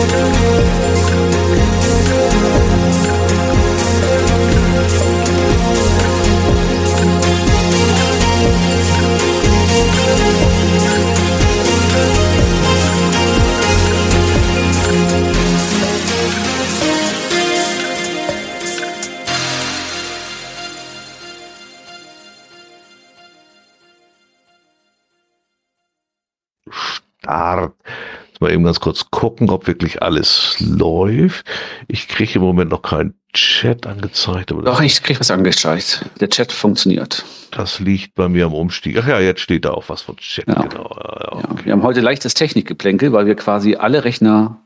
Start. Eben ganz kurz gucken, ob wirklich alles läuft. Ich kriege im Moment noch keinen Chat angezeigt. Aber Doch, ich kriege was angezeigt. Der Chat funktioniert. Das liegt bei mir am Umstieg. Ach ja, jetzt steht da auch was von Chat. Ja. Genau. Ja, Ja, okay. wir haben heute leichtes Technikgeplänkel, weil wir quasi alle Rechner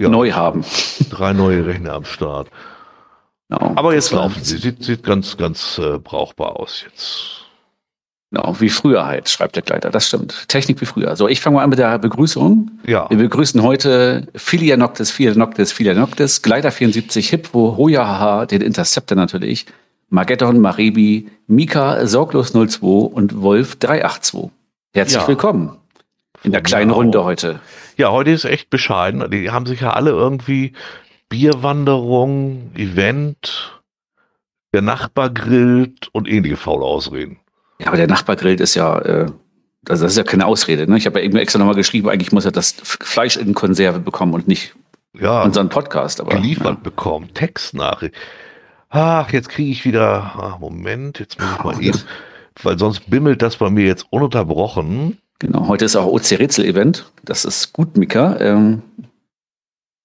Ja. neu haben. Drei neue Rechner am Start. Genau. Aber jetzt laufen sie. Sieht, sieht ganz, ganz äh, brauchbar aus jetzt. Genau, wie früher halt, schreibt der Kleider. Das stimmt. Technik wie früher. So, ich fange mal an mit der Begrüßung. Ja. Wir begrüßen heute Filia Noctis, Filia Noctis, Filia Noctis, Gleiter 74, Hippo, Hoya Haha, den Interceptor natürlich, Mageddon, Maribi, Mika, Sorglos 02 und Wolf 382. Herzlich Ja. willkommen in der kleinen mir Runde heute. Ja, heute ist echt bescheiden. Die haben sich ja alle irgendwie Bierwanderung, Event, der Nachbar grillt und ähnliche faule Ausreden. Ja, aber der Nachbar grillt ist ja, äh, also das ist ja keine Ausrede. Ne? Ich habe ja eben extra nochmal geschrieben, eigentlich muss er das Fleisch in Konserve bekommen und nicht Ja, unseren Podcast. Aber, geliefert bekommen, Textnachricht. Ach, jetzt kriege ich wieder, ah, Moment, jetzt muss ich mal eben, weil sonst bimmelt das bei mir jetzt ununterbrochen. Genau, heute ist auch OC-Rätsel-Event. Das ist gut, Mika. Ähm,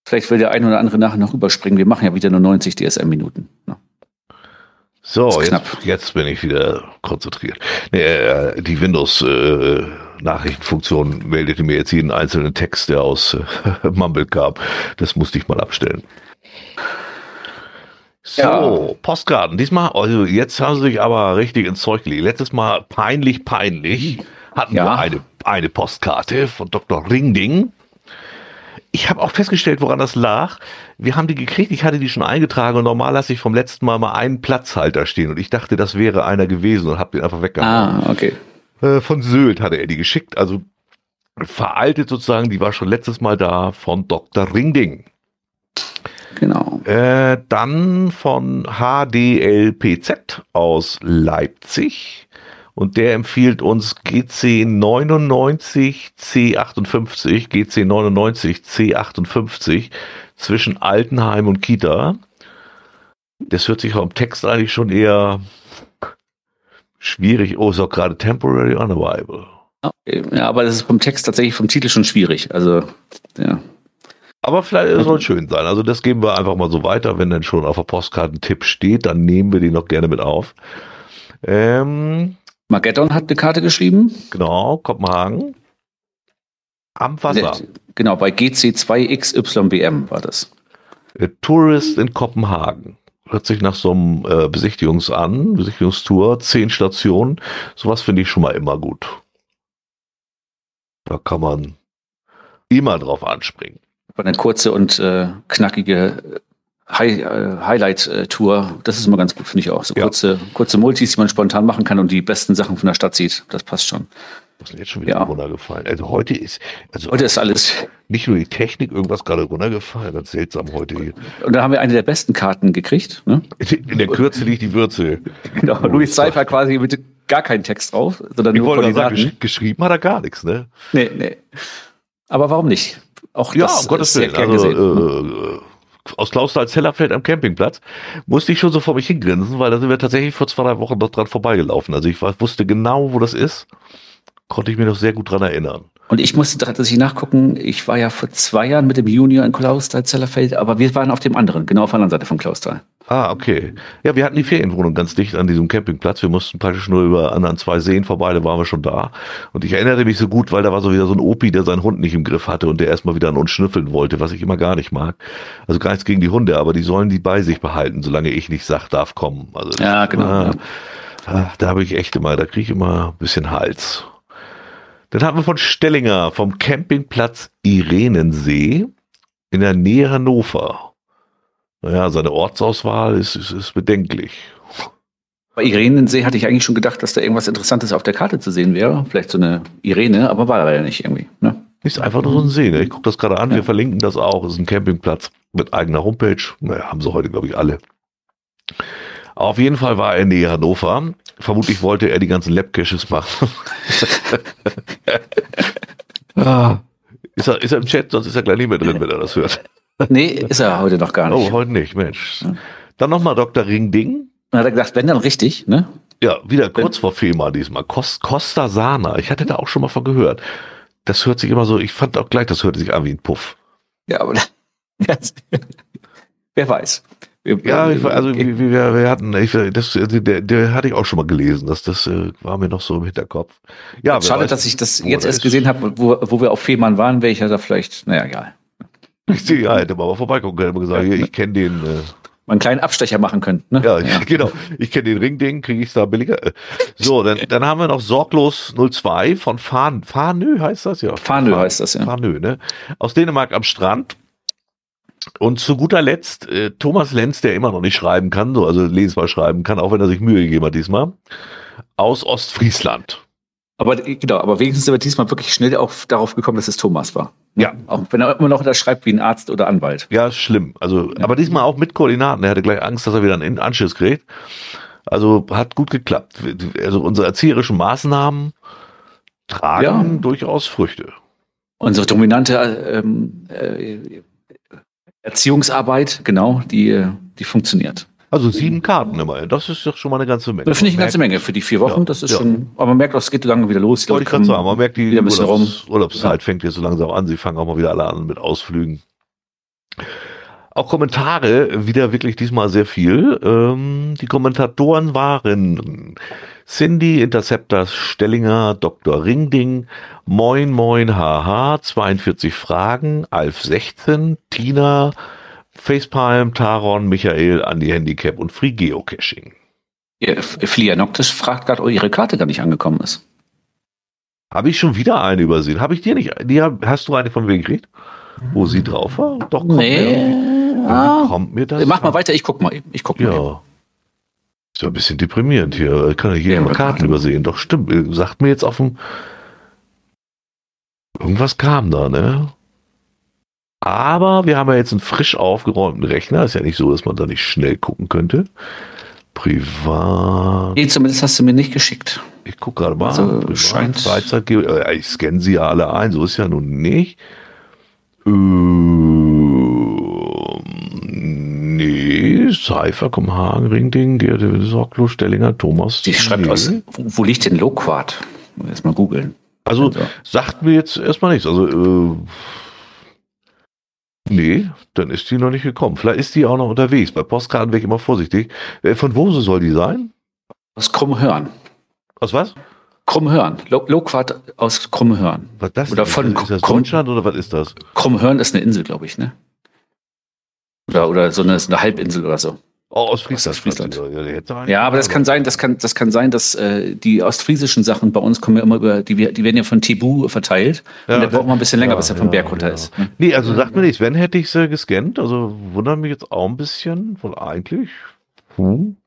vielleicht will der ein oder andere nachher noch überspringen. Wir machen ja wieder nur 90 DSM-Minuten. Ne? So, jetzt, jetzt bin ich wieder konzentriert. Nee, äh, die Windows äh, meldete mir jetzt jeden einzelnen Text, der aus äh, Mumble kam. Das musste ich mal abstellen. So, Ja. Postkarten. Diesmal, also jetzt haben sie sich aber richtig ins Zeug gelegt. Letztes Mal peinlich, peinlich hatten Ja. wir eine, eine Postkarte von Dr. Ringding. Ich habe auch festgestellt, woran das lag. Wir haben die gekriegt, ich hatte die schon eingetragen und normal lasse ich vom letzten Mal mal einen Platzhalter stehen und ich dachte, das wäre einer gewesen und habe den einfach weggehauen. Ah, okay. Äh, von Sylt hatte er die geschickt, also veraltet sozusagen, die war schon letztes Mal da von Dr. Ringding. Genau. Äh, dann von HDLPZ aus Leipzig. Und der empfiehlt uns GC99 C58, GC99 C58 zwischen Altenheim und Kita. Das hört sich vom Text eigentlich schon eher schwierig. Oh, ist auch gerade temporary unavailable. Ja, aber das ist vom Text tatsächlich vom Titel schon schwierig. Also, ja. Aber vielleicht soll es schön sein. Also das geben wir einfach mal so weiter. Wenn dann schon auf der Postkarte ein Tipp steht, dann nehmen wir den noch gerne mit auf. Ähm, Mageddon hat eine Karte geschrieben. genau, Kopenhagen. Am Wasser. Genau, bei GC2XYBM war das. Äh, Tourist in Kopenhagen. Hört sich nach so einem äh, Besichtigungs an, Besichtigungstour, zehn Stationen. Sowas finde ich schon mal immer gut. Da kann man immer drauf anspringen. Eine kurze und äh, knackige High, äh, Highlight-Tour. Das ist immer ganz gut, finde ich auch. So Ja. kurze, kurze Multis, die man spontan machen kann und die besten Sachen von der Stadt sieht. Das passt schon. Was ist jetzt schon wieder Ja. runtergefallen? Also heute ist, also Heute ist alles. nicht nur die Technik, irgendwas gerade runtergefallen. Ganz seltsam heute hier. Und da haben wir eine der besten Karten gekriegt. Ne? In der Kürze liegt die Würze. Genau, Louis Seifer quasi mit gar keinen Text drauf, sondern Ich nur wollte sagen, geschrieben hat er gar nichts, ne? Nee, nee. Aber warum nicht? Auch Ja, das um Gottes Willen. gern Also, gesehen. äh, aus Klausthal-Zellerfeld am Campingplatz musste ich schon so vor mich hingrinsen, weil da sind wir tatsächlich vor zwei, drei Wochen noch dran vorbeigelaufen. Also ich war, wusste genau, wo das ist. Konnte ich mich noch sehr gut dran erinnern. Und ich musste tatsächlich nachgucken, ich war ja vor zwei Jahren mit dem Junior in Klausthal-Zellerfeld, aber wir waren auf dem anderen, genau auf der anderen Seite von Klausthal. Ah, okay. Ja, wir hatten die Ferienwohnung ganz dicht an diesem Campingplatz. Wir mussten praktisch nur über an, an zwei Seen vorbei, da waren wir schon da. Und ich erinnerte mich so gut, weil da war so wieder so ein Opi, der seinen Hund nicht im Griff hatte und der erstmal wieder an uns schnüffeln wollte, was ich immer gar nicht mag. Also gar nichts gegen die Hunde, aber die sollen die bei sich behalten, solange ich nicht sag, darf kommen. Also Ja, genau, Ah, ja. ah, da habe ich echt immer, da kriege ich immer ein bisschen Hals. Dann haben wir von Stellinger vom Campingplatz Irenensee in der Nähe Hannover. Naja, seine Ortsauswahl ist, ist, ist bedenklich. Bei Irenensee hatte ich eigentlich schon gedacht, dass da irgendwas Interessantes auf der Karte zu sehen wäre. Vielleicht so eine Irene, aber war da ja nicht irgendwie. Ne? Ist einfach nur so ein See. Ne? Ich gucke das gerade an, wir verlinken das auch. Ist ein Campingplatz mit eigener Homepage. Naja, haben sie heute, glaube ich, alle. Auf jeden Fall war er in Nähe Hannover. Vermutlich wollte er die ganzen Lab-Caches machen. ah. ist, er, ist er im Chat, sonst ist er gleich nicht mehr drin, wenn er das hört. Nee, ist er heute noch gar nicht. Oh, heute nicht, Mensch. Dann nochmal Dr. Ringding. Dann hat er gesagt, wenn dann richtig, ne? Ja, wieder kurz vor Fema diesmal. Costa Sana. Ich hatte da auch schon mal von gehört. Das hört sich immer so, ich fand auch gleich, das hörte sich an wie ein Puff. Ja, aber wer weiß. Ja, ich, also wir, wir, hatten, ich, das, der, der hatte ich auch schon mal gelesen, dass das äh, war mir noch so im Hinterkopf. Ja, schade, weiß, dass ich das jetzt erst gesehen habe, wo, wo wir auf Fehmarn waren, wäre ich ja da vielleicht, naja, egal. Ich sehe, ja, hätte mal vorbeigucken können, gesagt, hier, ich kenne den. Äh, mal einen kleinen Abstecher machen können. Ne? Ja, ja, genau. Ich kenne den Ringding, kriege ich da billiger. So, dann, dann haben wir noch Sorglos 02 von Farn, Farnö heißt das ja. Farnö heißt das ja. Farnö, ne? Aus Dänemark am Strand. Und zu guter Letzt äh, Thomas Lenz, der immer noch nicht schreiben kann, so, also lesbar schreiben kann, auch wenn er sich Mühe gegeben hat diesmal, aus Ostfriesland. Aber genau, aber wenigstens sind wir diesmal wirklich schnell auch darauf gekommen, dass es Thomas war. Ja. Auch wenn er immer noch da schreibt wie ein Arzt oder Anwalt. Ja, schlimm. Also, ja. aber diesmal auch mit Koordinaten. Er hatte gleich Angst, dass er wieder einen Anschluss kriegt. Also hat gut geklappt. Also unsere erzieherischen Maßnahmen tragen ja. durchaus Früchte. Unsere dominante ähm, äh, Erziehungsarbeit, genau, die, die funktioniert. Also sieben Karten immerhin. Das ist doch schon mal eine ganze Menge. Das finde ich eine ganze Menge für die vier Wochen. Ja, das ist ja. schon, aber man merkt auch, es geht langsam wieder los. Wollte ich gerade sagen, man merkt, die Urlaubs, Urlaubszeit ja. fängt jetzt so langsam an. Sie fangen auch mal wieder alle an mit Ausflügen. Auch Kommentare, wieder wirklich diesmal sehr viel. Ähm, die Kommentatoren waren Cindy, Interceptors, Stellinger, Dr. Ringding, Moin Moin Haha, 42 Fragen, Alf 16, Tina, Facepalm, Taron, Michael, Andy Handicap und Free Geocaching. Ja, Flia Noctis fragt gerade, ob ihre Karte gar nicht angekommen ist. Habe ich schon wieder eine übersehen? Habe ich dir nicht? Die, hast du eine von mir gekriegt? Wo sie drauf war? Doch, kommt nee. Ah. kommt mir das? Mach mal weiter, ich guck mal. Ich guck mal. Ja. Ist ja ein bisschen deprimierend hier. Ich kann ja hier ja, immer Karten übersehen. Doch stimmt. Sagt mir jetzt auf dem. Irgendwas kam da, ne? Aber wir haben ja jetzt einen frisch aufgeräumten Rechner. Ist ja nicht so, dass man da nicht schnell gucken könnte. Privat. Nee, zumindest hast du mir nicht geschickt. Ich gucke gerade mal. Also, Privat, scheint Freizeit, äh, ich scanne sie ja alle ein. So ist ja nun nicht. Ähm, nee, Cypher, Kopenhagen, Ringding, Gerde, Sorglo, Stellinger, Thomas. Die schreibt nee. aus, wo liegt denn Loquat? Erstmal googeln. Also, also, sagt mir jetzt erstmal nichts. Also, äh, Nee, dann ist die noch nicht gekommen. Vielleicht ist die auch noch unterwegs. Bei Postkarten wäre ich immer vorsichtig. Äh, von wo soll die sein? Aus Krummhörn. Aus was? Krummhörn. Loquat aus Krummhörn. Was das oder von ist das Deutschland oder was ist das? Krummhörn ist eine Insel, glaube ich, ne? Oder, oder so eine, eine Halbinsel oder so. Oh, aus Friesland. Aus Friesland. Ja, aber das kann sein, das kann, das kann sein, dass äh, die ostfriesischen Sachen bei uns kommen ja immer über, die, die werden ja von Tibu verteilt. Ja, und der braucht mal ein bisschen länger, ja, bis er vom Berg runter ist. Ne? Nee, also sagt mir nichts. Wenn hätte ich sie gescannt, also wundert mich jetzt auch ein bisschen, weil eigentlich. Hm.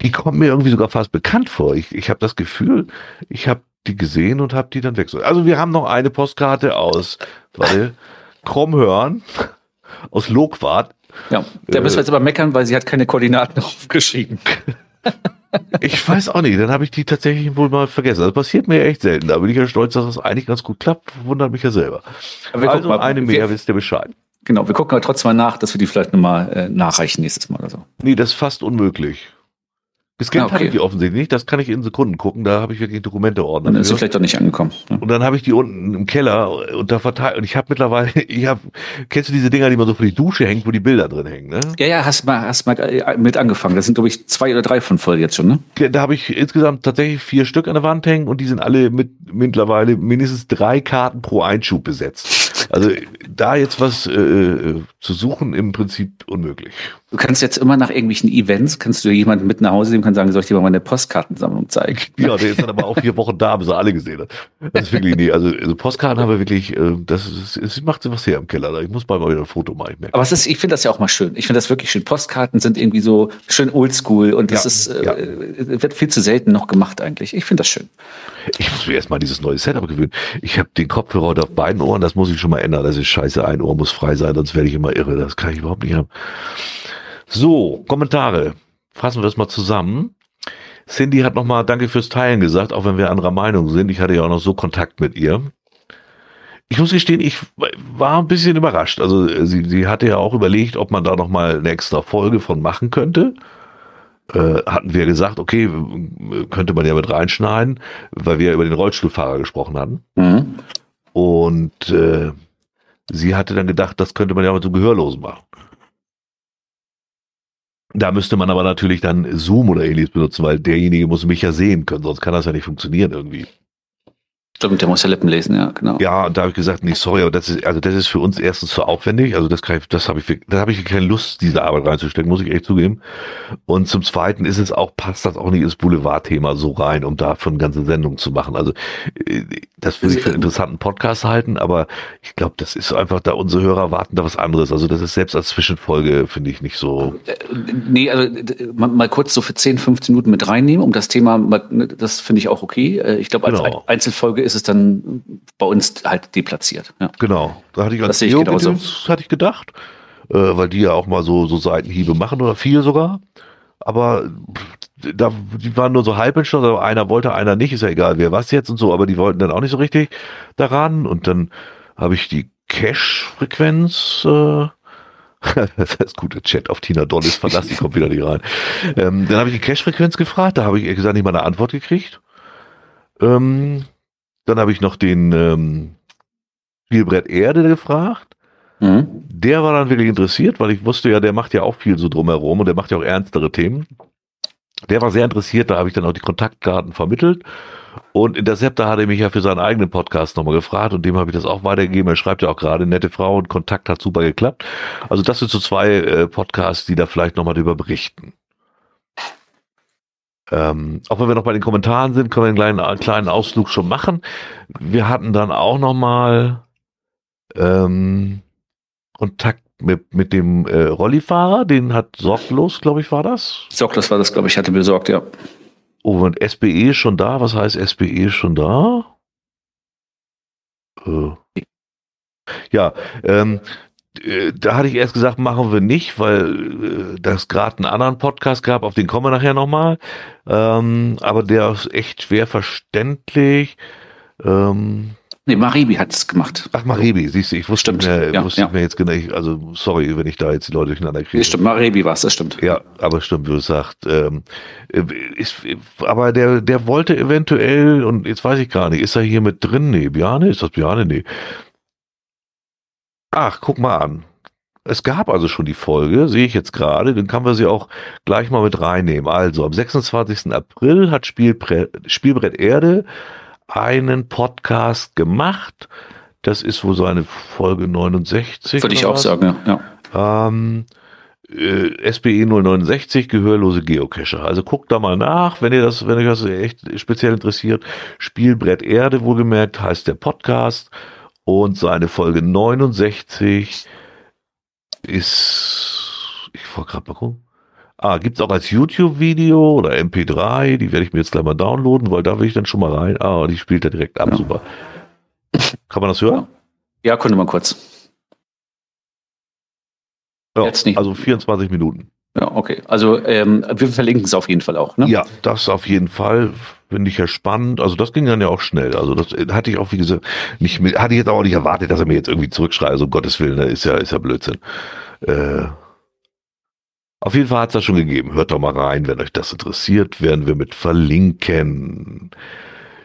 Die kommt mir irgendwie sogar fast bekannt vor. Ich, ich habe das Gefühl, ich habe die gesehen und habe die dann wechselt. Also wir haben noch eine Postkarte aus, weil Kromhörn aus Lokwart ja, da müssen wir jetzt aber meckern, weil sie hat keine Koordinaten aufgeschrieben. ich weiß auch nicht, dann habe ich die tatsächlich wohl mal vergessen. Das passiert mir echt selten. Da bin ich ja stolz, dass das eigentlich ganz gut klappt. Wundert mich ja selber. Aber also mal, eine mehr, wisst ihr Bescheid. Genau, wir gucken aber trotzdem mal nach, dass wir die vielleicht nochmal äh, nachreichen nächstes Mal oder so. Nee, das ist fast unmöglich. Gescannt ah, okay. habe ich die offensichtlich nicht. Das kann ich in Sekunden gucken. Da habe ich wirklich Dokumente ordnen. Dann ist sie vielleicht doch nicht angekommen. Ne? Und dann habe ich die unten im Keller und da verteilt. Und ich habe mittlerweile, ich habe, kennst du diese Dinger, die man so für die Dusche hängt, wo die Bilder drin hängen, ne? Ja, ja, hast mal, hast mal äh, mit angefangen. Das sind, glaube ich, zwei oder drei von voll jetzt schon, ne? Da habe ich insgesamt tatsächlich vier Stück an der Wand hängen und die sind alle mit mittlerweile mindestens drei Karten pro Einschub besetzt. Also da jetzt was äh, äh, zu suchen, im Prinzip unmöglich. Du kannst jetzt immer nach irgendwelchen Events, kannst du jemanden mit nach Hause nehmen, kann sagen, soll ich dir mal meine Postkartensammlung zeigen? Ja, der ist dann aber auch vier Wochen da, bis er alle gesehen hat. Das ist wirklich, nee, also, also Postkarten haben wir wirklich, äh, das, ist, es macht was her im Keller. Ich muss bald mal wieder ein Foto machen. Ich aber es ist, ich finde das ja auch mal schön. Ich finde das wirklich schön. Postkarten sind irgendwie so schön oldschool und das ja, ist, äh, ja. wird viel zu selten noch gemacht eigentlich. Ich finde das schön. Ich muss mir erstmal dieses neue Setup gewöhnen. Ich habe den Kopfhörer heute auf beiden Ohren, das muss ich schon mal ändern. Das ist scheiße. Ein Ohr muss frei sein, sonst werde ich immer irre. Das kann ich überhaupt nicht haben. So, Kommentare. Fassen wir es mal zusammen. Cindy hat nochmal Danke fürs Teilen gesagt, auch wenn wir anderer Meinung sind. Ich hatte ja auch noch so Kontakt mit ihr. Ich muss gestehen, ich war ein bisschen überrascht. Also sie, sie hatte ja auch überlegt, ob man da nochmal eine extra Folge von machen könnte. Äh, hatten wir gesagt, okay, könnte man ja mit reinschneiden, weil wir über den Rollstuhlfahrer gesprochen hatten. Mhm. Und äh, sie hatte dann gedacht, das könnte man ja mit so Gehörlosen machen. Da müsste man aber natürlich dann Zoom oder ähnliches benutzen, weil derjenige muss mich ja sehen können, sonst kann das ja nicht funktionieren irgendwie. Stimmt, der muss ja Lippen lesen, ja, genau. Ja, und da habe ich gesagt, nee, sorry, aber das ist, also das ist für uns erstens zu aufwendig. Also das kann ich, das habe ich, da habe ich keine Lust, diese Arbeit reinzustecken, muss ich echt zugeben. Und zum Zweiten ist es auch, passt das auch nicht ins Boulevardthema so rein, um davon ganze Sendung zu machen. Also äh, das würde ich für einen interessanten Podcast halten, aber ich glaube, das ist einfach, da unsere Hörer warten da was anderes. Also das ist selbst als Zwischenfolge, finde ich, nicht so. Äh, nee, also mal kurz so für 10, 15 Minuten mit reinnehmen, um das Thema, ne, das finde ich auch okay. Äh, ich glaube, als genau. Einzelfolge ist es dann bei uns halt deplatziert. Ja. Genau. Da hatte ich das genauso. hatte ich gedacht, äh, weil die ja auch mal so, so Seitenhiebe machen oder viel sogar. Aber da, die waren nur so halb entschlossen, einer wollte, einer nicht, ist ja egal, wer was jetzt und so, aber die wollten dann auch nicht so richtig daran. Und dann habe ich die Cache-Frequenz, äh, das ist guter Chat auf Tina Dollis verlassen, die kommt wieder nicht rein. Ähm, dann habe ich die Cache-Frequenz gefragt, da habe ich ehrlich gesagt nicht mal eine Antwort gekriegt. Ähm, dann habe ich noch den ähm, Spielbrett Erde gefragt. Mhm. Der war dann wirklich interessiert, weil ich wusste ja, der macht ja auch viel so drumherum und der macht ja auch ernstere Themen. Der war sehr interessiert, da habe ich dann auch die Kontaktkarten vermittelt. Und Interceptor hatte mich ja für seinen eigenen Podcast nochmal gefragt und dem habe ich das auch weitergegeben. Er schreibt ja auch gerade, nette Frau und Kontakt hat super geklappt. Also das sind so zwei äh, Podcasts, die da vielleicht nochmal drüber berichten. Ähm, auch wenn wir noch bei den Kommentaren sind, können wir einen kleinen, einen kleinen Ausflug schon machen. Wir hatten dann auch noch mal ähm, Kontakt mit, mit dem äh, Rollifahrer, den hat Sorglos, glaube ich, war das? Sorglos war das, glaube ich, hatte besorgt, ja. Oh, und SBE ist schon da? Was heißt SBE ist schon da? Äh. Ja, ähm, äh, da hatte ich erst gesagt, machen wir nicht, weil äh, das gerade einen anderen Podcast gab, auf den kommen wir nachher nochmal. Ähm, aber der ist echt schwer verständlich. Ähm, nee, Maribi hat es gemacht. Ach, Maribi, siehst du, ich wusste, stimmt. Mehr, ja, wusste ja. mir jetzt genau, also sorry, wenn ich da jetzt die Leute durcheinander kriege. Nee, stimmt, Maribi war es, das stimmt. Ja, aber stimmt, wie du sagst. Ähm, äh, ist, aber der, der wollte eventuell, und jetzt weiß ich gar nicht, ist er hier mit drin? Nee, Biane, ist das Biane? Nee. Ach, guck mal an. Es gab also schon die Folge, sehe ich jetzt gerade, dann kann man sie auch gleich mal mit reinnehmen. Also am 26. April hat Spielbrett, Spielbrett Erde einen Podcast gemacht. Das ist wohl so eine Folge 69. Würde ich auch sagen, ja. Ähm, äh, SBE 069, gehörlose Geocacher. Also guckt da mal nach, wenn ihr das, wenn euch das echt speziell interessiert. Spielbrett Erde, wohlgemerkt, heißt der Podcast. Und seine Folge 69 ist, ich wollte gerade mal gucken. Ah, gibt's auch als YouTube-Video oder MP3, die werde ich mir jetzt gleich mal downloaden, weil da will ich dann schon mal rein. Ah, die spielt er direkt ab, ja. super. Kann man das hören? Ja, könnte man kurz. Ja, jetzt nicht. Also 24 Minuten. Ja, okay. Also ähm, wir verlinken es auf jeden Fall auch. Ne? Ja, das auf jeden Fall finde ich ja spannend. Also das ging dann ja auch schnell. Also das hatte ich auch, wie gesagt, nicht mit, hatte ich jetzt auch nicht erwartet, dass er mir jetzt irgendwie zurückschreibt. Also um Gottes Willen, ne, ist ja, ist ja Blödsinn. Äh, auf jeden Fall hat es das schon gegeben. Hört doch mal rein, wenn euch das interessiert, werden wir mit verlinken.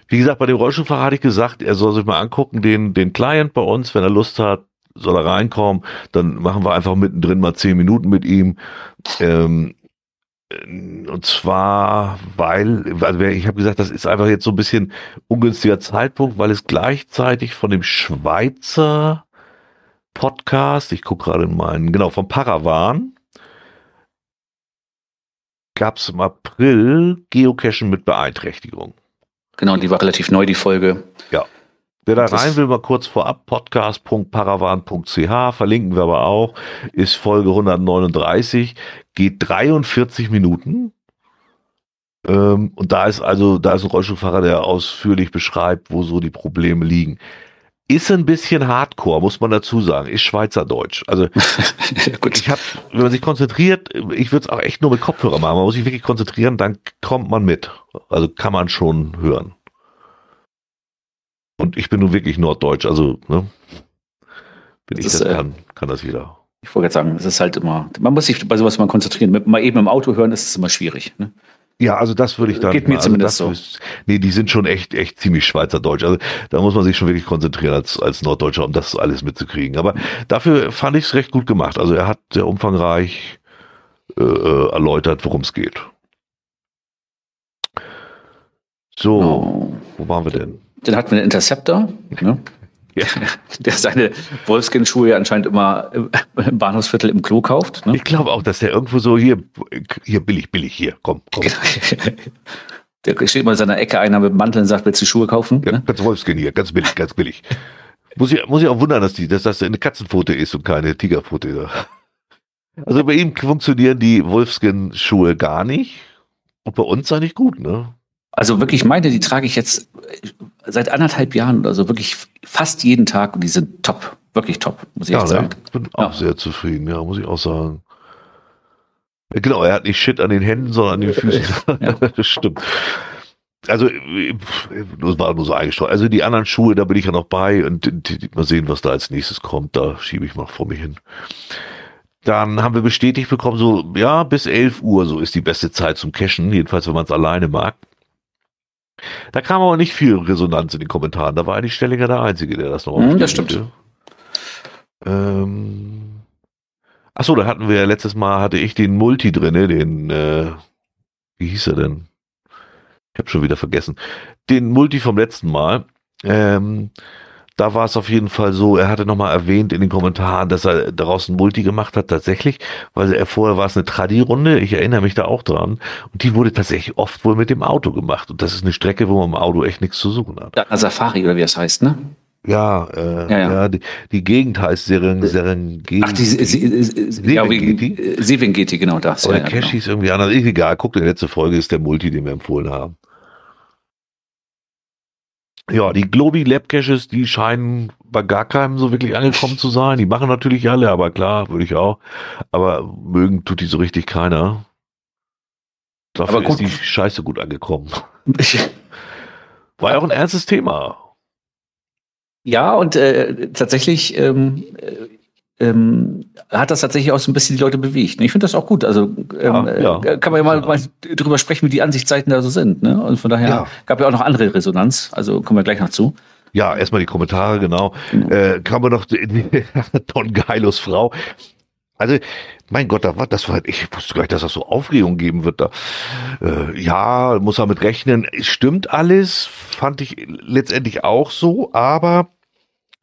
Wie gesagt, bei dem Rollstuhlfahrer hatte ich gesagt, er soll sich mal angucken, den, den Client bei uns, wenn er Lust hat, soll er reinkommen, dann machen wir einfach mittendrin mal zehn Minuten mit ihm. Ähm, und zwar, weil, also ich habe gesagt, das ist einfach jetzt so ein bisschen ungünstiger Zeitpunkt, weil es gleichzeitig von dem Schweizer Podcast, ich gucke gerade in meinen, genau, vom Paravan gab es im April Geocachen mit Beeinträchtigung. Genau, die war relativ neu, die Folge. Ja. Wer da rein will, mal kurz vorab, podcast.paravan.ch, verlinken wir aber auch, ist Folge 139, geht 43 Minuten. Ähm, und da ist also, da ist ein Rollstuhlfahrer, der ausführlich beschreibt, wo so die Probleme liegen. Ist ein bisschen Hardcore, muss man dazu sagen. Ist Schweizerdeutsch. Also ich habe, wenn man sich konzentriert, ich würde es auch echt nur mit Kopfhörer machen. Man muss sich wirklich konzentrieren, dann kommt man mit. Also kann man schon hören. Und ich bin nun wirklich Norddeutsch, also ne, wenn das ich das äh, kann, kann das jeder. Ich wollte gerade sagen, es ist halt immer, man muss sich bei sowas mal konzentrieren. Mal eben im Auto hören, ist es immer schwierig. Ne? Ja, also das würde ich dann. Geht mir also zumindest so. Ist, nee, die sind schon echt, echt ziemlich Schweizerdeutsch. Also da muss man sich schon wirklich konzentrieren als, als Norddeutscher, um das alles mitzukriegen. Aber dafür fand ich es recht gut gemacht. Also er hat sehr umfangreich äh, äh erläutert, worum es geht. So, oh. wo waren wir denn? Dann hatten wir den Interceptor. Ne? Ja. Der seine Wolfskin-Schuhe ja anscheinend immer im Bahnhofsviertel im Klo kauft. Ne? Ich glaube auch, dass der irgendwo so hier, hier billig, billig, hier, komm, komm. der steht mal in seiner Ecke einer mit Mantel und sagt, willst du Schuhe kaufen? Ja, ne? ganz Wolfskin hier, ganz billig, ganz billig. muss, ich, muss ich auch wundern, dass, die, dass das eine Katzenpfote ist und keine Tigerpfote. Also bei ihm funktionieren die Wolfskin-Schuhe gar nicht. Und bei uns eigentlich gut, ne? Also wirklich meine, die trage ich jetzt seit anderthalb Jahren oder so wirklich fast jeden Tag und die sind top, wirklich top, muss ich ja, sagen. Ich bin auch ja. sehr zufrieden, ja, muss ich auch sagen. Genau, er hat nicht Shit an den Händen, sondern an den Füßen. Ja. das stimmt. Also, das war nur so eingestreut. Also die anderen Schuhe, da bin ich ja noch bei und mal sehen, was da als nächstes kommt. Da schiebe ich mal vor mich hin. Dann haben wir bestätigt bekommen, so, ja, bis 11 Uhr, so ist die beste Zeit zum Cashen, jedenfalls wenn man es alleine mag. Da kam aber nicht viel Resonanz in den Kommentaren. Da war eigentlich Stellinger der Einzige, der das noch mhm, Das stimmt. Ähm, achso, da hatten wir ja letztes Mal, hatte ich den Multi drinne, den, äh, wie hieß er denn? Ich habe schon wieder vergessen. Den Multi vom letzten Mal. Ähm, da war es auf jeden Fall so, er hatte nochmal erwähnt in den Kommentaren, dass er daraus ein Multi gemacht hat, tatsächlich, weil er vorher war es eine Tradi-Runde, ich erinnere mich da auch dran, und die wurde tatsächlich oft wohl mit dem Auto gemacht. Und das ist eine Strecke, wo man im Auto echt nichts zu suchen hat. Ja, Safari oder wie das heißt, ne? Ja, äh, ja, ja. ja die, die, Gegend heißt Seren, Serengeti. Ach, die Serengeti? Serengeti, genau das. Oder ja, Cash genau. irgendwie anders. Egal, guck, die letzte Folge ist der Multi, den wir empfohlen haben. Ja, die Globi Lab Caches, die scheinen bei gar keinem so wirklich angekommen zu sein. Die machen natürlich alle, aber klar, würde ich auch. Aber mögen tut die so richtig keiner. Dafür aber ist die Scheiße gut angekommen. War ja auch ein ernstes Thema. Ja, und äh, tatsächlich ähm, ähm, hat das tatsächlich auch so ein bisschen die Leute bewegt. Ich finde das auch gut. Also ähm, ja, ja. Äh, kann man ja mal, mal, drüber sprechen, wie die Ansichtsseiten da so sind. Ne? Und von daher ja. gab ja auch noch andere Resonanz. Also kommen wir gleich noch zu. Ja, erstmal die Kommentare, genau. genau. Äh, kann man noch Don Geilos Frau. Also, mein Gott, da war, das war, ich wusste gar nicht, dass das so Aufregung geben wird da. Äh, ja, muss man mit rechnen. Stimmt alles, fand ich letztendlich auch so, aber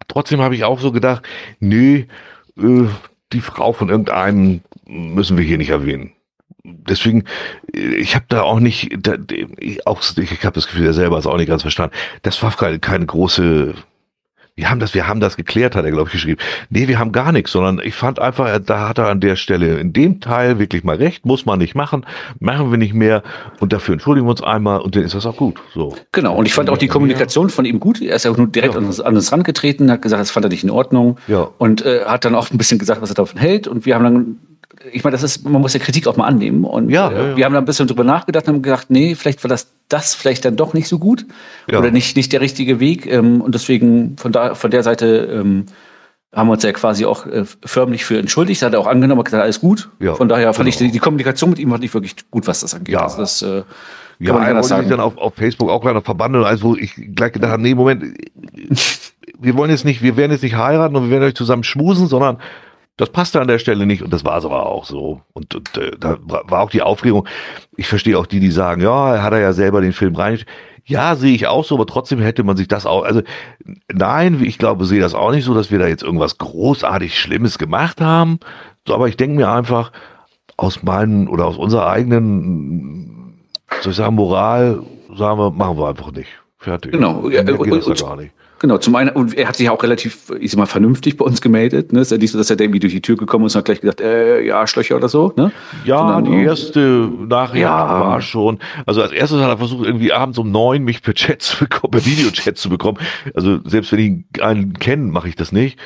trotzdem habe ich auch so gedacht, nö, äh, die Frau von irgendeinem müssen wir hier nicht erwähnen. Deswegen, äh, ich habe da auch nicht, da, ich, auch, ich habe das Gefühl, er selber ist auch nicht ganz verstanden. Das war keine, keine große wir haben das, wir haben das geklärt, hat er, glaube ich, geschrieben. Nee, wir haben gar nichts, sondern ich fand einfach, da hat er an der Stelle in dem Teil wirklich mal recht, muss man nicht machen, machen wir nicht mehr und dafür entschuldigen wir uns einmal und dann ist das auch gut. So. Genau, und ich fand auch die Kommunikation von ihm gut. Er ist ja auch nur direkt ja. an, uns, an uns rangetreten, hat gesagt, das fand er nicht in Ordnung ja. und äh, hat dann auch ein bisschen gesagt, was er davon hält und wir haben dann ich meine, das ist, man muss ja Kritik auch mal annehmen. Und ja, äh, ja, wir haben da ein bisschen drüber nachgedacht und haben gedacht, nee, vielleicht war das, das vielleicht dann doch nicht so gut oder nicht, nicht der richtige Weg. Ähm, und deswegen von da, von der Seite ähm, haben wir uns ja quasi auch äh, förmlich für entschuldigt. Hat er auch angenommen, hat gesagt, alles gut. Ja, von daher fand genau. ich die, die, Kommunikation mit ihm hat nicht wirklich gut, was das angeht. Ja. Also das, äh, ja, er wollte sich dann auf, auf Facebook auch gleich verbandeln, also wo ich gleich gedacht habe, nee, Moment, wir wollen jetzt nicht, wir werden jetzt nicht heiraten und wir werden euch zusammen schmusen, sondern das passte an der Stelle nicht und das war es aber auch so. Und, und äh, da war auch die Aufregung. Ich verstehe auch die, die sagen, ja, er hat er ja selber den Film rein. Ja, sehe ich auch so, aber trotzdem hätte man sich das auch, also nein, ich glaube, sehe das auch nicht so, dass wir da jetzt irgendwas großartig Schlimmes gemacht haben. So, aber ich denke mir einfach, aus meinen oder aus unserer eigenen, soll ich sagen, Moral, sagen wir, machen wir einfach nicht. Fertig. Genau. Und- das ja gar nicht. Genau, zum einen, und er hat sich auch relativ, ich sag mal, vernünftig bei uns gemeldet. Ne? Ist ja nicht so, dass er da irgendwie durch die Tür gekommen ist und hat gleich gesagt, äh, ja, Schlöcher oder so. Ne? Ja, Sondern, die äh, erste Nachricht Ja. war schon. Also als erstes hat er versucht, irgendwie abends um neun mich per Chat zu bekommen, per Videochat zu bekommen. Also selbst wenn ich einen kenne, mache ich das nicht.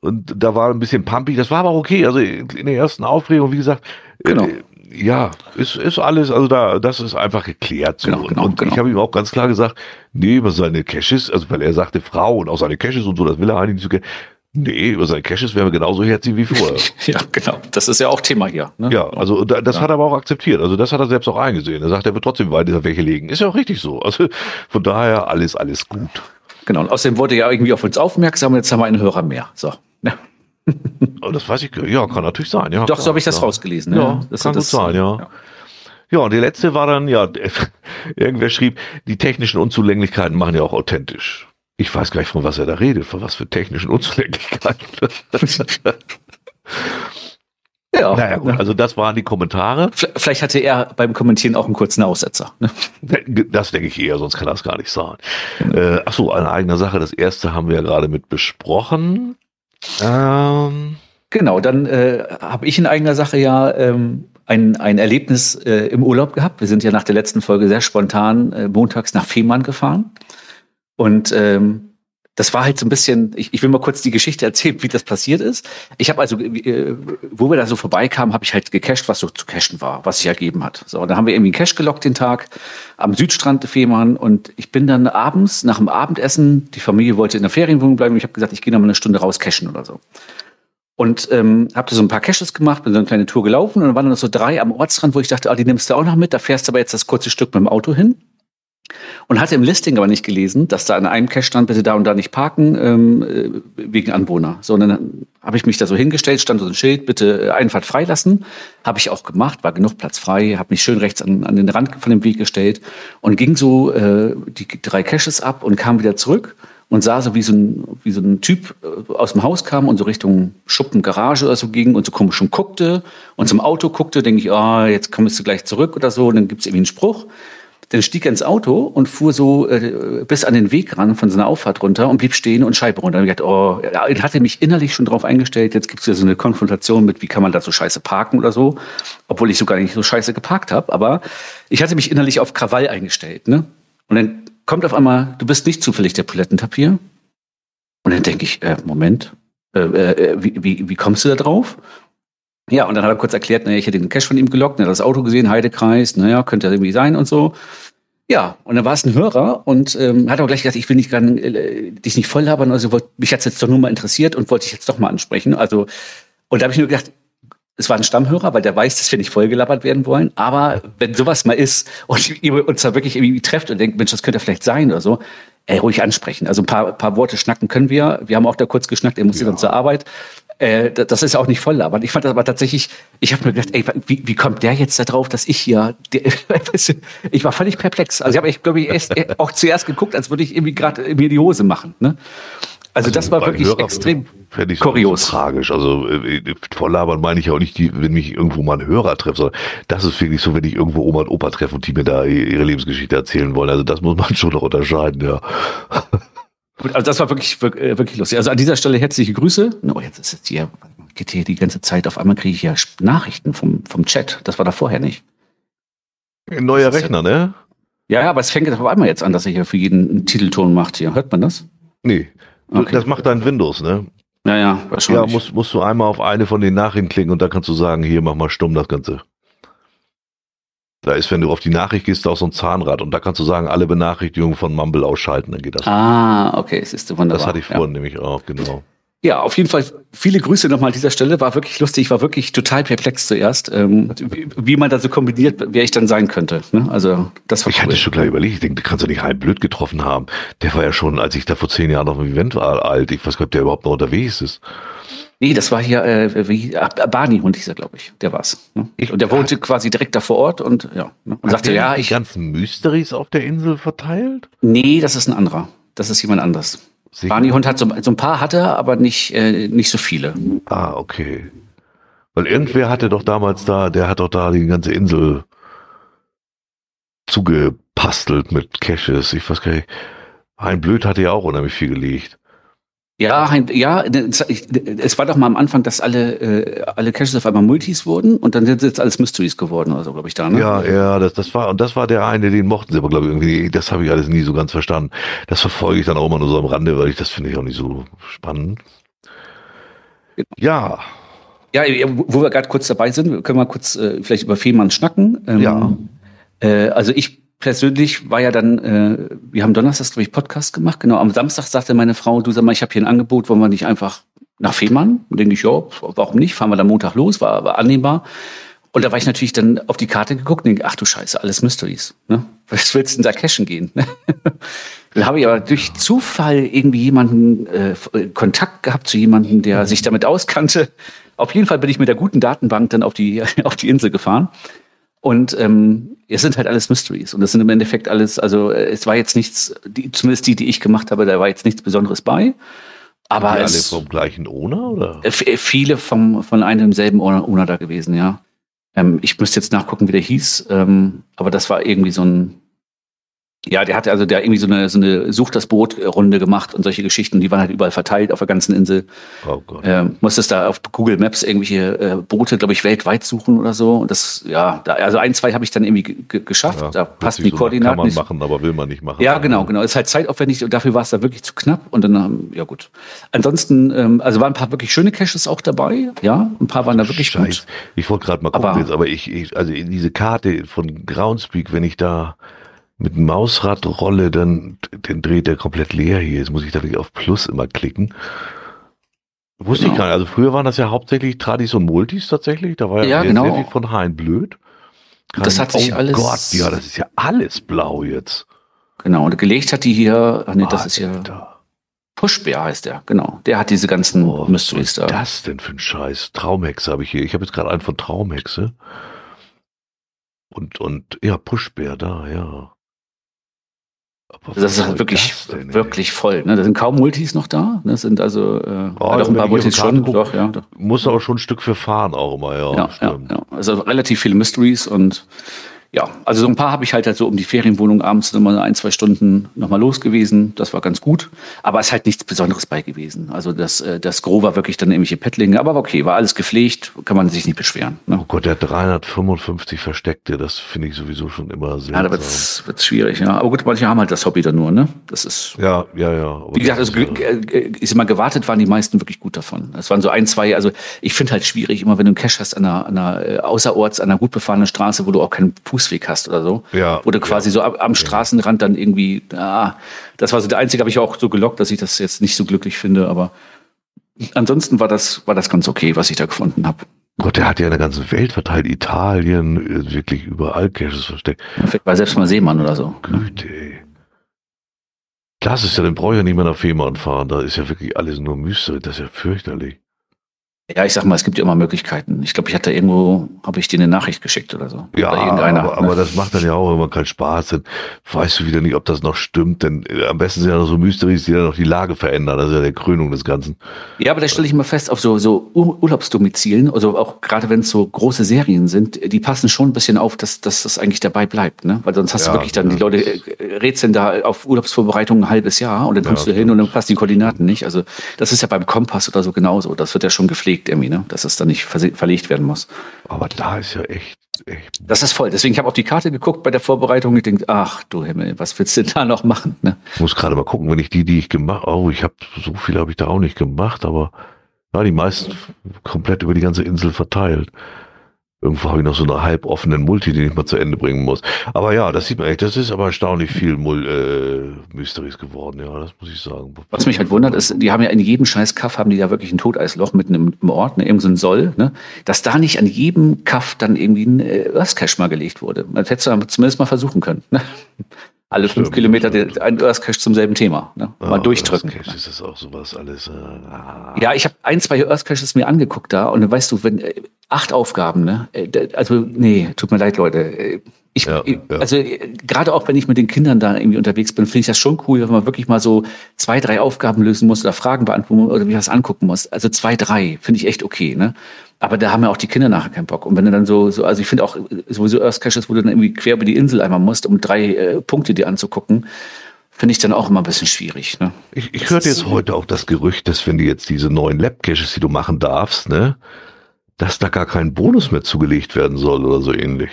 Und da war ein bisschen pumpig, das war aber okay. Also in der ersten Aufregung, wie gesagt, Genau. äh, ja, ist, ist alles, also da, das ist einfach geklärt. So. Genau, genau, und genau. ich habe ihm auch ganz klar gesagt, nee, über seine Caches, also weil er sagte Frau und auch seine Caches und so, das will er eigentlich nicht so gerne. Nee, über seine Caches wären wir genauso herzig wie vorher. Ja, genau. Das ist ja auch Thema hier. Ne? Ja, also da, das Ja. hat er aber auch akzeptiert. Also das hat er selbst auch eingesehen. Er sagt, er wird trotzdem weiter welche legen. Ist ja auch richtig so. Also von daher alles, alles gut. Genau. Und außerdem wurde er ja irgendwie auf uns aufmerksam und jetzt haben wir einen Hörer mehr. So. Ja. Aber das weiß ich, ja, kann natürlich sein. Ja, Doch, so habe ich das ja. rausgelesen. Ne? Ja, Das- kann gut das- sein, ja. Ja, und die letzte war dann, ja, irgendwer schrieb, die technischen Unzulänglichkeiten machen ja auch authentisch. Ich weiß gar nicht, von was er da redet, von was für technischen Unzulänglichkeiten. Ja. naja, gut, also das waren die Kommentare. Vielleicht hatte er beim Kommentieren auch einen kurzen Aussetzer. Ne? Das denke ich eher, sonst kann das gar nicht sein. Äh, ach so, eine eigene Sache. Das erste haben wir ja gerade mit besprochen. Ähm, Genau, dann äh, habe ich in eigener Sache ja ähm, ein, ein Erlebnis äh, im Urlaub gehabt. Wir sind ja nach der letzten Folge sehr spontan äh, montags nach Fehmarn gefahren. Und ähm, das war halt so ein bisschen, ich, ich will mal kurz die Geschichte erzählen, wie das passiert ist. Ich habe also, äh, wo wir da so vorbeikamen, habe ich halt gecached, was so zu cashen war, was sich ergeben hat. So, und dann haben wir irgendwie einen Cache gelockt den Tag am Südstrand Fehmarn und ich bin dann abends nach dem Abendessen, die Familie wollte in der Ferienwohnung bleiben, und ich habe gesagt, ich gehe noch mal eine Stunde raus cashen oder so. Und ähm, habe da so ein paar Caches gemacht, bin so eine kleine Tour gelaufen und dann waren noch so drei am Ortsrand, wo ich dachte, ah, die nimmst du auch noch mit, da fährst du aber jetzt das kurze Stück mit dem Auto hin. Und hatte im Listing aber nicht gelesen, dass da an einem Cache stand, bitte da und da nicht parken, ähm, äh, wegen Anwohner. So, und dann habe ich mich da so hingestellt, stand so ein Schild, bitte äh, Einfahrt freilassen. Habe ich auch gemacht, war genug Platz frei, habe mich schön rechts an, an den Rand von dem Weg gestellt und ging so äh, die drei Caches ab und kam wieder zurück und sah so, wie so ein, wie so ein Typ äh, aus dem Haus kam und so Richtung Schuppen, Garage oder so ging und so komisch schon guckte und zum Auto guckte, denke ich, ah, jetzt kommst du gleich zurück oder so, und dann gibt's irgendwie einen Spruch. Dann stieg er ins Auto und fuhr so äh, bis an den Weg ran von seiner Auffahrt runter und blieb stehen und Scheibe runter. Und ich dachte, oh, er hatte mich innerlich schon drauf eingestellt, jetzt gibt's wieder so eine Konfrontation mit, wie kann man da so scheiße parken oder so, obwohl ich so gar nicht so scheiße geparkt habe. Aber ich hatte mich innerlich auf Krawall eingestellt. Ne? Und dann kommt auf einmal, du bist nicht zufällig der Toilettentapier. Und dann denke ich, äh, Moment, äh, äh, wie, wie, wie kommst du da drauf? Ja, und dann hat er kurz erklärt, naja, ich hätte den Cash von ihm gelockt, er hat das Auto gesehen, Heidekreis, naja, könnte ja irgendwie sein und so. Ja, und dann war es ein Hörer und ähm, hat auch gleich gesagt, ich will nicht gar, äh, dich nicht voll labern, also wollt, mich hat's jetzt doch nur mal interessiert und wollte ich jetzt doch mal ansprechen. Also, und da habe ich nur gedacht, es war ein Stammhörer, weil der weiß, dass wir nicht vollgelabert werden wollen. Aber wenn sowas mal ist und ihr uns da wirklich irgendwie trefft und denkt, Mensch, das könnte vielleicht sein oder so, ey, ruhig ansprechen. Also ein paar, paar Worte schnacken können wir. Wir haben auch da kurz geschnackt, er musste dann zur Arbeit. Äh, da- das ist auch nicht voll labern. Ich fand das aber tatsächlich, ich habe mir gedacht, ey, wie, wie kommt der jetzt da drauf, dass ich hier, der, ich war völlig perplex. Also ich habe, glaube ich, erst, äh, auch zuerst geguckt, als würde ich irgendwie gerade mir die Hose machen. Ne? Also, das war wirklich Hörer extrem ich so kurios. tragisch. Also äh, volllabern meine ich ja auch nicht, die, wenn mich irgendwo mal ein Hörer treffe, sondern das ist wirklich so, wenn ich irgendwo Oma und Opa treffe und die mir da ihre Lebensgeschichte erzählen wollen. Also das muss man schon noch unterscheiden, ja. Gut, also das war wirklich, wirklich, äh, wirklich lustig. Also an dieser Stelle herzliche Grüße. Oh, jetzt ist es hier, geht hier die ganze Zeit. Auf einmal kriege ich ja Nachrichten vom, vom Chat. Das war da vorher nicht. Ein neuer Rechner, ne? Ja, ja, aber es fängt auf einmal jetzt an, dass er hier für jeden einen Titelton macht hier. Hört man das? Nee. Du- Okay. Das macht dein Windows, ne? Ja, ja, Ja, wahrscheinlich. musst, musst du einmal auf eine von den Nachrichten klicken und dann kannst du sagen, hier, mach mal stumm das Ganze. Da ist, wenn du auf die Nachricht gehst, auch so ein Zahnrad und da kannst du sagen, alle Benachrichtigungen von Mumble ausschalten, dann geht das. ah, okay, es ist wunderbar. das hatte ich ja. vorhin nämlich auch, genau. Ja, auf jeden Fall viele Grüße nochmal an dieser Stelle. War wirklich lustig. Ich war wirklich total perplex zuerst, ähm, wie, wie man da so kombiniert, wer ich dann sein könnte. Ne? Also, das war Ich hatte schon gleich überlegt, ich denke, du kannst doch nicht halb blöd getroffen haben. Der war ja schon, als ich da vor zehn Jahren auf dem Event war, alt. Ich weiß gar nicht, ob der überhaupt noch unterwegs ist. Nee, das war hier, äh, wie, äh, Barney-Hund hieß er, glaube ich. Der war's. Ne? Ich, und der wohnte quasi direkt da vor Ort und ja. Ne? Und sagte, ja, ich. die ganzen Mysteries auf der Insel verteilt? Nee, das ist ein anderer. Das ist jemand anderes. Barney-Hund hat so, so, ein paar hatte er, aber nicht, äh, nicht so viele. Ah, okay. Weil irgendwer hatte doch damals da, der hat doch da die ganze Insel zugepastelt mit Caches. Ich weiß gar nicht. Hein Blöd hatte ja auch unheimlich viel gelegt. Ja, ja, es war doch mal am Anfang, dass alle, äh, alle Caches auf einmal Multis wurden und dann sind jetzt alles Mysteries geworden oder so, glaube ich, da, ne? Ja, ja, das, das war, und das war der eine, den mochten sie aber, glaube ich, irgendwie, das habe ich alles nie so ganz verstanden. Das verfolge ich dann auch immer nur so am Rande, weil ich das finde ich auch nicht so spannend. Ja. Ja, wo wir gerade kurz dabei sind, können wir kurz äh, vielleicht über Fehmarn schnacken. Ähm, ja. Äh, also ich persönlich war ja dann, äh, wir haben Donnerstag, glaube ich, Podcast gemacht. Genau, am Samstag sagte meine Frau, du sag mal, ich habe hier ein Angebot, wollen wir nicht einfach nach Fehmarn? Und denke ich, ja, warum nicht? Fahren wir dann Montag los, war, war annehmbar. Und da war ich natürlich dann auf die Karte geguckt und denke, ach du Scheiße, alles Mysteries. Ne? Was willst du denn da cashen gehen? dann habe ich aber durch Zufall irgendwie jemanden, äh, Kontakt gehabt zu jemandem, der sich damit auskannte. Auf jeden Fall bin ich mit der guten Datenbank dann auf die, auf die Insel gefahren. Und ähm, es sind halt alles Mysteries. Und das sind im Endeffekt alles, also äh, es war jetzt nichts, die, zumindest die, die ich gemacht habe, da war jetzt nichts Besonderes bei. Aber die es, alle vom gleichen Owner, oder? Äh, viele vom, von einem selben Owner, Owner da gewesen, ja. Ähm, ich müsste jetzt nachgucken, wie der hieß. Ähm, aber das war irgendwie so ein, ja, der hatte also der irgendwie so eine, so eine Such das Boot-Runde gemacht und solche Geschichten, die waren halt überall verteilt auf der ganzen Insel. Oh Gott. Ähm, musstest da auf Google Maps irgendwelche äh, Boote, glaube ich, weltweit suchen oder so. Und das, ja, da, also ein, zwei habe ich dann irgendwie geschafft. Ja, da passen die so Koordinaten. Kann man machen, aber will man nicht machen. Ja, genau, genau. Ist halt zeitaufwendig und dafür war es da wirklich zu knapp. Und dann, ähm, ja gut. Ansonsten, ähm, also waren ein paar wirklich schöne Caches auch dabei. Ja, ein paar waren da wirklich Scheiß. gut. Ich wollte gerade mal gucken aber, jetzt, aber ich, ich, also diese Karte von Groundspeak, wenn ich da mit Mausrad rolle, dann den dreht der komplett leer hier. Jetzt muss ich da wirklich auf Plus immer klicken. Wusste genau. ich gar nicht. Also früher waren das ja hauptsächlich Tradis und Multis tatsächlich. Da war ja, ja genau. sehr viel von Hein blöd. Kann das hat sich oh alles. Gott, ja, das ist ja alles blau jetzt. Genau, und gelegt hat die hier, ach nee, das ist ja. Pushbär heißt der, genau. Der hat diese ganzen oh, Mysteries da. Was ist das denn für ein Scheiß? Traumhexe habe ich hier. Ich habe jetzt gerade einen von Traumhexe. Und, und, ja, Pushbär da, ja. Das ist halt wirklich, denn, wirklich voll. Ne? Da sind kaum Multis noch da. Das sind also äh, halt auch ein paar Multis schon. Guck, doch, ja, doch. Muss aber schon ein Stück für fahren auch immer, ja. Ja, ja, ja. Also relativ viele Mysteries und ja, also so ein paar habe ich halt, halt so um die Ferienwohnung abends nochmal ein, zwei Stunden nochmal los gewesen. Das war ganz gut. Aber es ist halt nichts Besonderes bei gewesen. Also das, äh, das Gros war wirklich dann irgendwelche Pettlinge. Aber okay, war alles gepflegt, kann man sich nicht beschweren. Ne? Oh Gott, der 355 Versteckte, das finde ich sowieso schon immer sehr. Ja, da wird es schwierig, ja. Aber gut, manche haben halt das Hobby dann nur, ne? Das ist. Ja, ja, ja. Wie gesagt, also, äh, ist immer gewartet, waren die meisten wirklich gut davon. Es waren so ein, zwei, also ich finde halt schwierig, immer wenn du einen Cash hast an einer, an einer äh, außerorts, an einer gut befahrenen Straße, wo du auch keinen Fuß Fußweg hast oder so. Ja. Oder quasi ja. so am, am Straßenrand dann irgendwie, ah, das war so der einzige, habe ich auch so gelockt, dass ich das jetzt nicht so glücklich finde, aber ansonsten war das, war das ganz okay, was ich da gefunden habe. Gott, der hat ja in der ganzen Welt verteilt, Italien, wirklich überall Caches versteckt. Vielleicht war selbst mal Seemann oder so. Güte, ey. Das ist ja, dann brauche ich ja nicht mehr nach Fehmarn fahren, da ist ja wirklich alles nur Mystery, das ist ja fürchterlich. Ja, ich sag mal, es gibt ja immer Möglichkeiten. Ich glaube, ich hatte irgendwo, habe ich dir eine Nachricht geschickt oder so. Ja, oder aber, ne? aber das macht dann ja auch immer keinen Spaß. Dann weißt du wieder nicht, ob das noch stimmt. Denn äh, am besten sind ja noch so Mysteries, die dann noch die Lage verändern. Das ist ja der Krönung des Ganzen. Ja, aber da stelle ich immer fest, auf so, so Urlaubsdomizilen, also auch gerade wenn es so große Serien sind, die passen schon ein bisschen auf, dass, dass das eigentlich dabei bleibt. Ne? Weil sonst hast ja, du wirklich dann, ja. die Leute äh, rätseln da auf Urlaubsvorbereitung ein halbes Jahr und dann kommst ja, du hin und dann passen die Koordinaten nicht. Also das ist ja beim Kompass oder so genauso. Das wird ja schon gepflegt gepflegt irgendwie, ne? dass es dann nicht verlegt werden muss. Aber da ist ja echt. echt das ist voll. Deswegen, ich habe auf die Karte geguckt bei der Vorbereitung und denke, ach du Himmel, was willst du da noch machen? Ne? Ich muss gerade mal gucken, wenn ich die, die ich gemacht habe, oh, ich habe so viel habe ich da auch nicht gemacht, aber ja, die meisten komplett über die ganze Insel verteilt. Irgendwo habe ich noch so eine halb offenen Multi, die ich mal zu Ende bringen muss. Aber ja, das sieht man echt. Das ist aber erstaunlich viel Mul äh, Mysteries geworden. Ja, das muss ich sagen. Was mich halt wundert, ist, die haben ja in jedem scheiß Kaff haben die ja wirklich ein Toteisloch mitten im, im Ort, ne, irgend so ein Soll, ne, dass da nicht an jedem Kaff dann irgendwie ein äh, Earthcache mal gelegt wurde. Das hättest du zumindest mal versuchen können. Ne? Alle fünf Stimmt, Kilometer stimmt. den- ein Earth Cache zum selben Thema. Ne? Mal Ah, durchdrücken. Das ist das auch sowas alles. Äh, ah. Ja, ich habe ein, zwei Earth Caches mir angeguckt da und dann weißt du, wenn äh, acht Aufgaben, ne? Äh, Also nee, tut mir leid, Leute. Ich, Ja, ja. also äh, gerade auch wenn ich mit den Kindern da irgendwie unterwegs bin, finde ich das schon cool, wenn man wirklich mal so zwei, drei Aufgaben lösen muss oder Fragen beantworten muss oder wie was angucken muss. Also zwei, drei finde ich echt okay, ne? Aber da haben ja auch die Kinder nachher keinen Bock. Und wenn du dann so, so also ich finde auch äh, sowieso Earth Caches, wo du dann irgendwie quer über die Insel einmal musst, um drei äh, Punkte dir anzugucken, finde ich dann auch immer ein bisschen schwierig, ne? Ich, ich hörte jetzt heute auch das Gerücht, dass wenn du jetzt diese neuen Lab-Caches, die du machen darfst, ne, dass da gar kein Bonus mehr zugelegt werden soll oder so ähnlich.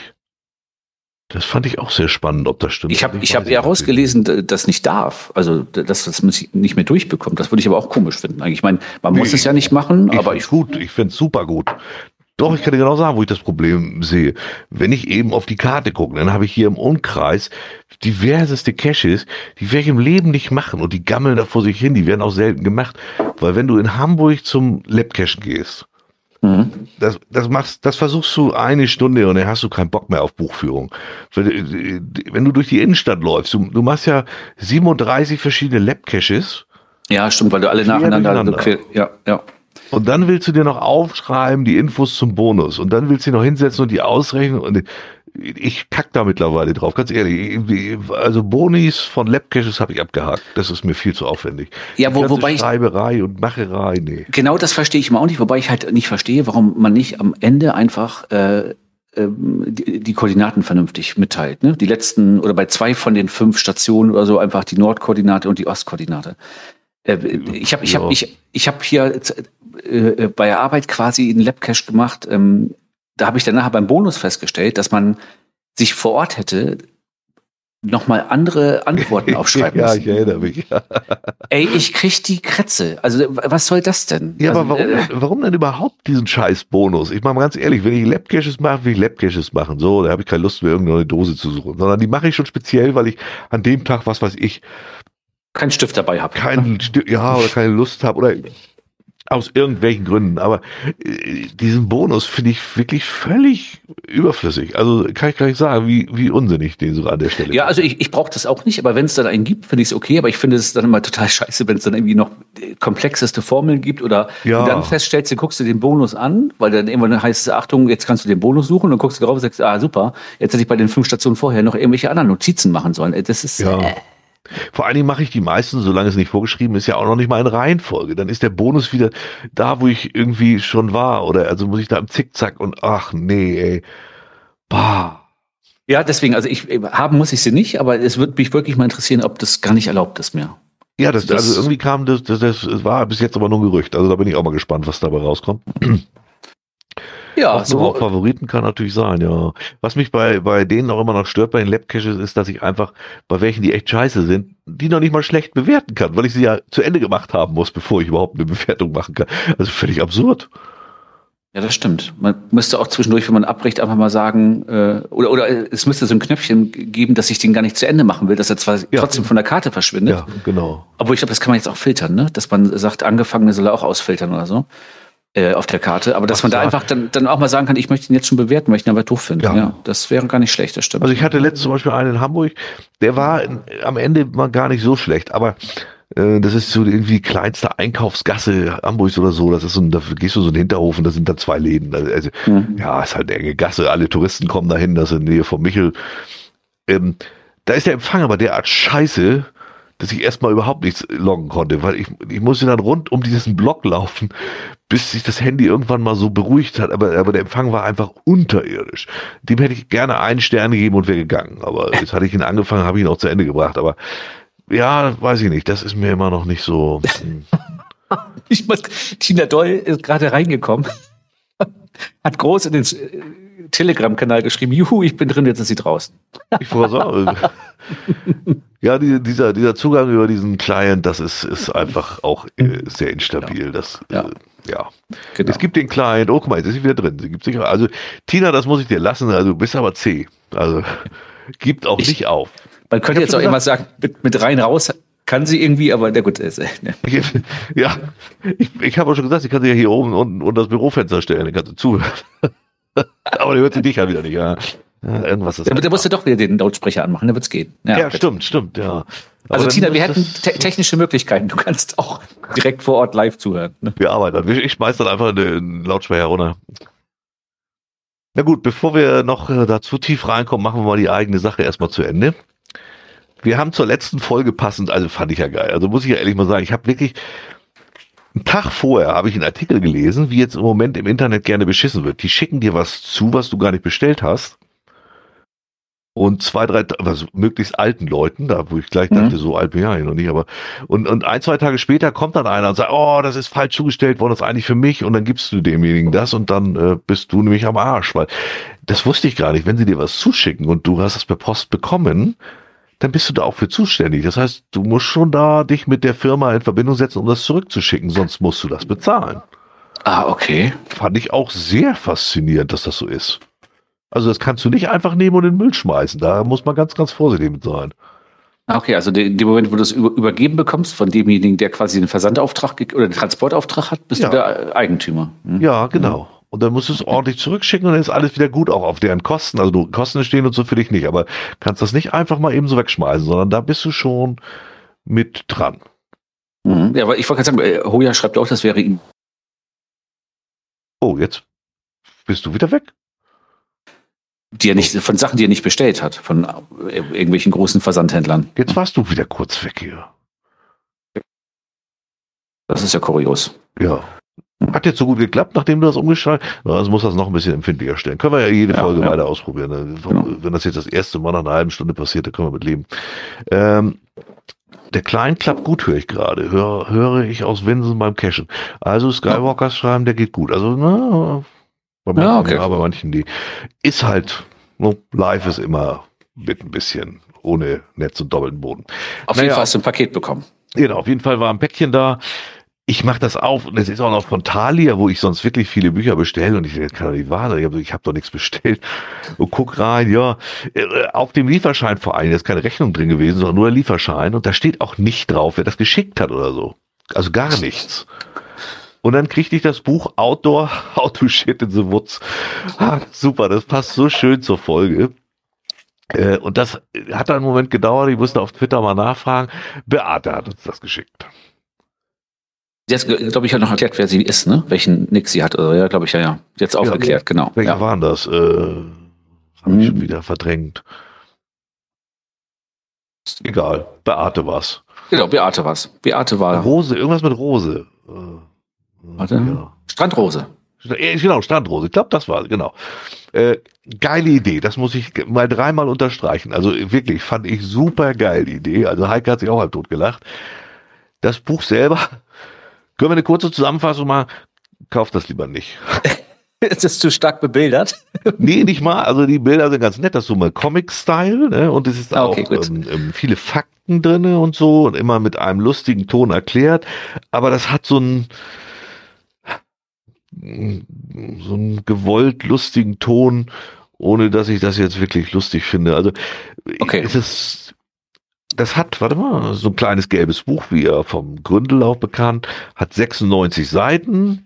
Das fand ich auch sehr spannend, ob das stimmt. Ich habe ich hab nicht. rausgelesen, dass nicht darf. Also, dass das nicht mehr durchbekommt. Das würde ich aber auch komisch finden. eigentlich. Ich meine, man muss Nee, es ja nicht machen, Ich aber find's ich. gut, ich find's super gut. Doch, ich kann dir genau sagen, wo ich das Problem sehe. Wenn ich eben auf die Karte gucke, dann habe ich hier im Umkreis diverseste Caches, die werde ich im Leben nicht machen und die gammeln da vor sich hin, die werden auch selten gemacht. Weil wenn du in Hamburg zum Labcache gehst, Mhm. das, das machst, das versuchst du eine Stunde und dann hast du keinen Bock mehr auf Buchführung. Wenn, du durch die Innenstadt läufst, du, du machst ja 37 verschiedene Labcaches Ja, stimmt, weil du alle nacheinander. Quer, ja, ja. und dann willst du dir noch aufschreiben, die Infos zum Bonus und dann willst du dich noch hinsetzen und die ausrechnen und ich kack da mittlerweile drauf, ganz ehrlich. Also Bonis von Labcaches habe ich abgehakt. Das ist mir viel zu aufwendig. Ja, wo, wobei ich. Schreiberei und Macherei, nee. Genau das verstehe ich immer auch nicht, wobei ich halt nicht verstehe, warum man nicht am Ende einfach äh, ähm, die, die Koordinaten vernünftig mitteilt. Ne? Die letzten oder bei zwei von den fünf Stationen oder so einfach die Nordkoordinate und die Ostkoordinate. Äh, ich habe ich Ja. hab, ich, ich hab hier äh, bei der Arbeit quasi einen Labcache gemacht. Ähm, da habe ich dann nachher beim Bonus festgestellt, dass man sich vor Ort hätte nochmal andere Antworten aufschreiben ja, müssen. ich erinnere mich. Ey, ich krieg die Kretze. Also was soll das denn? Ja, also, aber warum, äh, warum denn überhaupt diesen scheiß Bonus? Ich meine mal ganz ehrlich, wenn ich Labcaches mache, will ich Labcaches machen. So, da habe ich keine Lust mehr, irgendeine Dose zu suchen. Sondern die mache ich schon speziell, weil ich an dem Tag, was weiß ich, keinen Stift dabei habe. keinen Sti- ja oder keine Lust habe oder aus irgendwelchen Gründen. Aber äh, diesen Bonus finde ich wirklich völlig überflüssig. Also kann ich gar nicht sagen, wie, wie unsinnig den sogar an der Stelle. Ja, also ich, ich brauche das auch nicht, aber wenn es dann einen gibt, finde ich es okay, aber ich finde es dann immer total scheiße, wenn es dann irgendwie noch äh, komplexeste Formeln gibt oder Ja. du dann feststellst, du guckst dir den Bonus an, weil dann irgendwann heißt es, Achtung, jetzt kannst du den Bonus suchen und dann guckst du drauf und sagst, ah super, jetzt hätte ich bei den fünf Stationen vorher noch irgendwelche anderen Notizen machen sollen. Äh, Das ist Ja. äh, Vor allen Dingen mache ich die meisten, solange es nicht vorgeschrieben ist, ja auch noch nicht mal in Reihenfolge. Dann ist der Bonus wieder da, wo ich irgendwie schon war. Oder also muss ich da im Zickzack und ach nee, ey. Bah. ja, deswegen, also ich äh, haben muss ich sie nicht, aber es würde mich wirklich mal interessieren, ob das gar nicht erlaubt ist mehr. Ja, das, Das- also irgendwie kam das, das, das war bis jetzt aber nur ein Gerücht. Also da bin ich auch mal gespannt, was dabei rauskommt. Ja, auch, so, auch Favoriten kann natürlich sein, ja. Was mich bei, bei denen auch immer noch stört bei den Labcaches ist, dass ich einfach bei welchen, die echt scheiße sind, die noch nicht mal schlecht bewerten kann, weil ich sie ja zu Ende gemacht haben muss, bevor ich überhaupt eine Bewertung machen kann. Also völlig absurd. Ja, das stimmt. Man müsste auch zwischendurch, wenn man abbricht, einfach mal sagen, äh, oder, oder es müsste so ein Knöpfchen geben, dass ich den gar nicht zu Ende machen will, dass er zwar Ja. trotzdem von der Karte verschwindet. Ja, genau. Obwohl ich glaube, das kann man jetzt auch filtern, ne? Dass man sagt, angefangene soll er auch ausfiltern oder so. Äh, auf der Karte. Aber dass Ach, man da sag. einfach dann, dann auch mal sagen kann, ich möchte ihn jetzt schon bewerten, weil ich ihn aber doof finde. Ja. Ja. das wäre gar nicht schlecht, das stimmt. Also ich hatte letztens zum Beispiel einen in Hamburg, der war in, am Ende mal gar nicht so schlecht, aber äh, das ist so irgendwie kleinste Einkaufsgasse Hamburgs oder so. Das ist so ein, da gehst du so in den Hinterhof und da sind da zwei Läden. Also Mhm. ja, ist halt eine enge Gasse. Alle Touristen kommen dahin, das ist in der Nähe von Michel. Ähm, da ist der Empfang aber derart scheiße, dass ich erstmal überhaupt nichts loggen konnte, weil ich, ich musste dann rund um diesen Block laufen, bis sich das Handy irgendwann mal so beruhigt hat, aber, aber der Empfang war einfach unterirdisch. Dem hätte ich gerne einen Stern gegeben und wäre gegangen, aber jetzt hatte ich ihn angefangen, habe ich ihn auch zu Ende gebracht, aber ja, weiß ich nicht, das ist mir immer noch nicht so. hm. Ich muss, Tina Doll ist gerade reingekommen, hat groß in den Telegram-Kanal geschrieben, juhu, ich bin drin, jetzt ist sie draußen. Ich wollte sagen, ja, die, dieser, dieser Zugang über diesen Client, das ist, ist einfach auch äh, sehr instabil. Das, Ja. Äh, ja. Genau. Es gibt den Client, oh guck mal, jetzt ist sie wieder drin. Sie gibt sicher, also Tina, das muss ich dir lassen, also du bist aber C. Also gibt auch Ich- nicht auf. Man könnte jetzt auch immer sagen, mit, mit rein raus kann sie irgendwie, aber der gut ist. äh, ne. Ja, ich, ich habe auch schon gesagt, ich kann sie ja hier oben unten und das Bürofenster stellen, dann kannst du zuhören. aber die hört sie dich ja wieder nicht, ja. Ja, irgendwas ist. Der, der musste doch wieder den Lautsprecher anmachen, dann wird's gehen. Ja, stimmt, stimmt, ja. Also Aber Tina, dann wir hätten te technische Möglichkeiten. Du kannst auch direkt vor Ort live zuhören. Ne? Wir arbeiten. Ich schmeiß dann einfach den Lautsprecher runter. Na gut, bevor wir noch äh, da zu tief reinkommen, machen wir mal die eigene Sache erstmal zu Ende. Wir haben zur letzten Folge passend, also fand ich ja geil. Also muss ich ja ehrlich mal sagen, ich habe wirklich einen Tag vorher habe ich einen Artikel gelesen, wie jetzt im Moment im Internet gerne beschissen wird. Die schicken dir was zu, was du gar nicht bestellt hast. Und zwei, drei, also möglichst alten Leuten, da wo ich gleich Mhm. dachte, so alt bin ich eigentlich noch nicht, aber und, und ein, zwei Tage später kommt dann einer und sagt, oh, das ist falsch zugestellt worden, das ist eigentlich für mich und dann gibst du demjenigen das und dann äh, bist du nämlich am Arsch, weil das wusste ich gar nicht. Wenn sie dir was zuschicken und du hast es per Post bekommen, dann bist du da auch für zuständig. Das heißt, du musst schon da dich mit der Firma in Verbindung setzen, um das zurückzuschicken, sonst musst du das bezahlen. Ah, okay. Fand ich auch sehr faszinierend, dass das so ist. Also das kannst du nicht einfach nehmen und in den Müll schmeißen. Da muss man ganz, ganz vorsichtig mit sein. Ah, Okay, also in dem Moment, wo du es über, übergeben bekommst von demjenigen, der quasi den Versandauftrag oder den Transportauftrag hat, bist Ja. du der Eigentümer. Hm? Ja, genau. Und dann musst du es ordentlich zurückschicken und dann ist alles wieder gut, auch auf deren Kosten. Also du, Kosten stehen und so für dich nicht, aber kannst das nicht einfach mal eben so wegschmeißen, sondern da bist du schon mit dran. Mhm. Ja, aber ich wollte gerade sagen, äh, Hoja schreibt auch, das wäre ihm. Oh, jetzt bist du wieder weg. Die er nicht, von Sachen, die er nicht bestellt hat, von äh, irgendwelchen großen Versandhändlern. Jetzt warst du wieder kurz weg hier. Das ist ja kurios. Ja. Hat jetzt so gut geklappt, nachdem du das umgeschaltet hast. Also muss das noch ein bisschen empfindlicher stellen. Können wir ja jede Ja, Folge ja. weiter ausprobieren. ne? Genau. Wenn das jetzt das erste Mal nach einer halben Stunde passiert, dann können wir mit leben. Ähm, der Klein klappt gut, höre ich gerade. Hör, höre ich aus Winsen beim Cashen. Also Skywalkers schreiben, der geht gut. Also, na, bei manchen, Ja, okay. ja, bei manchen die. Ist halt, no, live ist immer mit ein bisschen ohne Netz und doppelten Boden. Auf Naja. jeden Fall hast du ein Paket bekommen. Genau, auf jeden Fall war ein Päckchen da. Ich mache das auf und es ist auch noch von Thalia, wo ich sonst wirklich viele Bücher bestelle und ich das kann doch nicht wahr sein. Ich habe hab doch nichts bestellt und guck rein, ja, äh, auf dem Lieferschein vor allem, da ist keine Rechnung drin gewesen, sondern nur der Lieferschein und da steht auch nicht drauf, wer das geschickt hat oder so. Also gar nichts. Und dann kriegte ich das Buch Outdoor, How to Shit in the Woods. Ah, super, das passt so schön zur Folge. Äh, Und das hat einen Moment gedauert, ich musste auf Twitter mal nachfragen. Beate hat uns das geschickt. Sie hat, glaube ich, hat noch erklärt, wer sie ist, ne? Welchen Nick sie hat. Oder, ja, glaube ich, ja, ja. Es auch Ja, erklärt, genau. Welche Ja. waren das? Äh, Habe ich Hm. schon wieder verdrängt. Ist Egal, Beate war's. Genau, Beate war's. Beate war Rose, irgendwas mit Rose. Äh, Warte. Ja. Strandrose. Genau, Strandrose. Ich glaube, das war genau. Äh, geile Idee, das muss ich mal dreimal unterstreichen. Also wirklich, fand ich super geil die Idee. Also Heike hat sich auch halb tot gelacht. Das Buch selber, können wir eine kurze Zusammenfassung machen? Kauft das lieber nicht. Ist es zu stark bebildert? Nee, nicht mal. Also die Bilder sind ganz nett. Das ist so mal Comic-Style. Ne? Und es ist Ah, auch okay, gut. ähm, ähm, viele Fakten drinne und so und immer mit einem lustigen Ton erklärt. Aber das hat so einen so einen gewollt lustigen Ton, ohne dass ich das jetzt wirklich lustig finde. Also Okay. es ist das hat, warte mal, so ein kleines gelbes Buch, wie er vom Gründel auch bekannt, hat 96 Seiten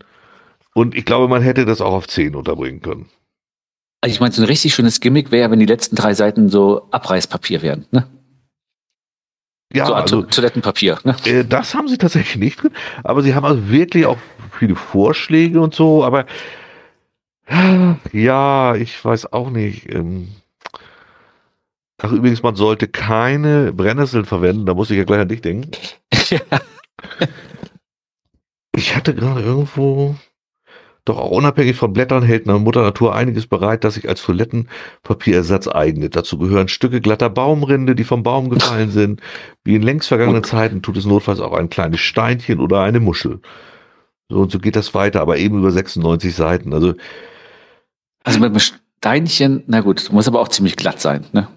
und ich glaube, man hätte das auch auf 10 unterbringen können. Also ich meine, so ein richtig schönes Gimmick wäre, wenn die letzten drei Seiten so Abreißpapier wären. Ne? Ja, so also To- Toilettenpapier. Ne? Äh, das haben sie tatsächlich nicht drin, aber sie haben also wirklich auch viele Vorschläge und so, aber ja, ich weiß auch nicht. Ähm, ach, übrigens, man sollte keine Brennnesseln verwenden, da muss ich ja gleich an dich denken. Ich hatte gerade irgendwo, doch auch unabhängig von Blättern hält Mutter Natur einiges bereit, das sich als Toilettenpapierersatz eignet. Dazu gehören Stücke glatter Baumrinde, die vom Baum gefallen sind. Wie in längst vergangenen Zeiten tut es notfalls auch ein kleines Steinchen oder eine Muschel. So und so geht das weiter, aber eben über 96 Seiten. Also Also mit einem Steinchen, na gut, muss aber auch ziemlich glatt sein. Ne?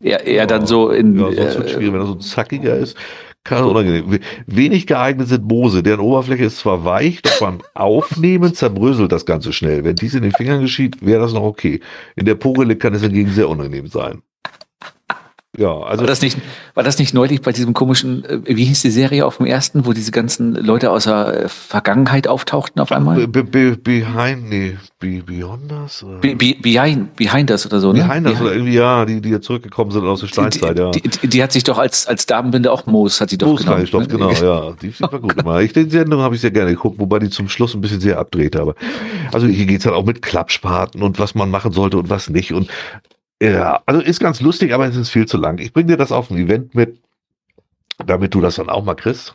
Eher, eher Ja. dann so in. ja, sonst wird äh, schwierig, wenn er so zackiger ist. Kann unangenehm. We- Wenig geeignet sind Moose, deren Oberfläche ist zwar weich, doch beim Aufnehmen zerbröselt das Ganze schnell. Wenn dies in den Fingern geschieht, wäre das noch okay. In der Pore kann es hingegen sehr unangenehm sein. Ja, also. War das nicht, war das nicht neulich bei diesem komischen, äh, wie hieß die Serie auf dem ersten, wo diese ganzen Leute aus der äh, Vergangenheit auftauchten auf einmal? Be, be, behind, nee, be, Beyonders? Oder? Be, be, behind, behind us oder so, ne? Behind us oder irgendwie, ja, die, die ja zurückgekommen sind aus der Steinzeit, die, ja. Die, die, die, hat sich doch als, als Damenbinde auch Moos, hat die doch Moos genommen. Moos genau, ja. Die, die war gut gemacht. Ich, die Sendung habe ich sehr gerne geguckt, wobei die zum Schluss ein bisschen sehr abdrehte, aber, also hier geht's halt auch mit Klappspaten und was man machen sollte und was nicht und ja, also ist ganz lustig, aber es ist viel zu lang. Ich bringe dir das auf ein Event mit, damit du das dann auch mal kriegst.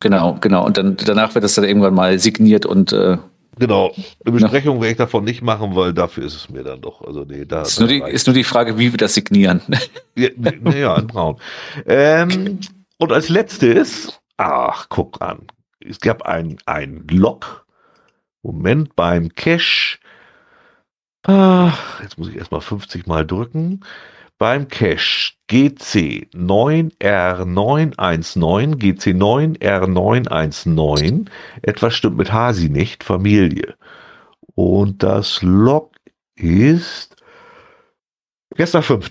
Genau, genau. Und dann danach wird das dann irgendwann mal signiert und äh, Genau. Eine Besprechung werde ich davon nicht machen, weil dafür ist es mir dann doch. Also nee, da ist, nur die, ist nur die Frage, wie wir das signieren. Ja, ja in Braun. Ähm, und als letztes, ach, guck an. Es gab ein, ein Log. Moment, beim Cache Ach, jetzt muss ich erstmal 50 Mal drücken. Beim Cache GC9R919, GC9R919, etwas stimmt mit Hasi nicht, Familie. Und das Log ist gestern 5.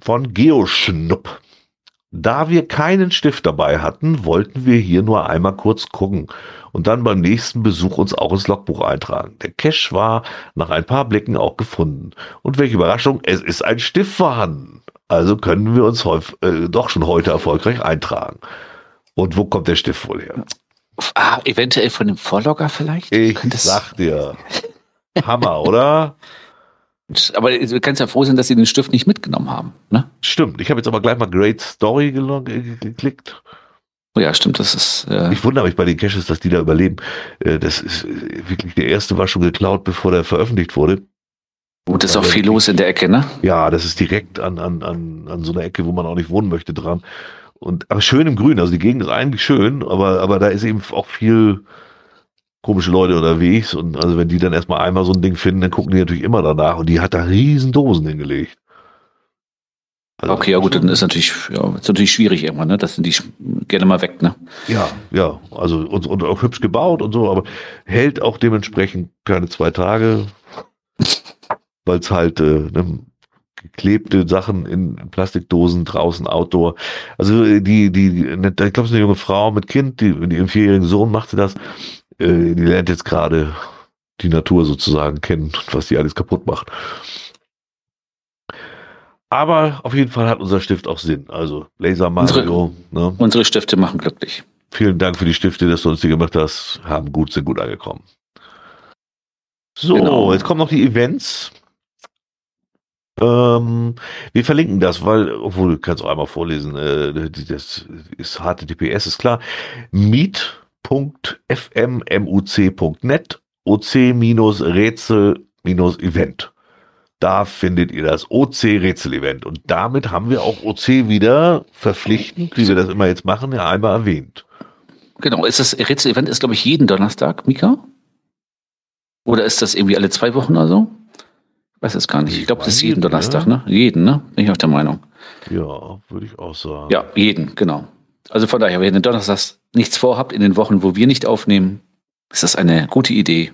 von Geoschnupp. Da wir keinen Stift dabei hatten, wollten wir hier nur einmal kurz gucken und dann beim nächsten Besuch uns auch ins Logbuch eintragen. Der Cache war nach ein paar Blicken auch gefunden. Und welche Überraschung, es ist ein Stift vorhanden. Also können wir uns häufig, äh, doch schon heute erfolgreich eintragen. Und wo kommt der Stift wohl her? Ah, eventuell von dem Vorlogger vielleicht? Ich sag dir. Hammer, oder? Aber du kannst ja froh sein, dass sie den Stift nicht mitgenommen haben. Ne? Stimmt. Ich habe jetzt aber gleich mal Great Story geklickt. Oh ja, stimmt, das ist. Äh ich wundere mich bei den Caches, dass die da überleben. Äh, das ist äh, wirklich, der erste war schon geklaut, bevor der veröffentlicht wurde. Und ist auch viel los in der Ecke, ne? Ja, das ist direkt an, an, an, an so einer Ecke, wo man auch nicht wohnen möchte, dran. Und, aber schön im Grün. Also die Gegend ist eigentlich schön, aber, aber da ist eben auch viel, komische Leute unterwegs und also wenn die dann erstmal einmal so ein Ding finden, dann gucken die natürlich immer danach und die hat da riesen Dosen hingelegt. Also okay, ja gut, dann ist natürlich, ja, ist natürlich schwierig irgendwann, ne? Das sind die gerne mal weg, ne? Ja, ja, also und, und auch hübsch gebaut und so, aber hält auch dementsprechend keine zwei Tage, weil es halt äh, ne, geklebte Sachen in Plastikdosen draußen, Outdoor. Also die, die, ich glaube, es ist eine junge Frau mit Kind, die, die ihrem vierjährigen Sohn macht sie das äh, die lernt jetzt gerade die Natur sozusagen kennen, was die alles kaputt macht. Aber auf jeden Fall hat unser Stift auch Sinn. Also Laser Mario. Unsere, ne? unsere Stifte machen glücklich. Vielen Dank für die Stifte, dass du uns die gemacht hast. Haben gut, sind gut angekommen. So, genau. jetzt kommen noch die Events. Ähm, wir verlinken das, weil, obwohl du kannst auch einmal vorlesen, äh, das ist HTTPS, ist klar. Meet www.fmmuc.net OC-Rätsel-Event. Da findet ihr das OC-Rätsel-Event. Und damit haben wir auch OC wieder verpflichtend, wie wir das immer jetzt machen, ja einmal erwähnt. Genau, ist das Rätsel-Event ist, glaube ich, jeden Donnerstag, Mika? Oder ist das irgendwie alle zwei Wochen oder so? Ich weiß es gar nicht. Ich glaube, das ist jeden Donnerstag, ne? Jeden, ne? Bin ich auf der Meinung. Ja, würde ich auch sagen. Ja, jeden, genau. Also von daher, wenn ihr donnerstags nichts vorhabt in den Wochen, wo wir nicht aufnehmen, ist das eine gute Idee.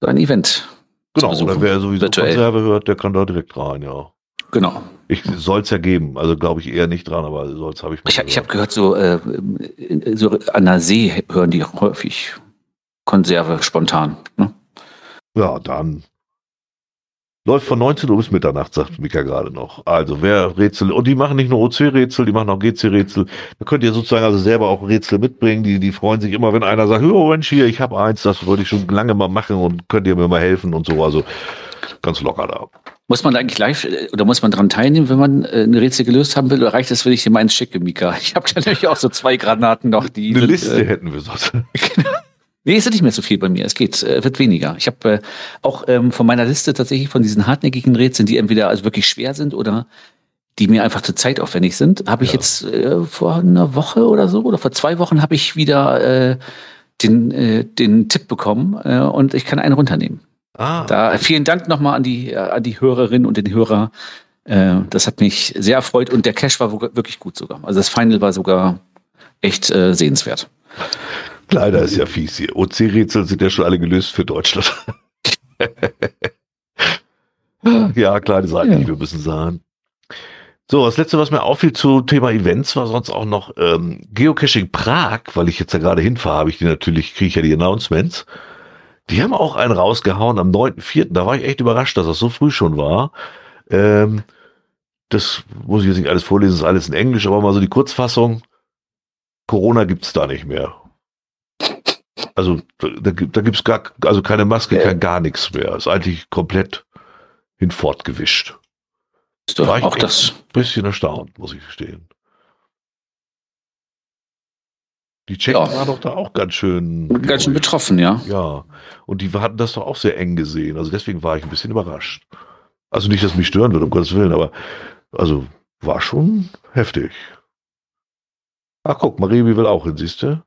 So ein Event. Genau, oder wer sowieso virtuell. Konserve hört, der kann da direkt rein, ja. Genau. Ich soll es ja geben, also glaube ich eher nicht dran, aber soll es habe ich Ich, ich habe gehört, so, äh, so an der See hören die häufig Konserve spontan. Ne? Ja, dann Läuft von 19 Uhr bis Mitternacht, sagt Mika gerade noch. Also wer Rätsel, und die machen nicht nur OC-Rätsel, die machen auch GC-Rätsel. Da könnt ihr sozusagen also selber auch Rätsel mitbringen. Die, die freuen sich immer, wenn einer sagt, oh Mensch, hier, ich habe eins, das wollte ich schon lange mal machen und könnt ihr mir mal helfen und so. Also ganz locker da. Muss man eigentlich live äh, oder muss man daran teilnehmen, wenn man äh, ein Rätsel gelöst haben will? Oder reicht es, wenn ich dir meins schicke, Mika? Ich habe da nämlich auch so zwei Granaten noch, die. Eine sind, Liste äh, hätten wir sonst. Genau. Nee, ist nicht mehr so viel bei mir. Es geht, äh, wird weniger. Ich habe äh, auch ähm, von meiner Liste tatsächlich von diesen hartnäckigen Rätseln, die entweder also wirklich schwer sind oder die mir einfach zu zeitaufwendig sind, habe ich ja. jetzt äh, vor einer Woche oder so oder vor zwei Wochen habe ich wieder äh, den, äh, den Tipp bekommen äh, und ich kann einen runternehmen. Ah. Da vielen Dank nochmal an die, äh, an die Hörerin und den Hörer. Äh, das hat mich sehr erfreut und der Cash war wirklich gut sogar. Also das Final war sogar echt äh, sehenswert. Leider ist ja fies hier. OC-Rätsel sind ja schon alle gelöst für Deutschland. ja, kleine Seiten, ja. müssen sagen. So, das letzte, was mir auffiel zu Thema Events, war sonst auch noch ähm, Geocaching Prag, weil ich jetzt ja gerade hinfahre, habe ich die natürlich, kriege ich ja die Announcements. Die haben auch einen rausgehauen am 9.4. Da war ich echt überrascht, dass das so früh schon war. Ähm, das muss ich jetzt nicht alles vorlesen, ist alles in Englisch, aber mal so die Kurzfassung. Corona gibt's da nicht mehr. Also da, da gibt's gar, also keine Maske, kein gar nichts mehr. Ist eigentlich komplett hinfortgewischt. Ist doch War auch das. ein bisschen erstaunt, muss ich gestehen. Die Tschechen Ja. waren doch da auch ganz schön. Ganz schön betroffen, ja. Ja, und die hatten das doch auch sehr eng gesehen. Also deswegen war ich ein bisschen überrascht. Also nicht, dass es mich stören würde, um Gottes Willen, aber also war schon heftig. Ach guck, Marebi will auch hin, siehst du?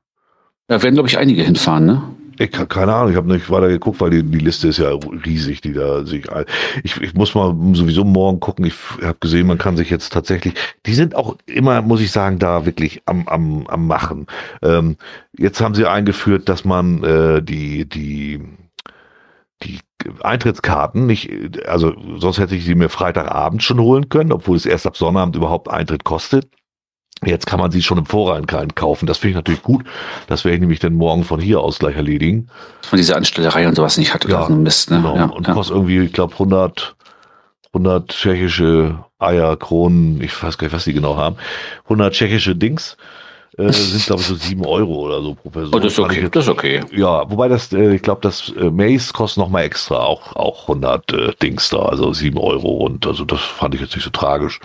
Da werden, glaube ich, einige hinfahren, ne? Ich keine Ahnung, ich habe nicht weiter geguckt, weil die, die Liste ist ja riesig, die da sich. Ich, ich muss mal sowieso morgen gucken. Ich habe gesehen, man kann sich jetzt tatsächlich. Die sind auch immer, muss ich sagen, da wirklich am am am machen. Ähm, jetzt haben sie eingeführt, dass man äh, die die die Eintrittskarten nicht, also sonst hätte ich sie mir Freitagabend schon holen können, obwohl es erst ab Sonnabend überhaupt Eintritt kostet. Jetzt kann man sie schon im Vorhinein kaufen. Das finde ich natürlich gut. Das werde ich nämlich dann morgen von hier aus gleich erledigen. Man diese Anstellerei und sowas nicht hat Ja, Mist, ne? Genau. Ja, und ja. kostet irgendwie, ich glaube, 100, 100 tschechische Eier, Kronen, ich weiß gar nicht, was die genau haben. 100 tschechische Dings äh, sind, glaube ich, so 7 Euro oder so pro Person. Oh, das ist okay, jetzt- das ist okay. Ja, wobei das, äh, ich glaube, das äh, Mace kostet noch mal extra, auch, auch 100 äh, Dings da, also 7 Euro und also das fand ich jetzt nicht so tragisch.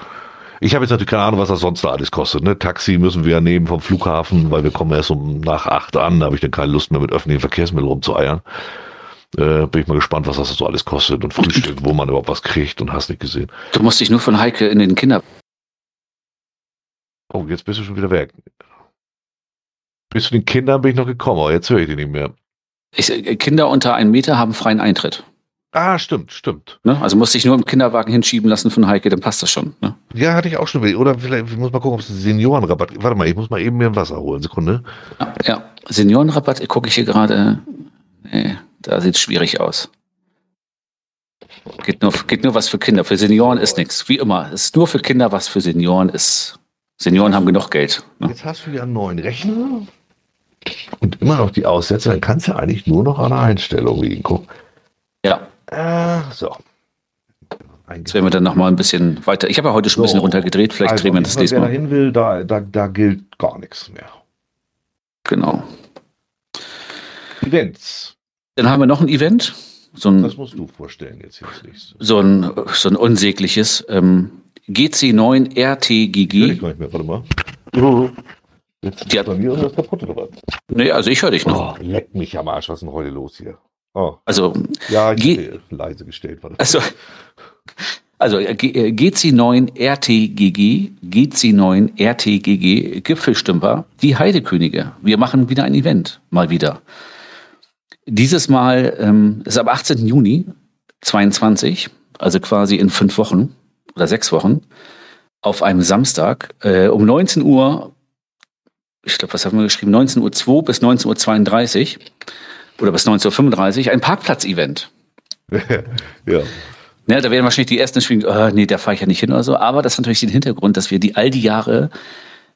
Ich habe jetzt natürlich keine Ahnung, was das sonst da alles kostet. Ne? Taxi müssen wir ja nehmen vom Flughafen, weil wir kommen erst um nach acht an. Da habe ich dann keine Lust mehr mit öffentlichen Verkehrsmitteln rumzueiern. Äh, bin ich mal gespannt, was das so alles kostet und Frühstück, wo man überhaupt was kriegt und hast nicht gesehen. Du musst dich nur von Heike in den Kinder. Oh, jetzt bist du schon wieder weg. Bis zu den Kindern bin ich noch gekommen, aber jetzt höre ich die nicht mehr. Ich, äh, Kinder unter einen Meter haben freien Eintritt. Ah, stimmt, stimmt. Ne? Also musst dich nur im Kinderwagen hinschieben lassen von Heike, dann passt das schon. Ne? Ja, hatte ich auch schon. Oder vielleicht, ich muss mal gucken, ob es einen Seniorenrabatt gibt. Warte mal, ich muss mal eben mir ein Wasser holen. Sekunde. Ja, ja. Seniorenrabatt gucke ich hier gerade. Nee, da sieht es schwierig aus. Geht nur, geht nur was für Kinder. Für Senioren ist nichts. Wie immer. Es ist nur für Kinder was für Senioren ist. Senioren haben genug Geld. Ne? Jetzt hast du ja einen neuen Rechner und immer noch die Aussätze. Dann kannst du eigentlich nur noch an der Einstellung liegen. Guck. Ja, Ah, so. jetzt werden wir dann nochmal ein bisschen weiter. Ich habe ja heute schon ein bisschen So. runtergedreht. Vielleicht Also, drehen wir das wer nächste Mal. hin will, da, da, da gilt gar nichts mehr. Genau. Events. Dann haben wir noch ein Event. So ein Das musst du vorstellen jetzt hier als nächstes. so ein, so ein unsägliches ähm, GC9 Hör RTGG. ich gar nicht mehr. Warte mal. Jetzt Ja. bei mir irgendwas kaputt was? Nee, also ich höre dich noch. Oh, leck mich am Arsch. Was ist denn heute los hier? Oh. Also, Ja, habe leise gestellt. Warte. also, also äh, G- äh, GC9 RTGG, GC9 RTGG, Gipfelstümper, die Heidekönige. Wir machen wieder ein Event, mal wieder. Dieses Mal ähm, ist am 18. Juni 22, also quasi in fünf Wochen oder sechs Wochen, auf einem Samstag äh, um 19 Uhr, ich glaube, was haben wir geschrieben, 19.02 Uhr bis 19.32 Uhr oder bis 19.35 Uhr, ein Parkplatz-Event. ja. Ne, da werden wahrscheinlich die ersten spielen, oh, nee, da fahre ich ja nicht hin oder so. Aber das hat natürlich den Hintergrund, dass wir die all die Jahre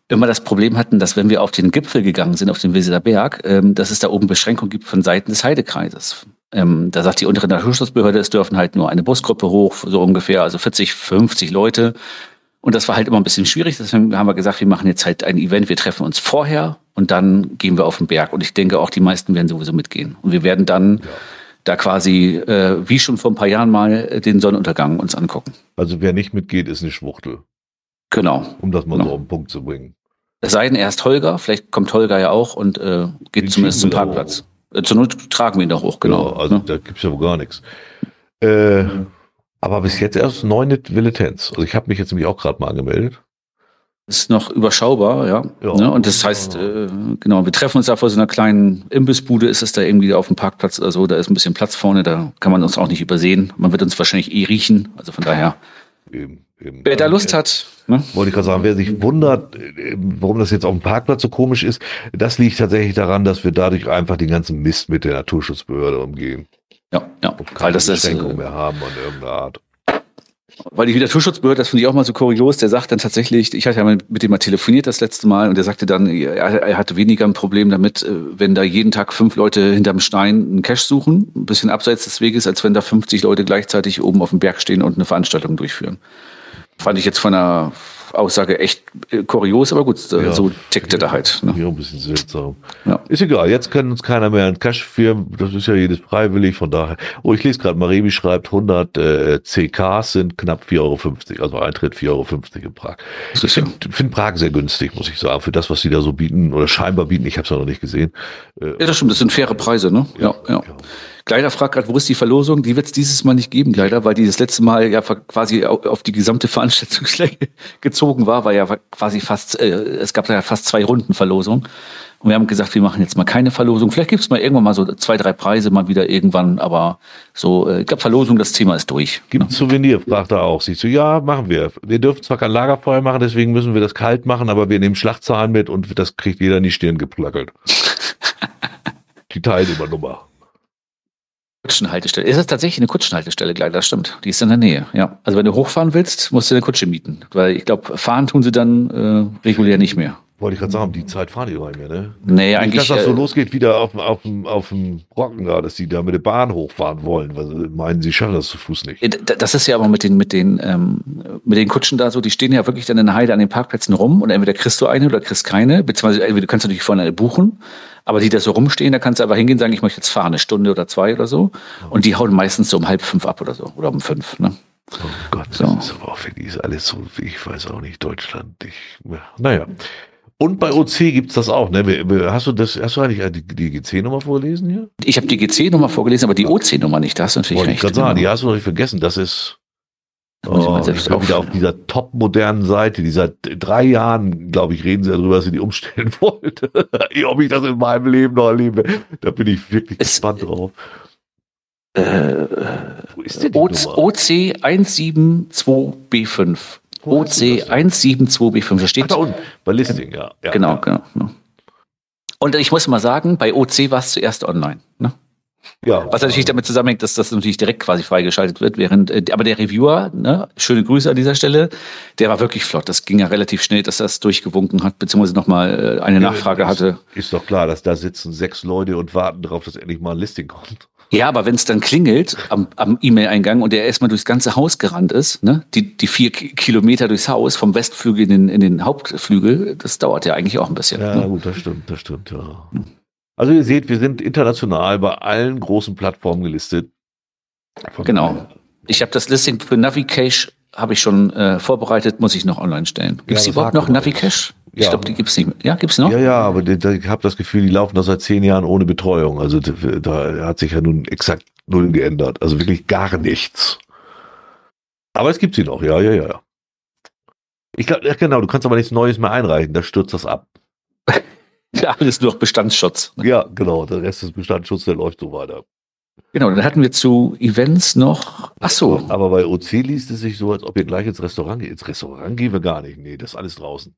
immer das Problem hatten, dass wenn wir auf den Gipfel gegangen sind, auf den Weseler Berg, ähm, dass es da oben Beschränkungen gibt von Seiten des Heidekreises. Ähm, da sagt die untere Naturschutzbehörde, es dürfen halt nur eine Busgruppe hoch, so ungefähr, also 40, 50 Leute. Und das war halt immer ein bisschen schwierig. Deswegen haben wir gesagt, wir machen jetzt halt ein Event, wir treffen uns vorher und dann gehen wir auf den Berg. Und ich denke auch, die meisten werden sowieso mitgehen. Und wir werden dann da quasi, äh, wie schon vor ein paar Jahren mal, äh, den Sonnenuntergang uns angucken. Also wer nicht mitgeht, ist eine Schwuchtel. Genau. Um das mal Genau. so auf den Punkt zu bringen. Es sei denn, erst Holger, vielleicht kommt Holger ja auch und äh, geht Den zumindest zum Parkplatz. Äh, zur Not tragen wir ihn doch hoch, genau. Ja, also ne? da gibt's ja wohl gar nichts. Äh, aber bis jetzt erst neun Villetens. Also ich habe mich jetzt nämlich auch gerade mal angemeldet. Ist noch überschaubar, ja. Ja. Ne? Und das heißt, äh, genau, wir treffen uns da vor so einer kleinen Imbissbude, ist es da irgendwie auf dem Parkplatz oder so, da ist ein bisschen Platz vorne, da kann man uns auch nicht übersehen. Man wird uns wahrscheinlich eh riechen, also von daher, Eben, eben. wer da Lust hat, ne? Wollte ich gerade sagen, wer sich wundert, äh, warum das jetzt auf dem Parkplatz so komisch ist, das liegt tatsächlich daran, dass wir dadurch einfach den ganzen Mist mit der Naturschutzbehörde umgehen. Ja, ja, Und weil das ist, Beschränkungen äh, mehr haben an irgendeiner Art. Weil die Naturschutzbehörde, das finde ich auch mal so kurios, der sagt dann tatsächlich, ich hatte ja mit dem mal telefoniert das letzte Mal und der sagte dann, er, hatte weniger ein Problem damit, äh, wenn da jeden Tag fünf Leute hinterm Stein einen Cache suchen, ein bisschen abseits des Weges, als wenn da 50 Leute gleichzeitig oben auf dem Berg stehen und eine Veranstaltung durchführen. Fand ich jetzt von der Aussage echt äh, kurios, aber gut, ja, so tickte da halt. Ne? Ja, ein bisschen seltsam. Ja. Ist egal, jetzt kann uns keiner mehr einen Cash firmen, das ist ja jedes freiwillig, von daher. Oh, ich lese gerade, Marebi schreibt, 100 äh, CKs sind knapp 4,50 Euro, also Eintritt 4,50 Euro in Prag. Ich finde find Prag sehr günstig, muss ich sagen, für das, was sie da so bieten oder scheinbar bieten, ich habe es noch nicht gesehen. Äh, ja, das stimmt, das sind faire Preise, ne? ja. ja. Ja. Gleider fragt gerade, wo ist die Verlosung? Die wird es dieses Mal nicht geben, Gleider, weil die das letzte Mal ja quasi auf die gesamte Veranstaltungslänge gezogen war, war ja quasi fast, äh, es gab ja fast zwei Runden Verlosung. Und wir haben gesagt, wir machen jetzt mal keine Verlosung. Vielleicht gibt es mal irgendwann mal so zwei, drei Preise mal wieder irgendwann, aber so, äh, ich glaube, Verlosung, das Thema ist durch. Gibt ein Souvenir, fragt er auch. Siehst du, ja, machen wir. Wir dürfen zwar kein Lagerfeuer machen, deswegen müssen wir das kalt machen, aber wir nehmen Schlachtzahlen mit und das kriegt jeder in die Stirn geplackelt. die Teilnehmernummer. Kutschenhaltestelle. Ist das tatsächlich eine Kutschenhaltestelle gleich? Das stimmt. Die ist in der Nähe. Ja. Also wenn du hochfahren willst, musst du eine Kutsche mieten. Weil ich glaube, fahren tun sie dann äh, regulär nicht mehr. Wollte ich gerade sagen, die Zeit fahren die doch nicht mehr, ne? Nee, nicht, eigentlich. Dass das so äh, losgeht wieder auf, auf, auf dem Brocken da, dass die da mit der Bahn hochfahren wollen, weil sie meinen, sie schaffen das zu Fuß nicht. Äh, das ist ja aber mit den, mit den, ähm, mit den Kutschen da so, die stehen ja wirklich dann in der Heide an den Parkplätzen rum und entweder kriegst du eine oder kriegst keine, beziehungsweise entweder du kannst natürlich vorne eine buchen, aber die da so rumstehen, da kannst du aber hingehen und sagen, ich möchte jetzt fahren, eine Stunde oder zwei oder so. Und die hauen meistens so um halb fünf ab oder so, oder um fünf, ne? Oh Gott, so. das ist aber auch wirklich ist alles so, ich weiß auch nicht, Deutschland. Ich, naja. Und bei OC gibt es das auch, ne? Hast du das, hast du eigentlich die, die GC-Nummer vorgelesen hier? Ich habe die GC-Nummer vorgelesen, aber die OC-Nummer nicht. Da hast du natürlich Wollte recht. Ich sagen, genau. die hast du noch nicht vergessen. Das ist oh, ich bin wieder auf dieser top modernen Seite, die seit drei Jahren, glaube ich, reden sie darüber, dass sie die umstellen wollte. Ob ich das in meinem Leben noch erlebe, da bin ich wirklich es, gespannt drauf. Äh, Wo ist denn die OC 172B5. OC 172B5. Da steht. Ach, da unten, bei Listing, ja. ja genau, ja. genau. Ne. Und ich muss mal sagen, bei OC war es zuerst online. Ne? Ja. Was natürlich damit zusammenhängt, dass das natürlich direkt quasi freigeschaltet wird, während, äh, aber der Reviewer, ne, schöne Grüße an dieser Stelle, der war wirklich flott. Das ging ja relativ schnell, dass das durchgewunken hat, beziehungsweise nochmal äh, eine ja, Nachfrage ist, hatte. Ist doch klar, dass da sitzen sechs Leute und warten darauf, dass endlich mal ein Listing kommt. Ja, aber wenn es dann klingelt am, am E-Mail-Eingang und er erstmal durchs ganze Haus gerannt ist, ne, die, die vier Kilometer durchs Haus, vom Westflügel in den, in den Hauptflügel, das dauert ja eigentlich auch ein bisschen. Ja, ne? gut, das stimmt, das stimmt, ja. Also ihr seht, wir sind international bei allen großen Plattformen gelistet. Von genau. Ich habe das Listing für Navicache habe ich schon äh, vorbereitet, muss ich noch online stellen. Gibt es ja, überhaupt noch Navicache? Ich ja. glaube, die gibt es nicht mehr. Ja, gibt es noch? Ja, ja, aber ich habe das Gefühl, die laufen da seit zehn Jahren ohne Betreuung. Also da hat sich ja nun exakt null geändert. Also wirklich gar nichts. Aber es gibt sie noch, ja, ja, ja. Ich glaube, ja, genau, du kannst aber nichts Neues mehr einreichen, da stürzt das ab. ja, alles nur noch Bestandsschutz. Ne? Ja, genau, der Rest ist Bestandsschutz, der läuft so weiter. Genau, dann hatten wir zu Events noch. Ach so. Aber bei OC liest es sich so, als ob ihr gleich ins Restaurant geht. Ins Restaurant gehen wir gar nicht. Nee, das ist alles draußen.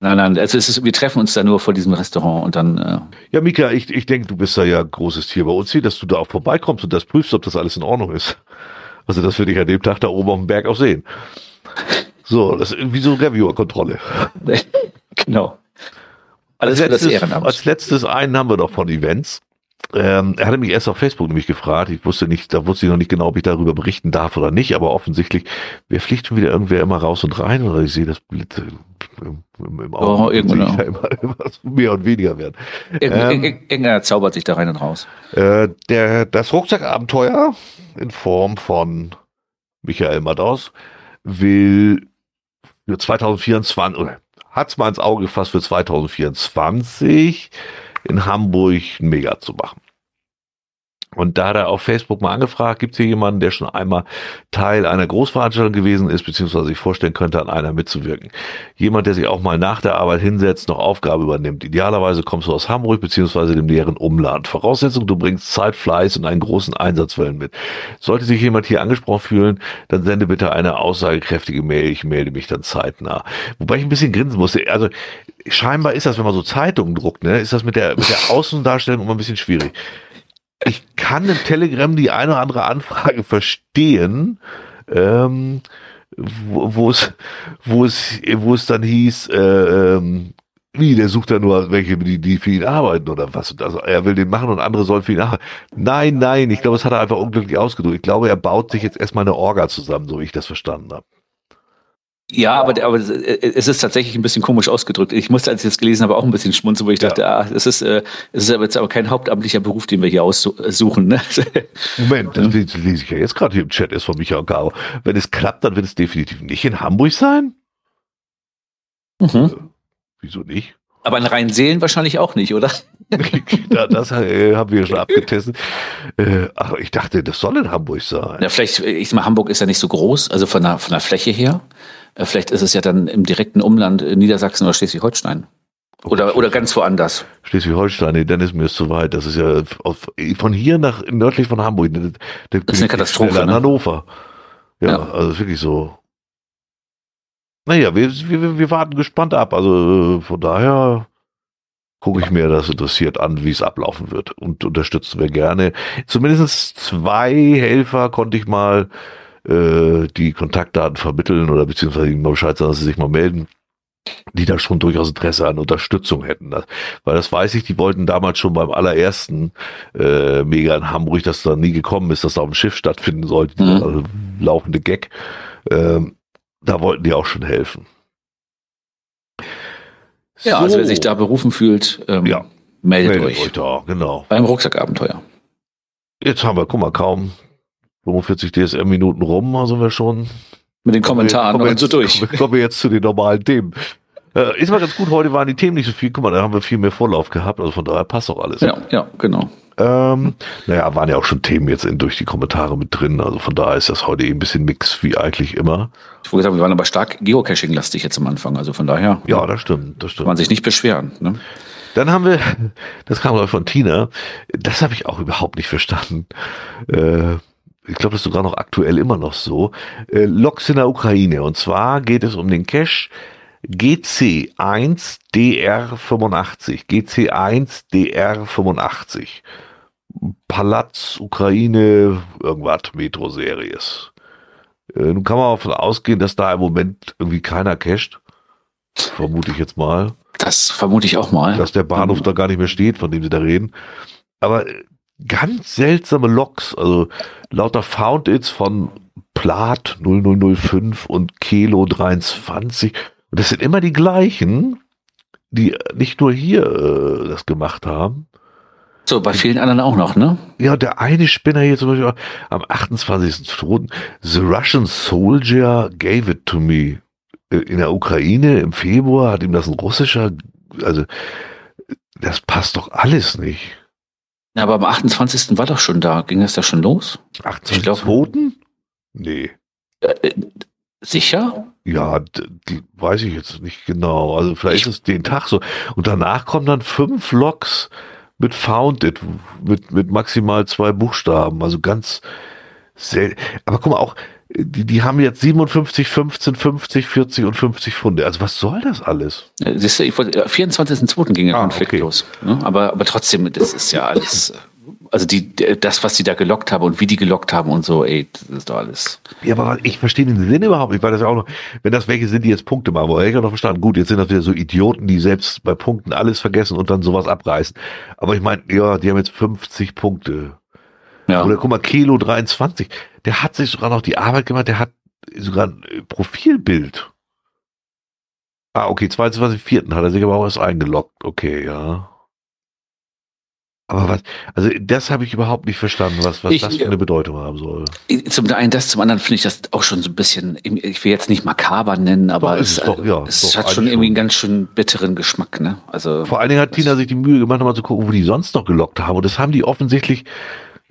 Nein, nein, also ist, wir treffen uns da nur vor diesem Restaurant und dann. Äh ja, Mika, ich, ich denke, du bist da ja großes Tier bei hier, dass du da auch vorbeikommst und das prüfst, ob das alles in Ordnung ist. Also das würde ich an dem Tag da oben auf dem Berg auch sehen. So, das ist wie so Reviewer-Kontrolle. genau. Alles als letztes, für das Ehrenamt. Als letztes einen haben wir doch von Events. Ähm, er hatte mich erst auf Facebook nämlich gefragt. Ich wusste nicht, da wusste ich noch nicht genau, ob ich darüber berichten darf oder nicht, aber offensichtlich, wer fliegt schon wieder irgendwer immer raus und rein oder ich sehe das Blitz im, im, im Auge. Oh, irgendwann ja immer, immer mehr und weniger werden. Ähm, Irgendeiner zaubert sich da rein und raus. Äh, der, das Rucksackabenteuer in Form von Michael Madaus will für 2024, oder hat es mal ins Auge gefasst für 2024 in Hamburg Mega zu machen. Und da hat er auf Facebook mal angefragt, gibt es hier jemanden, der schon einmal Teil einer Großveranstaltung gewesen ist, beziehungsweise sich vorstellen könnte, an einer mitzuwirken. Jemand, der sich auch mal nach der Arbeit hinsetzt, noch Aufgabe übernimmt. Idealerweise kommst du aus Hamburg, beziehungsweise dem näheren Umland. Voraussetzung, du bringst Zeit, Fleiß und einen großen Einsatzwillen mit. Sollte sich jemand hier angesprochen fühlen, dann sende bitte eine aussagekräftige Mail. Ich melde mich dann zeitnah. Wobei ich ein bisschen grinsen musste. Also, scheinbar ist das, wenn man so Zeitungen druckt, ne, ist das mit der, mit der Außendarstellung immer ein bisschen schwierig ich kann im Telegram die eine oder andere Anfrage verstehen, ähm, wo wo es, wo es, wo es dann hieß, äh, ähm, wie, der sucht da nur welche, die, die für ihn arbeiten oder was. Also er will den machen und andere sollen für ihn arbeiten. Nein, nein, ich glaube, das hat er einfach unglücklich ausgedrückt. Ich glaube, er baut sich jetzt erstmal eine Orga zusammen, so wie ich das verstanden habe. Ja, aber, aber es ist tatsächlich ein bisschen komisch ausgedrückt. Ich musste, als ich das gelesen habe, auch ein bisschen schmunzeln, wo ich dachte, ja. ah, es ist, äh, es ist aber jetzt aber kein hauptamtlicher Beruf, den wir hier aussuchen. Ne? Moment, das lese ich ja jetzt gerade hier im Chat, ist von Michael Gau. Wenn es klappt, dann wird es definitiv nicht in Hamburg sein. Mhm. Wieso nicht? Aber in Rheinseelen wahrscheinlich auch nicht, oder? das äh, haben wir schon abgetestet. Äh, ach, ich dachte, das soll in Hamburg sein. Ja, vielleicht, ich sag mal, Hamburg ist ja nicht so groß, also von der, von der Fläche her. Äh, vielleicht ist es ja dann im direkten Umland Niedersachsen oder Schleswig-Holstein. Oder, oder ganz woanders. Schleswig-Holstein, nee, dann ist mir zu weit. Das ist ja auf, von hier nach nördlich von Hamburg. Das, das ist eine Katastrophe. Ne? Hannover. Ja, ja, also wirklich so. Naja, wir, wir, wir warten gespannt ab. Also äh, von daher gucke ich mir das interessiert an, wie es ablaufen wird. Und unterstützen wir gerne. Zumindest zwei Helfer konnte ich mal äh, die Kontaktdaten vermitteln oder beziehungsweise ihnen mal Bescheid sagen, dass sie sich mal melden die da schon durchaus Interesse an Unterstützung hätten. Weil das weiß ich, die wollten damals schon beim allerersten äh, Mega in Hamburg, das da nie gekommen ist, dass da auf dem Schiff stattfinden sollte, mhm. also laufende Gag. Ähm, da wollten die auch schon helfen. Ja, so. also wer sich da berufen fühlt, ähm, ja, meldet, meldet euch. euch da, genau. Beim Rucksackabenteuer. Jetzt haben wir, guck mal, kaum 45 DSM-Minuten rum, also wir schon. Mit den Kommentaren kommen wir, kommen jetzt, so durch. Kommen wir jetzt zu den normalen Themen. Äh, ist mal ganz gut, heute waren die Themen nicht so viel. Guck mal, da haben wir viel mehr Vorlauf gehabt, also von daher passt auch alles. Ja, ja, genau. Ähm, naja, waren ja auch schon Themen jetzt in, durch die Kommentare mit drin. Also von daher ist das heute eh ein bisschen Mix, wie eigentlich immer. Ich wollte sagen, wir waren aber stark Geocaching-lastig jetzt am Anfang. Also von daher. Ja, das stimmt. Das stimmt. Kann man sich nicht beschweren. Ne? Dann haben wir, das kam glaube von Tina, das habe ich auch überhaupt nicht verstanden. Äh, ich glaube, das ist sogar noch aktuell immer noch so. Äh, Loks in der Ukraine. Und zwar geht es um den Cache GC1DR85. GC1DR85. Palaz, Ukraine, irgendwas, Metro-Series. Äh, nun kann man davon ausgehen, dass da im Moment irgendwie keiner cached. Vermute ich jetzt mal. Das vermute ich auch mal. Dass der Bahnhof mhm. da gar nicht mehr steht, von dem sie da reden. Aber äh, ganz seltsame Loks, also lauter Found-Its von Plat 0005 und Kilo 23. Und das sind immer die gleichen, die nicht nur hier äh, das gemacht haben. So, bei vielen anderen auch noch, ne? Ja, der eine Spinner hier zum Beispiel am 28.02. The Russian Soldier gave it to me. In der Ukraine im Februar hat ihm das ein russischer, also das passt doch alles nicht. Ja, aber am 28. war doch schon da. Ging das da schon los? 28. Nee. Äh, äh, sicher? Ja, weiß ich jetzt nicht genau. Also vielleicht ich ist es den Tag so. Und danach kommen dann fünf Logs mit Founded, mit, mit maximal zwei Buchstaben. Also ganz selten. Aber guck mal, auch, die, die haben jetzt 57, 15, 50, 40 und 50 Funde. Also was soll das alles? Du, ich wollte, 24.2. ging der ah, Konflikt okay. los. Ne? Aber, aber trotzdem, das ist ja alles, äh, also die, das, was die da gelockt haben und wie die gelockt haben und so, ey, das ist doch alles. Ja, aber ich verstehe den Sinn überhaupt nicht, weil das ja auch noch, wenn das welche sind, die jetzt Punkte machen, wo ich ja noch verstanden, gut, jetzt sind das wieder so Idioten, die selbst bei Punkten alles vergessen und dann sowas abreißen. Aber ich meine, ja, die haben jetzt 50 Punkte. Ja. Oder guck mal, Kilo 23 der hat sich sogar noch die Arbeit gemacht, der hat sogar ein äh, Profilbild. Ah, okay, 22.04. hat er sich aber auch erst eingeloggt. Okay, ja. Aber was, also das habe ich überhaupt nicht verstanden, was, was ich, das für eine Bedeutung haben soll. Zum einen das, zum anderen finde ich das auch schon so ein bisschen, ich will jetzt nicht makaber nennen, aber doch, es, es, doch, ja, es hat schon irgendwie einen ganz schön bitteren Geschmack. Ne? Also, Vor allen Dingen hat Tina sich die Mühe gemacht, mal zu gucken, wo die sonst noch gelockt haben. Und das haben die offensichtlich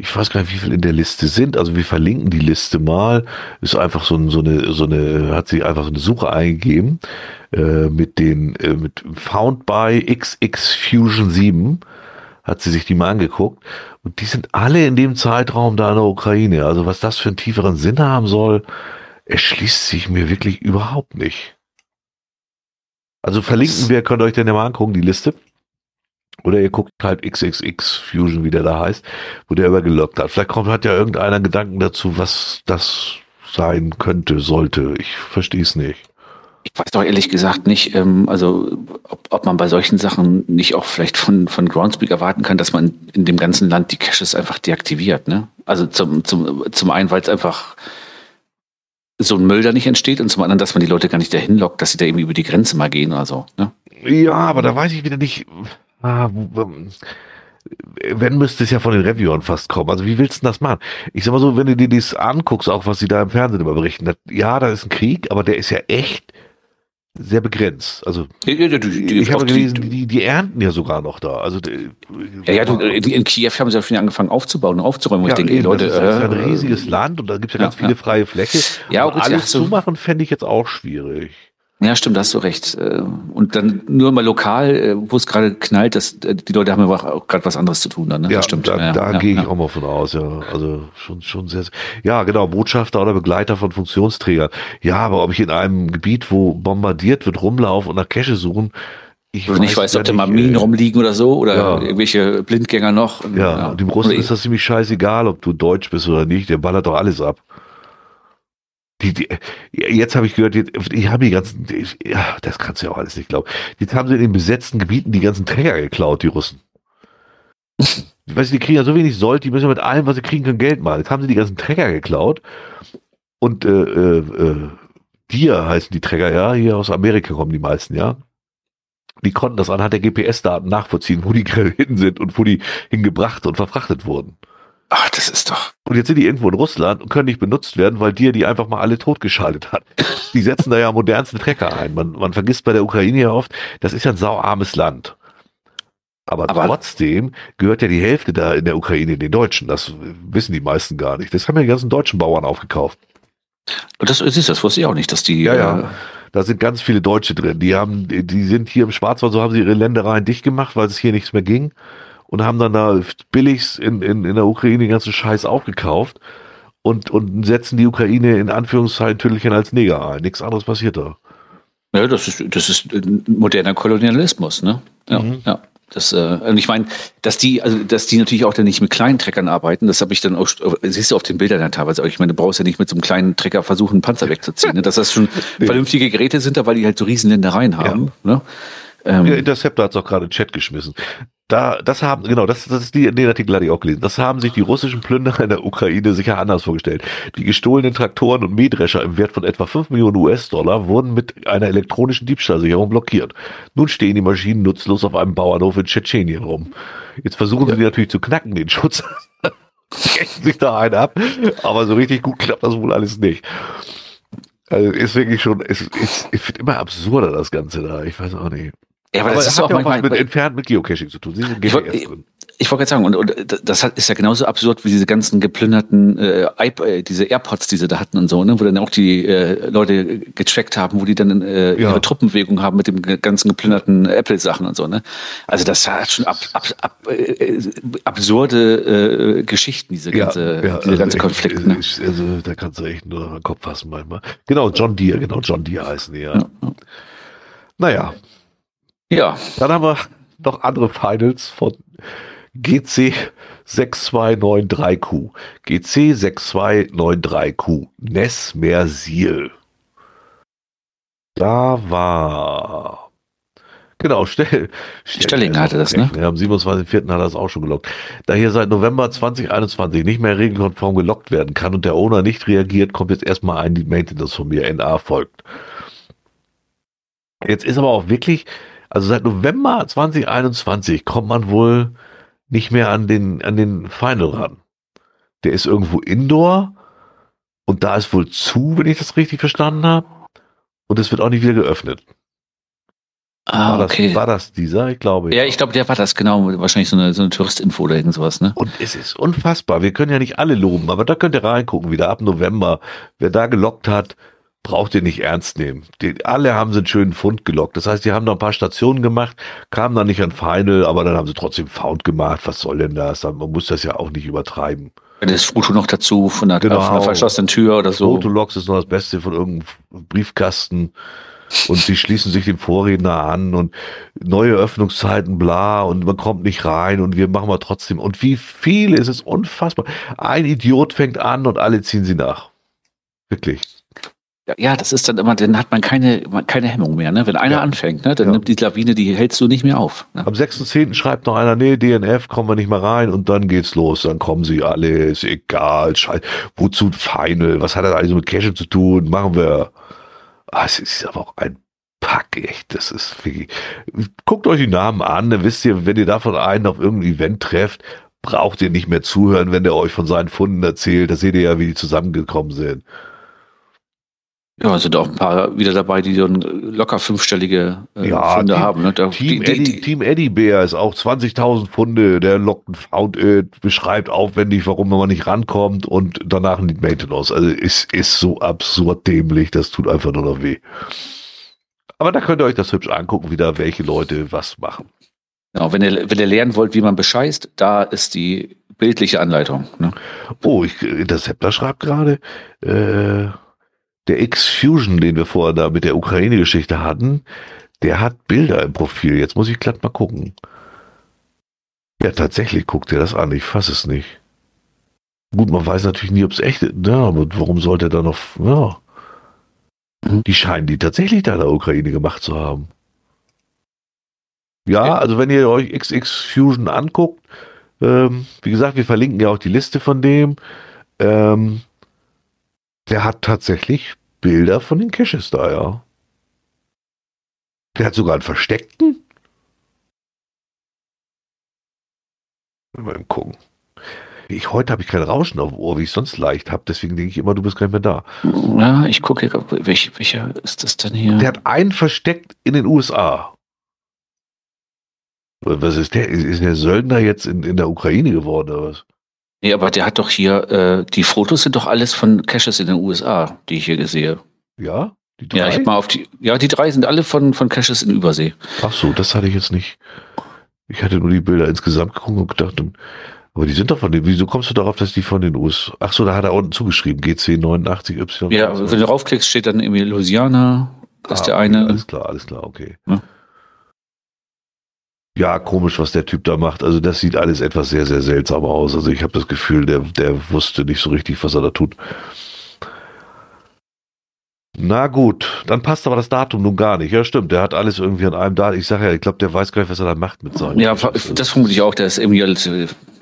ich weiß gar nicht, wie viel in der Liste sind. Also wir verlinken die Liste mal. Ist einfach so, so eine, so eine, hat sie einfach so eine Suche eingegeben äh, mit den, äh, mit Found by XX Fusion 7 hat sie sich die mal angeguckt. Und die sind alle in dem Zeitraum da in der Ukraine. Also was das für einen tieferen Sinn haben soll, erschließt sich mir wirklich überhaupt nicht. Also verlinken wir, könnt ihr euch denn ja mal angucken, die Liste. Oder ihr guckt halt XXX Fusion, wie der da heißt, wo der übergelockt hat. Vielleicht kommt, hat ja irgendeiner Gedanken dazu, was das sein könnte, sollte. Ich verstehe es nicht. Ich weiß doch ehrlich gesagt nicht, ähm, also ob, ob man bei solchen Sachen nicht auch vielleicht von, von Groundspeak erwarten kann, dass man in dem ganzen Land die Caches einfach deaktiviert. Ne? Also zum, zum, zum einen, weil es einfach so ein Müll da nicht entsteht und zum anderen, dass man die Leute gar nicht dahin lockt, dass sie da irgendwie über die Grenze mal gehen oder so. Ne? Ja, aber da weiß ich wieder nicht. Ah, wenn müsste es ja von den Reviewern fast kommen. Also wie willst du das machen? Ich sag mal so, wenn du dir das anguckst, auch was sie da im Fernsehen immer berichten, das, ja, da ist ein Krieg, aber der ist ja echt sehr begrenzt. Also ja, ja, die, die, ich habe gelesen, die, die, ernten ja sogar noch da. Also ja, ja, du, in Kiew haben sie ja schon angefangen aufzubauen und aufzuräumen. Ja, ich denke, eben, Leute, das ist, das ist ein äh, riesiges Land und da gibt es ja ganz viele freie Fläche. Ja, gut, alles so. zumachen fände ich jetzt auch schwierig. Ja, stimmt, da hast du recht. Äh, und dann nur mal lokal, äh, wo es gerade knallt, dass die Leute haben ja auch gerade was anderes zu tun dann. Ne? Ja, das stimmt. Da, ja, da ja, gehe ich ja. auch mal von aus. Ja, also schon schon sehr. Ja, genau, Botschafter oder Begleiter von Funktionsträgern. Ja, aber ob ich in einem Gebiet, wo bombardiert wird, rumlaufe und nach Cache suchen, ich weiß nicht weiß, ob da mal Minen äh, rumliegen oder so oder ja. irgendwelche Blindgänger noch. Ja, ja. und dem Russen ist das ziemlich scheißegal, ob du Deutsch bist oder nicht. Der ballert doch alles ab. Die, die, jetzt habe ich gehört, die, die haben die ganzen, die, ja, das kannst du ja auch alles nicht glauben. Jetzt haben sie in den besetzten Gebieten die ganzen Träger geklaut, die Russen. weißt du, die kriegen ja so wenig Sold, die müssen ja mit allem, was sie kriegen können, Geld machen. Jetzt haben sie die ganzen Träger geklaut und äh, äh, äh, Dia heißen die Träger, ja, hier aus Amerika kommen die meisten, ja. Die konnten das anhand der GPS-Daten nachvollziehen, wo die hin sind und wo die hingebracht und verfrachtet wurden. Ach, das ist doch. Und jetzt sind die irgendwo in Russland und können nicht benutzt werden, weil dir die einfach mal alle totgeschaltet hat. Die setzen da ja modernsten Trecker ein. Man, man vergisst bei der Ukraine ja oft, das ist ja ein sauarmes Land. Aber, Aber, trotzdem gehört ja die Hälfte da in der Ukraine den Deutschen. Das wissen die meisten gar nicht. Das haben ja die ganzen deutschen Bauern aufgekauft. Das, ist, das wusste ich auch nicht, dass die. Ja, ja. Äh, da sind ganz viele Deutsche drin. Die haben, die sind hier im Schwarzwald, so haben sie ihre Ländereien dicht gemacht, weil es hier nichts mehr ging und haben dann da billig in, in, in der Ukraine den ganzen Scheiß aufgekauft und, und setzen die Ukraine in Anführungszeichen Tüttelchen als Neger ein. Nichts anderes passiert da. Ja, das ist, das ist moderner Kolonialismus, ne? Ja, mhm. ja. Das, äh, und ich meine, dass die, also dass die natürlich auch dann nicht mit kleinen Treckern arbeiten, das habe ich dann auch, siehst du auf den Bildern dann teilweise auch. Ich meine, du brauchst ja nicht mit so einem kleinen Trecker versuchen, einen Panzer wegzuziehen. Ne? Dass das schon vernünftige Geräte sind, da weil die halt so riesen Ländereien haben. Ja. Ne? Ähm, ja, Interceptor hat es auch gerade in Chat geschmissen. Da, das haben, genau, das, das ist die, den Artikel hatte ich auch gelesen. Das haben sich die russischen Plünderer in der Ukraine sicher anders vorgestellt. Die gestohlenen Traktoren und Mähdrescher im Wert von etwa 5 Millionen US-Dollar wurden mit einer elektronischen Diebstahlsicherung blockiert. Nun stehen die Maschinen nutzlos auf einem Bauernhof in Tschetschenien rum. Jetzt versuchen ja. sie natürlich zu knacken, den Schutz. Sich da einen ab. Aber so richtig gut klappt das wohl alles nicht. Also ist wirklich schon, es ist, ist, ist immer absurder, das Ganze da. Ich weiß auch nicht. Ja, aber, aber das ist auch, ja auch was mit entfernt mit Geocaching zu tun. Sie sind ich. Ich wollte gerade sagen, und, und das ist ja genauso absurd wie diese ganzen geplünderten äh, äh, diese AirPods, die sie da hatten und so, ne, wo dann auch die äh, Leute getrackt haben, wo die dann äh, ihre ja. Truppenbewegung haben mit dem ganzen geplünderten Apple-Sachen und so, ne? Also das hat schon ab, ab, ab, äh, absurde äh, Geschichten, diese ganze, ja, ja, diese also ganze Konflikt. Ne? Also da kannst du echt nur den Kopf fassen manchmal. Genau, John Deere, genau, John Deere heißen die, ja. ja. Naja, ja. Dann haben wir noch andere Finals von GC 6293Q. GC 6293Q. Ness Mersil. Da war Genau, Stell, Stelling hatte das, ne? Ja, am 27.04. hat er das auch schon gelockt. Da hier seit November 2021 nicht mehr regelkonform gelockt werden kann und der Owner nicht reagiert, kommt jetzt erstmal ein die Maintenance von mir, NA folgt. Jetzt ist aber auch wirklich also seit November 2021 kommt man wohl nicht mehr an den, an den Final ran. Der ist irgendwo indoor und da ist wohl zu, wenn ich das richtig verstanden habe. Und es wird auch nicht wieder geöffnet. Ah, war okay. Das, war das dieser? Ich glaube. Ja, ich glaube, der war das, genau. Wahrscheinlich so eine, so eine Touristinfo oder irgend sowas, ne? Und es ist unfassbar. Wir können ja nicht alle loben, aber da könnt ihr reingucken, wieder ab November. Wer da gelockt hat, braucht ihr nicht ernst nehmen. Die, alle haben sie einen schönen Fund gelockt. Das heißt, die haben noch ein paar Stationen gemacht, kamen dann nicht an Final, aber dann haben sie trotzdem Found gemacht. Was soll denn das? Man muss das ja auch nicht übertreiben. Das Foto noch dazu von der, genau. von der verschlossenen Tür oder so. Fotologs ist noch das Beste von irgendeinem Briefkasten. Und sie schließen sich dem Vorredner an und neue Öffnungszeiten, bla, und man kommt nicht rein und wir machen mal trotzdem. Und wie viel ist es unfassbar. Ein Idiot fängt an und alle ziehen sie nach. Wirklich. Ja, das ist dann immer, dann hat man keine, keine Hemmung mehr. Ne? Wenn einer ja. anfängt, ne, dann ja. nimmt die Lawine, die hältst du nicht mehr auf. Ne? Am 6.10. schreibt noch einer, nee, DNF, kommen wir nicht mehr rein und dann geht's los. Dann kommen sie alle, ist egal, scheiß, wozu Final, was hat das alles mit Cash zu tun, machen wir. Ah, es ist aber auch ein Pack, echt, das ist wirklich. Guckt euch die Namen an, dann wisst ihr, wenn ihr davon einen auf irgendein Event trefft, braucht ihr nicht mehr zuhören, wenn der euch von seinen Funden erzählt. Da seht ihr ja, wie die zusammengekommen sind. Ja, sind auch ein paar wieder dabei, die dann locker fünfstellige äh, ja, Funde Team, haben. Ne? Da, Team, die, Eddie, die, Team Eddie Bär ist auch 20.000 Funde, der lockt ein Found It, beschreibt aufwendig, warum man nicht rankommt und danach ein Maintenance. Also es ist so absurd dämlich, das tut einfach nur noch weh. Aber da könnt ihr euch das hübsch angucken, wieder welche Leute was machen. Genau, wenn ihr, wenn ihr lernen wollt, wie man bescheißt, da ist die bildliche Anleitung. Ne? Oh, ich, Interceptor schreibt gerade, äh, der X-Fusion, den wir vorher da mit der Ukraine-Geschichte hatten, der hat Bilder im Profil. Jetzt muss ich glatt mal gucken. Ja, tatsächlich guckt er das an. Ich fasse es nicht. Gut, man weiß natürlich nie, ob es echt ist. Ja, aber warum sollte er da noch. Ja. Mhm. Die scheinen die tatsächlich da in der Ukraine gemacht zu haben. Ja, also wenn ihr euch XX Fusion anguckt, ähm, wie gesagt, wir verlinken ja auch die Liste von dem. Ähm, der hat tatsächlich Bilder von den Caches da, ja. Der hat sogar einen versteckten. Mal gucken. Ich, heute habe ich kein Rauschen auf dem Ohr, wie ich sonst leicht habe. Deswegen denke ich immer, du bist gar nicht mehr da. Ja, ich gucke welch, welcher ist das denn hier? Der hat einen versteckt in den USA. Was ist der? Ist der Söldner jetzt in, in der Ukraine geworden oder was? Nee, aber der hat doch hier, äh, die Fotos sind doch alles von Caches in den USA, die ich hier sehe. Ja? Die drei? Ja, ich mal auf die, ja, die drei sind alle von, von Caches in Übersee. Ach so, das hatte ich jetzt nicht. Ich hatte nur die Bilder insgesamt geguckt und gedacht, aber die sind doch von dem, wieso kommst du darauf, dass die von den USA, ach so, da hat er unten zugeschrieben, GC89Y. Ja, wenn du draufklickst, steht dann irgendwie Louisiana, das ah, ist der eine. Alles klar, alles klar, okay. Ja ja, komisch, was der Typ da macht. Also das sieht alles etwas sehr, sehr seltsam aus. Also ich habe das Gefühl, der, der wusste nicht so richtig, was er da tut. Na gut, dann passt aber das Datum nun gar nicht. Ja, stimmt, der hat alles irgendwie an einem Datum. Ich sage ja, ich glaube, der weiß gar nicht, was er da macht mit seinem. Ja, das vermute ich auch. Der ist irgendwie alles,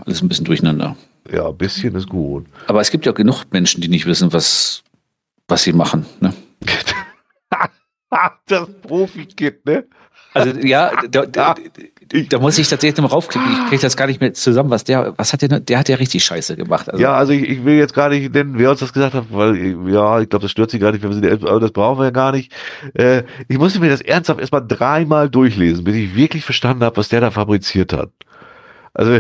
alles ein bisschen durcheinander. Ja, ein bisschen ist gut. Aber es gibt ja genug Menschen, die nicht wissen, was, was sie machen. Ne? das Profi-Kit, ne? Also ja, da, da, da, muss ich tatsächlich mal raufklicken. Ich kriege das gar nicht mehr zusammen, was der, was hat der, der hat ja richtig Scheiße gemacht. Also, ja, also ich, ich, will jetzt gar nicht nennen, wer uns das gesagt hat, weil ja, ich glaube, das stört sich gar nicht, wir sind, aber das brauchen wir ja gar nicht. Äh, ich musste mir das ernsthaft erstmal dreimal durchlesen, bis ich wirklich verstanden habe, was der da fabriziert hat. Also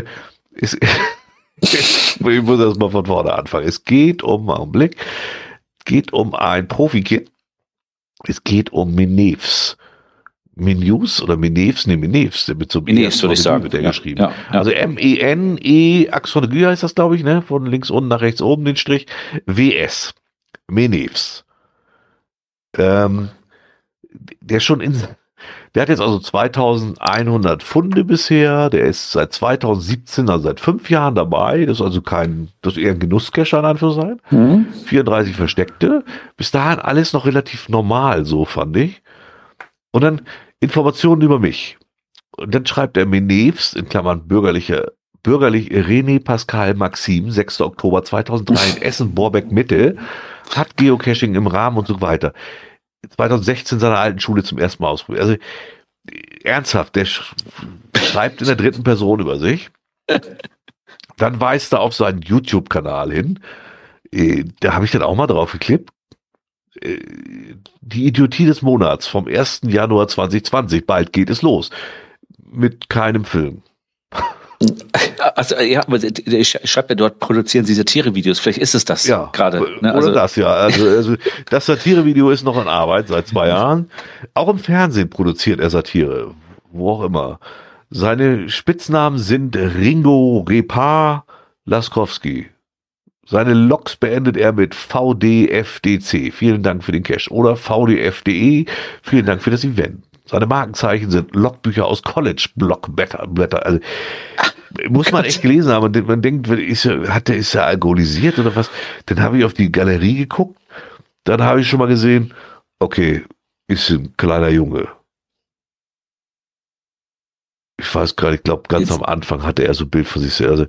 es, ich muss das mal von vorne anfangen. Es geht um einen Blick, geht um ein Profi-Kit. Es geht um Menevs. Menus oder Menevs, ne, Menevs, mit so Menevs, würde ich sagen. Wird der ja, geschrieben. Ja, ja. Also M-E-N-E, Axonologie heißt das, glaube ich, ne? Von links unten nach rechts oben den Strich. W-S. Menevs. Ähm, der schon in, der hat jetzt also 2100 Funde bisher. Der ist seit 2017, also seit fünf Jahren dabei. Das ist also kein, das ist eher ein Genusscacher in Anführungszeichen. Mhm. 34 Versteckte. Bis dahin alles noch relativ normal, so fand ich. Und dann Informationen über mich. Und dann schreibt er Meneves, in Klammern bürgerliche, bürgerlich René Pascal Maxim, 6. Oktober 2003 in Essen, Borbeck Mitte, hat Geocaching im Rahmen und so weiter. 2016 seiner alten Schule zum ersten Mal ausprobiert. Also ernsthaft, der schreibt in der dritten Person über sich. Dann weist er auf seinen YouTube-Kanal hin. Äh, da habe ich dann auch mal drauf geklickt die Idiotie des Monats vom 1. Januar 2020. Bald geht es los. Mit keinem Film. Also ja, aber ich schreibe ja dort, produzieren Sie Satire-Videos. Vielleicht ist es das ja, gerade. Ne? Also, oder das, ja. Also, also das Satire-Video ist noch in Arbeit seit zwei Jahren. Auch im Fernsehen produziert er Satire. Wo auch immer. Seine Spitznamen sind Ringo Repar Laskowski. Seine Logs beendet er mit VDFDC. Vielen Dank für den Cash. Oder VDFDE. Vielen Dank für das Event. Seine Markenzeichen sind Logbücher aus College Blockblätter. Blätter. Also, muss man echt gelesen haben. Man denkt, ist er, hat der, ist er alkoholisiert oder was? Dann habe ich auf die Galerie geguckt dann habe ich schon mal gesehen, okay, ist ein kleiner Junge. Ich weiß nicht, ich glaube, ganz Jetzt- am Anfang hatte er so ein Bild von sich selbst. Also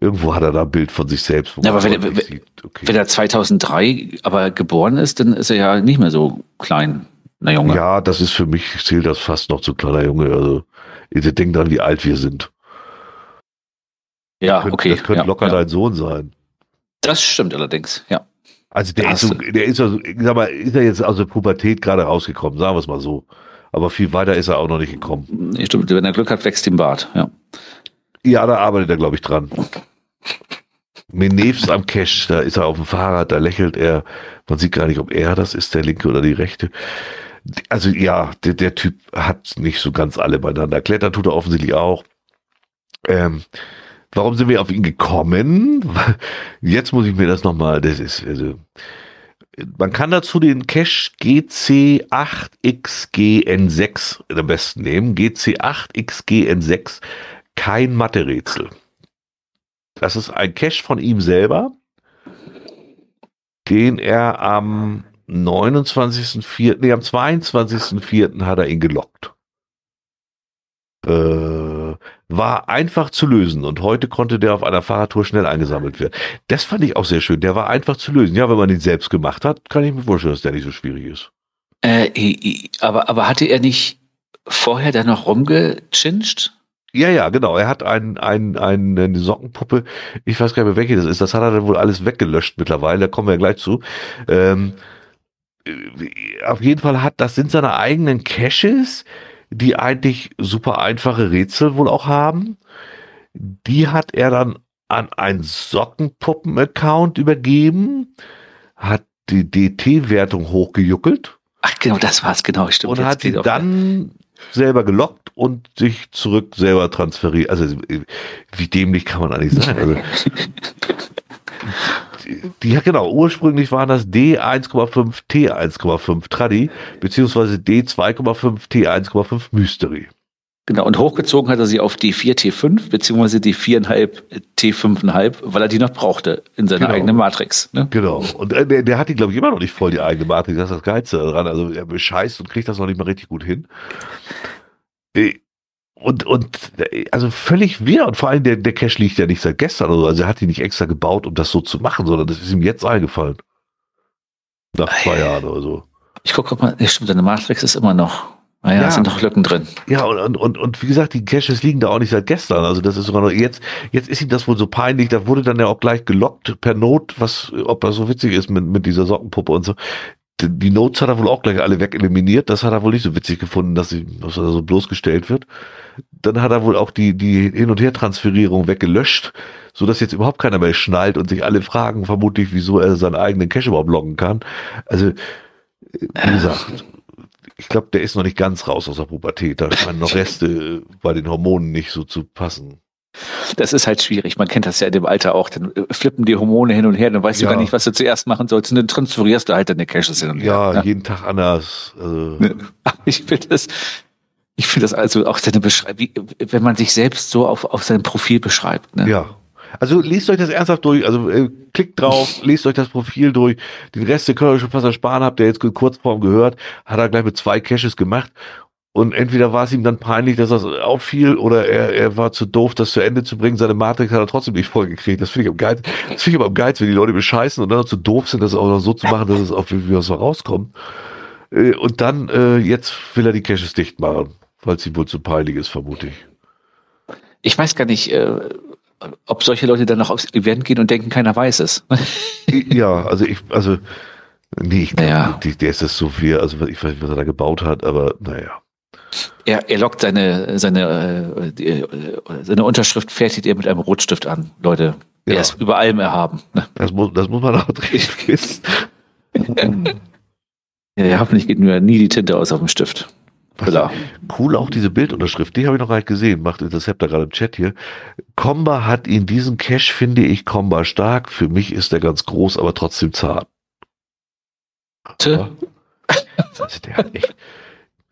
irgendwo hat er da ein Bild von sich selbst. Ja, aber wenn- sieht, okay. Wenn er 2003 aber geboren ist, dann ist er ja nicht mehr so klein. Na Junge. Ja, das ist für mich, zählt das fast noch zu kleiner Junge. Also, ihr denkt dran, wie alt wir sind. Ja, Könnt- okay. das könnte ja, locker ja. dein Sohn sein. Das stimmt allerdings, ja. Also der ist, so, der ist also, ich sag mal, ist er jetzt aus der Pubertät gerade rausgekommen, sagen wir es mal so. Aber viel weiter ist er auch noch nicht gekommen. Nee, Stimmt, wenn er Glück hat, wächst ihm Bart. Ja. Ja, da arbeitet er, glaube ich, dran. Menevs am Cash, da ist er auf dem Fahrrad, da lächelt er. Man sieht gar nicht, ob er das ist, der linke oder die rechte. Also ja, der, der Typ hat nicht so ganz alle beieinander. Klettern tut er offensichtlich auch. Ähm, warum sind wir auf ihn gekommen? Jetzt muss ich mir das nochmal, das ist, also, man kann dazu den Cache GC8XGN6 am besten nehmen. GC8XGN6, kein Mathe-Rätsel. Das ist ein Cache von ihm selber, den er am 29.04., nee, am 22.04. hat er ihn gelockt. Äh, war einfach zu lösen und heute konnte der auf einer Fahrradtour schnell eingesammelt werden. Das fand ich auch sehr schön. Der war einfach zu lösen. Ja, wenn man ihn selbst gemacht hat, kann ich mir vorstellen, dass der nicht so schwierig ist. Äh, aber, aber hatte er nicht vorher da noch rumgechinscht? Ja, ja, genau. Er hat ein, ein, ein, eine Sockenpuppe. Ich weiß gar nicht mehr, welche das ist. Das hat er dann wohl alles weggelöscht mittlerweile. Da kommen wir ja gleich zu. Ähm, äh, auf jeden Fall hat, das sind seine eigenen Caches, die eigentlich super einfache Rätsel wohl auch haben. Die hat er dann an einen Sockenpuppen-Account übergeben, hat die DT-Wertung hochgejuckelt Ach, genau, das war's, genau, stimmt. und hat sie dann selber gelockt und sich zurück selber transferiert. Also wie dämlich kann man eigentlich sein? Also, die, genau, ursprünglich waren das D1,5 T1,5 Tradi beziehungsweise D2,5 T1,5 Mystery. Genau, und hochgezogen hat er sie auf die 4 T5, beziehungsweise die 4,5 T5,5, weil er die noch brauchte in seiner Genau. eigenen Matrix. Ne? Genau. Und äh, der, der hat die, glaube ich, immer noch nicht voll die eigene Matrix. Das ist das Geilste daran. Also er bescheißt und kriegt das noch nicht mal richtig gut hin. Äh, Und, und also völlig wirr. Und vor allem der, der Cache liegt ja nicht seit gestern oder so. Also er hat die nicht extra gebaut, um das so zu machen, sondern das ist ihm jetzt eingefallen. Nach zwei Jahren oder so. Ich gucke mal, ja, stimmt, seine Matrix ist immer noch. Naja, Ja. es sind noch Lücken drin. Ja, und, und, und, und wie gesagt, die Caches liegen da auch nicht seit gestern. Also das ist sogar noch, jetzt, jetzt ist ihm das wohl so peinlich. Da wurde dann ja auch gleich gelockt per Not, was, ob das so witzig ist mit, mit dieser Sockenpuppe und so. Die, Notes hat er wohl auch gleich alle wegeliminiert. Das hat er wohl nicht so witzig gefunden, dass, sie, dass er so bloßgestellt wird. Dann hat er wohl auch die, die Hin- und Her-Transferierung weggelöscht, so dass jetzt überhaupt keiner mehr schnallt und sich alle fragen vermutlich, wieso er seinen eigenen Cache überhaupt loggen kann. Also, wie gesagt, ich glaube, der ist noch nicht ganz raus aus der Pubertät. Da scheinen noch Reste bei den Hormonen nicht so zu passen. Das ist halt schwierig. Man kennt das ja in dem Alter auch. Dann äh, flippen die Hormone hin und her, dann weißt Ja. du gar nicht, was du zuerst machen sollst. Und dann transferierst du halt deine Caches hin und her. Ja, ne? jeden Tag anders. Also, Ich finde das, ich finde das also auch seine Beschreibung, wenn man sich selbst so auf, auf sein Profil beschreibt. Ne? ja. Also lest euch das ernsthaft durch. Also äh, klickt drauf, lest euch das Profil durch. Den Rest, den könnt ihr euch schon fast ersparen. Habt ihr jetzt kurz vorm gehört, hat er gleich mit zwei Caches gemacht. Und entweder war es ihm dann peinlich, dass das auffiel, oder er, er war zu doof, das zu Ende zu bringen. Seine Matrix hat er trotzdem nicht vollgekriegt. Das finde ich am geilsten. Das finde ich aber am geilsten, wenn die Leute bescheißen und dann noch zu doof sind, das auch noch so zu machen, dass es auch wie was so rauskommt. Äh, Und dann, äh, jetzt will er die Caches dicht machen, weil es ihm wohl zu peinlich ist, vermute ich. Ich weiß gar nicht, äh, ob solche Leute dann noch aufs Event gehen und denken, keiner weiß es. Ja, also ich, also, nee, ich, Naja. die, der ist das so viel, also ich weiß nicht, was er da gebaut hat, aber naja. Er, er lockt seine, seine, äh, äh, seine Unterschrift, fertigt er mit einem Rotstift an. Leute, Ja. er ist über allem erhaben. Ne? Das muss, das muss man auch dringend wissen. Ja, hoffentlich geht mir nie die Tinte aus auf dem Stift. Klar. Cool auch diese Bildunterschrift, die habe ich noch gar nicht gesehen, macht Interceptor gerade im Chat hier. Comba hat in diesem Cache, finde ich, Comba stark. Für mich ist er ganz groß, aber trotzdem zart. Tö. Also der hat echt.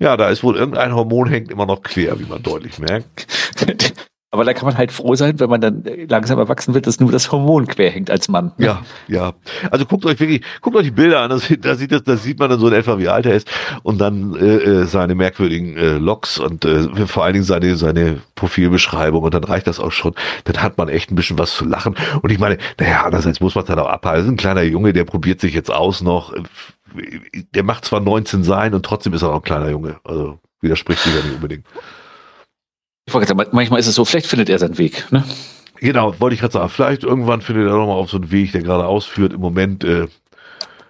Ja, da ist wohl irgendein Hormon hängt immer noch quer, wie man deutlich merkt. Aber da kann man halt froh sein, wenn man dann langsam erwachsen wird, dass nur das Hormon quer hängt als Mann. Ja, ja. Also guckt euch wirklich, guckt euch die Bilder an, da sieht, da sieht, das, da sieht man dann so in etwa, wie alt er ist und dann äh, äh, seine merkwürdigen äh, Loks und äh, vor allen Dingen seine, seine Profilbeschreibung und dann reicht das auch schon. Dann hat man echt ein bisschen was zu lachen. Und ich meine, naja, andererseits muss man es dann auch abhalten. Das ist ein kleiner Junge, der probiert sich jetzt aus noch. Der macht zwar 19 sein und trotzdem ist er auch ein kleiner Junge. Also widerspricht sich ja nicht unbedingt. Manchmal ist es so, vielleicht findet er seinen Weg. Ne? Genau, wollte ich gerade sagen. Vielleicht irgendwann findet er nochmal auf so einen Weg, der gerade ausführt. Im Moment. Äh,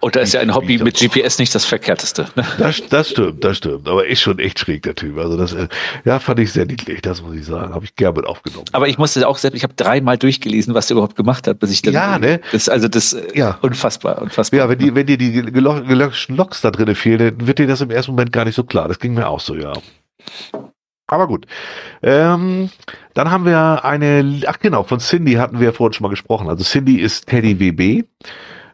und da ist ja ein Hobby mit GPS nicht das Verkehrteste. Ne? Das, das stimmt, das stimmt. Aber ist schon echt schräg, der Typ. Also das, äh, ja, fand ich sehr niedlich, das muss ich sagen. Habe ich gern mit aufgenommen. Aber ich musste auch selbst, ich habe dreimal durchgelesen, was er überhaupt gemacht hat, bis ich dann. Ja, ne? Das, also das, äh, ja. unfassbar, unfassbar. Ja, wenn die, wenn dir die gelöschten Loks da drin fehlen, dann wird dir das im ersten Moment gar nicht so klar. Das ging mir auch so, ja. Aber gut. Ähm, dann haben wir eine, ach genau, von Cindy hatten wir vorhin schon mal gesprochen. Also Cindy ist Teddy WB.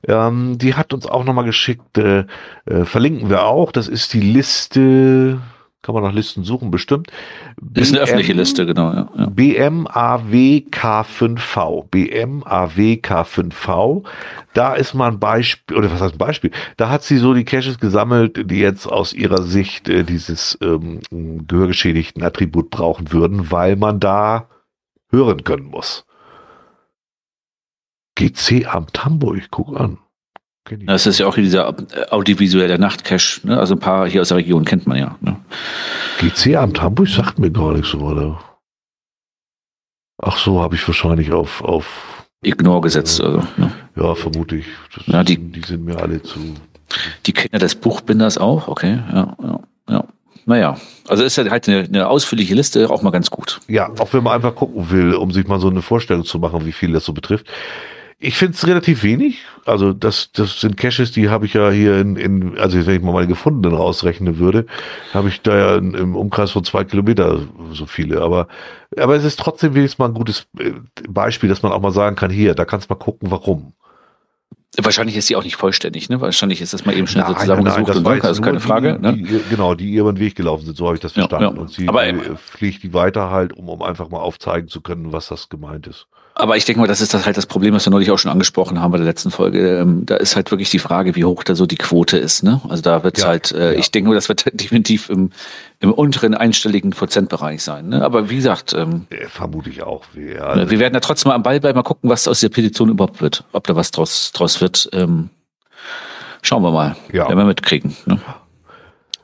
Ähm, die hat uns auch nochmal geschickt, äh, äh, verlinken wir auch. Das ist die Liste, kann man nach Listen suchen, bestimmt. Ist eine öffentliche Liste, genau. Ja, ja. BMAWK5V. BMAWK5V. Da ist mal ein Beispiel, oder was heißt ein Beispiel? Da hat sie so die Caches gesammelt, die jetzt aus ihrer Sicht äh, dieses ähm, gehörgeschädigten Attribut brauchen würden, weil man da hören können muss. GC am Hamburg, guck an. Das ist ja auch dieser äh, audiovisuelle Nachtcache, ne? Also ein paar hier aus der Region kennt man ja. Ne? GC-Amt Hamburg sagt mir gar nichts, oder? Ach so, habe ich wahrscheinlich auf, auf Ignore gesetzt. Also, ne? Ja, vermute ich. Das, ja, die, die sind mir alle zu. Die Kinder des Buchbinders auch, okay, ja, ja, ja. Naja, also ist ja halt eine, eine, ausführliche Liste auch mal ganz gut. Ja, auch wenn man einfach gucken will, um sich mal so eine Vorstellung zu machen, wie viel das so betrifft. Ich finde es relativ wenig. Also das, das sind Caches, die habe ich ja hier in, in, also wenn ich mal meine gefundenen rausrechnen würde, habe ich da ja in, im Umkreis von zwei Kilometer so viele. Aber, aber es ist trotzdem wenigstens mal ein gutes äh, Beispiel, dass man auch mal sagen kann, hier, da kannst du mal gucken, warum. Wahrscheinlich ist sie auch nicht vollständig, ne? Wahrscheinlich ist das mal eben schnell nein, so zusammengesucht nein, nein, und also keine Frage. Die, ne? Die, genau, die ihr über den Weg gelaufen sind, so habe ich das verstanden. Ja, ja. Und sie Aber, pflegt die weiter halt, um, um einfach mal aufzeigen zu können, was das gemeint ist. Aber ich denke mal, das ist das halt das Problem, was wir neulich auch schon angesprochen haben bei der letzten Folge. Ähm, da ist halt wirklich die Frage, wie hoch da so die Quote ist. Ne? Also da wird ja, halt, äh, ja. ich denke, das wird definitiv im, im unteren einstelligen Prozentbereich sein. Ne? Aber wie gesagt, ähm, äh, vermute ich auch. Ja, ne, wir werden da trotzdem mal am Ball bleiben, mal gucken, was aus der Petition überhaupt wird, ob da was draus, draus wird. Ähm, schauen wir mal, ja. werden wir mitkriegen. Ne?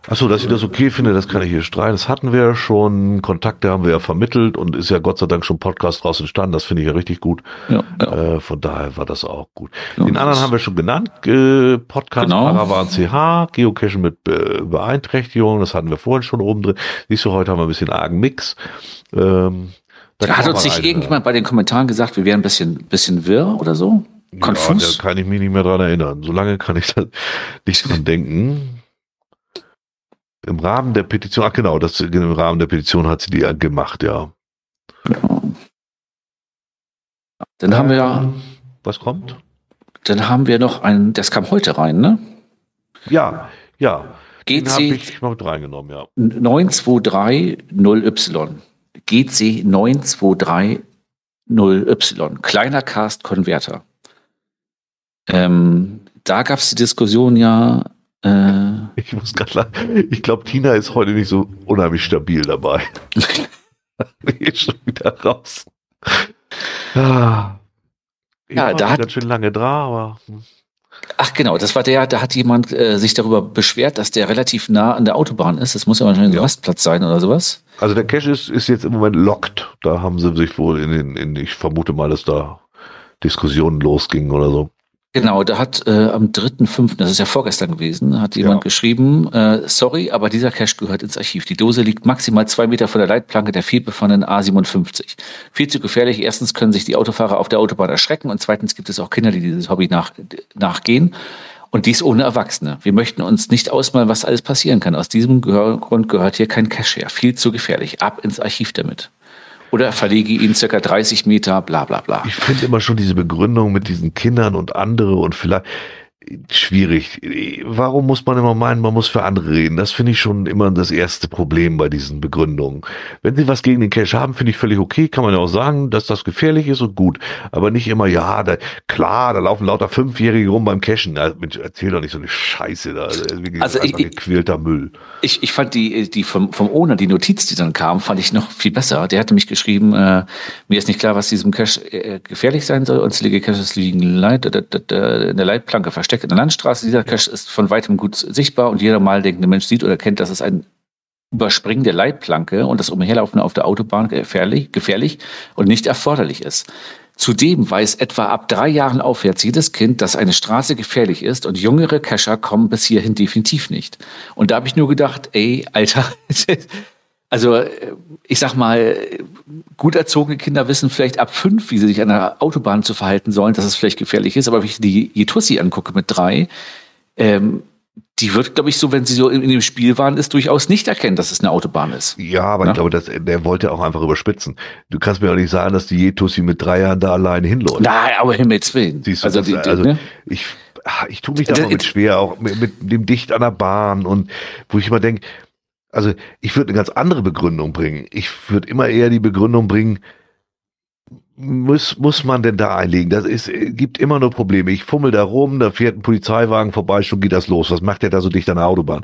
Achso, dass ich das okay finde, das kann ich hier streiten. Das hatten wir ja schon, Kontakte haben wir ja vermittelt und ist ja Gott sei Dank schon Podcast draus entstanden. Das finde ich ja richtig gut. Ja, ja. Äh, von daher war das auch gut. Ja, Den anderen haben wir schon genannt. Äh, Podcast genau. Paravan CH, Geocachen mit äh, Beeinträchtigung, das hatten wir vorhin schon oben drin. Siehst du, heute haben wir ein bisschen argen Mix. Ähm, da hat uns nicht irgendjemand bei den Kommentaren gesagt, wir wären ein bisschen, bisschen wirr oder so? Konfus? Ja, da kann ich mich nicht mehr dran erinnern. So lange kann ich da nicht dran denken. Im Rahmen der Petition, ach genau, das im Rahmen der Petition hat sie die ja gemacht, ja. Genau. Dann ähm, haben wir ja. Was kommt? Dann haben wir noch einen, das kam heute rein, ne? Ja, ja. GC habe ich mal mit reingenommen, ja. 9230Y. GC 9230Y. Kleiner Cast Converter. Ähm, da gab es die Diskussion ja, äh, ich muss gerade Ich glaube, Tina ist heute nicht so unheimlich stabil dabei. Geht schon wieder raus. Ah. Ja, da hat ganz schön lange dran, aber. Hm. Ach genau, das war der, da hat jemand äh, sich darüber beschwert, dass der relativ nah an der Autobahn ist. Das muss ja wahrscheinlich ein ja. Rastplatz sein oder sowas. Also der Cache ist, ist jetzt im Moment locked. Da haben sie sich wohl in den, in, ich vermute mal, dass da Diskussionen losgingen oder so. Genau, da hat äh, am 3.5., das ist ja vorgestern gewesen, hat jemand ja. geschrieben, äh, sorry, aber dieser Cache gehört ins Archiv. Die Dose liegt maximal zwei Meter von der Leitplanke der vielbefahrenen A57. Viel zu gefährlich. Erstens können sich die Autofahrer auf der Autobahn erschrecken und zweitens gibt es auch Kinder, die dieses Hobby nach, nachgehen. Und dies ohne Erwachsene. Wir möchten uns nicht ausmalen, was alles passieren kann. Aus diesem Grund gehört hier kein Cache her. Viel zu gefährlich. Ab ins Archiv damit oder verlege ihn circa 30 Meter, bla bla bla. Ich finde immer schon diese Begründung mit diesen Kindern und andere und vielleicht, schwierig. Warum muss man immer meinen, man muss für andere reden? Das finde ich schon immer das erste Problem bei diesen Begründungen. Wenn Sie was gegen den Cash haben, finde ich völlig okay. Kann man ja auch sagen, dass das gefährlich ist und gut. Aber nicht immer, ja, da, klar, da laufen lauter Fünfjährige rum beim Cashen. Ja, Mensch, erzähl doch nicht so eine Scheiße da. also ich, gequälter Müll. Ich, ich fand die, die vom, vom Owner, die Notiz, die dann kam, fand ich noch viel besser. Der hatte mich geschrieben, äh, mir ist nicht klar, was diesem Cash äh, gefährlich sein soll. Unzählige Caches liegen Leit, in der Leitplanke versteckt versteckt in der Landstraße. Dieser Cache ist von weitem gut sichtbar und jeder mal denkende Mensch sieht oder kennt, dass es ein Überspringen der Leitplanke und das Umherlaufen auf der Autobahn gefährlich, gefährlich und nicht erforderlich ist. Zudem weiß etwa ab drei Jahren aufwärts jedes Kind, dass eine Straße gefährlich ist und jüngere Cacher kommen bis hierhin definitiv nicht. Und da habe ich nur gedacht, ey, Alter, also ich sag mal, gut erzogene Kinder wissen vielleicht ab fünf, wie sie sich an der Autobahn zu verhalten sollen, dass es vielleicht gefährlich ist. Aber wenn ich die Jetussi angucke mit drei, ähm, die wird, glaube ich, so, wenn sie so in, in, dem Spiel waren, ist durchaus nicht erkennen, dass es eine Autobahn ist. Ja, aber ja? ich glaube, das, der wollte auch einfach überspitzen. Du kannst mir auch nicht sagen, dass die Jetussi mit drei Jahren da alleine hinläuft. Nein, aber Himmels Willen. Siehst du, also, das, die, also ne? ich, ich tue mich da noch mit schwer, auch mit, mit dem Dicht an der Bahn und wo ich immer denke, also ich würde eine ganz andere Begründung bringen. Ich würde immer eher die Begründung bringen, muss, muss man denn da einlegen? Das ist, gibt immer nur Probleme. Ich fummel da rum, da fährt ein Polizeiwagen vorbei, schon geht das los. Was macht der da so dicht an der Autobahn?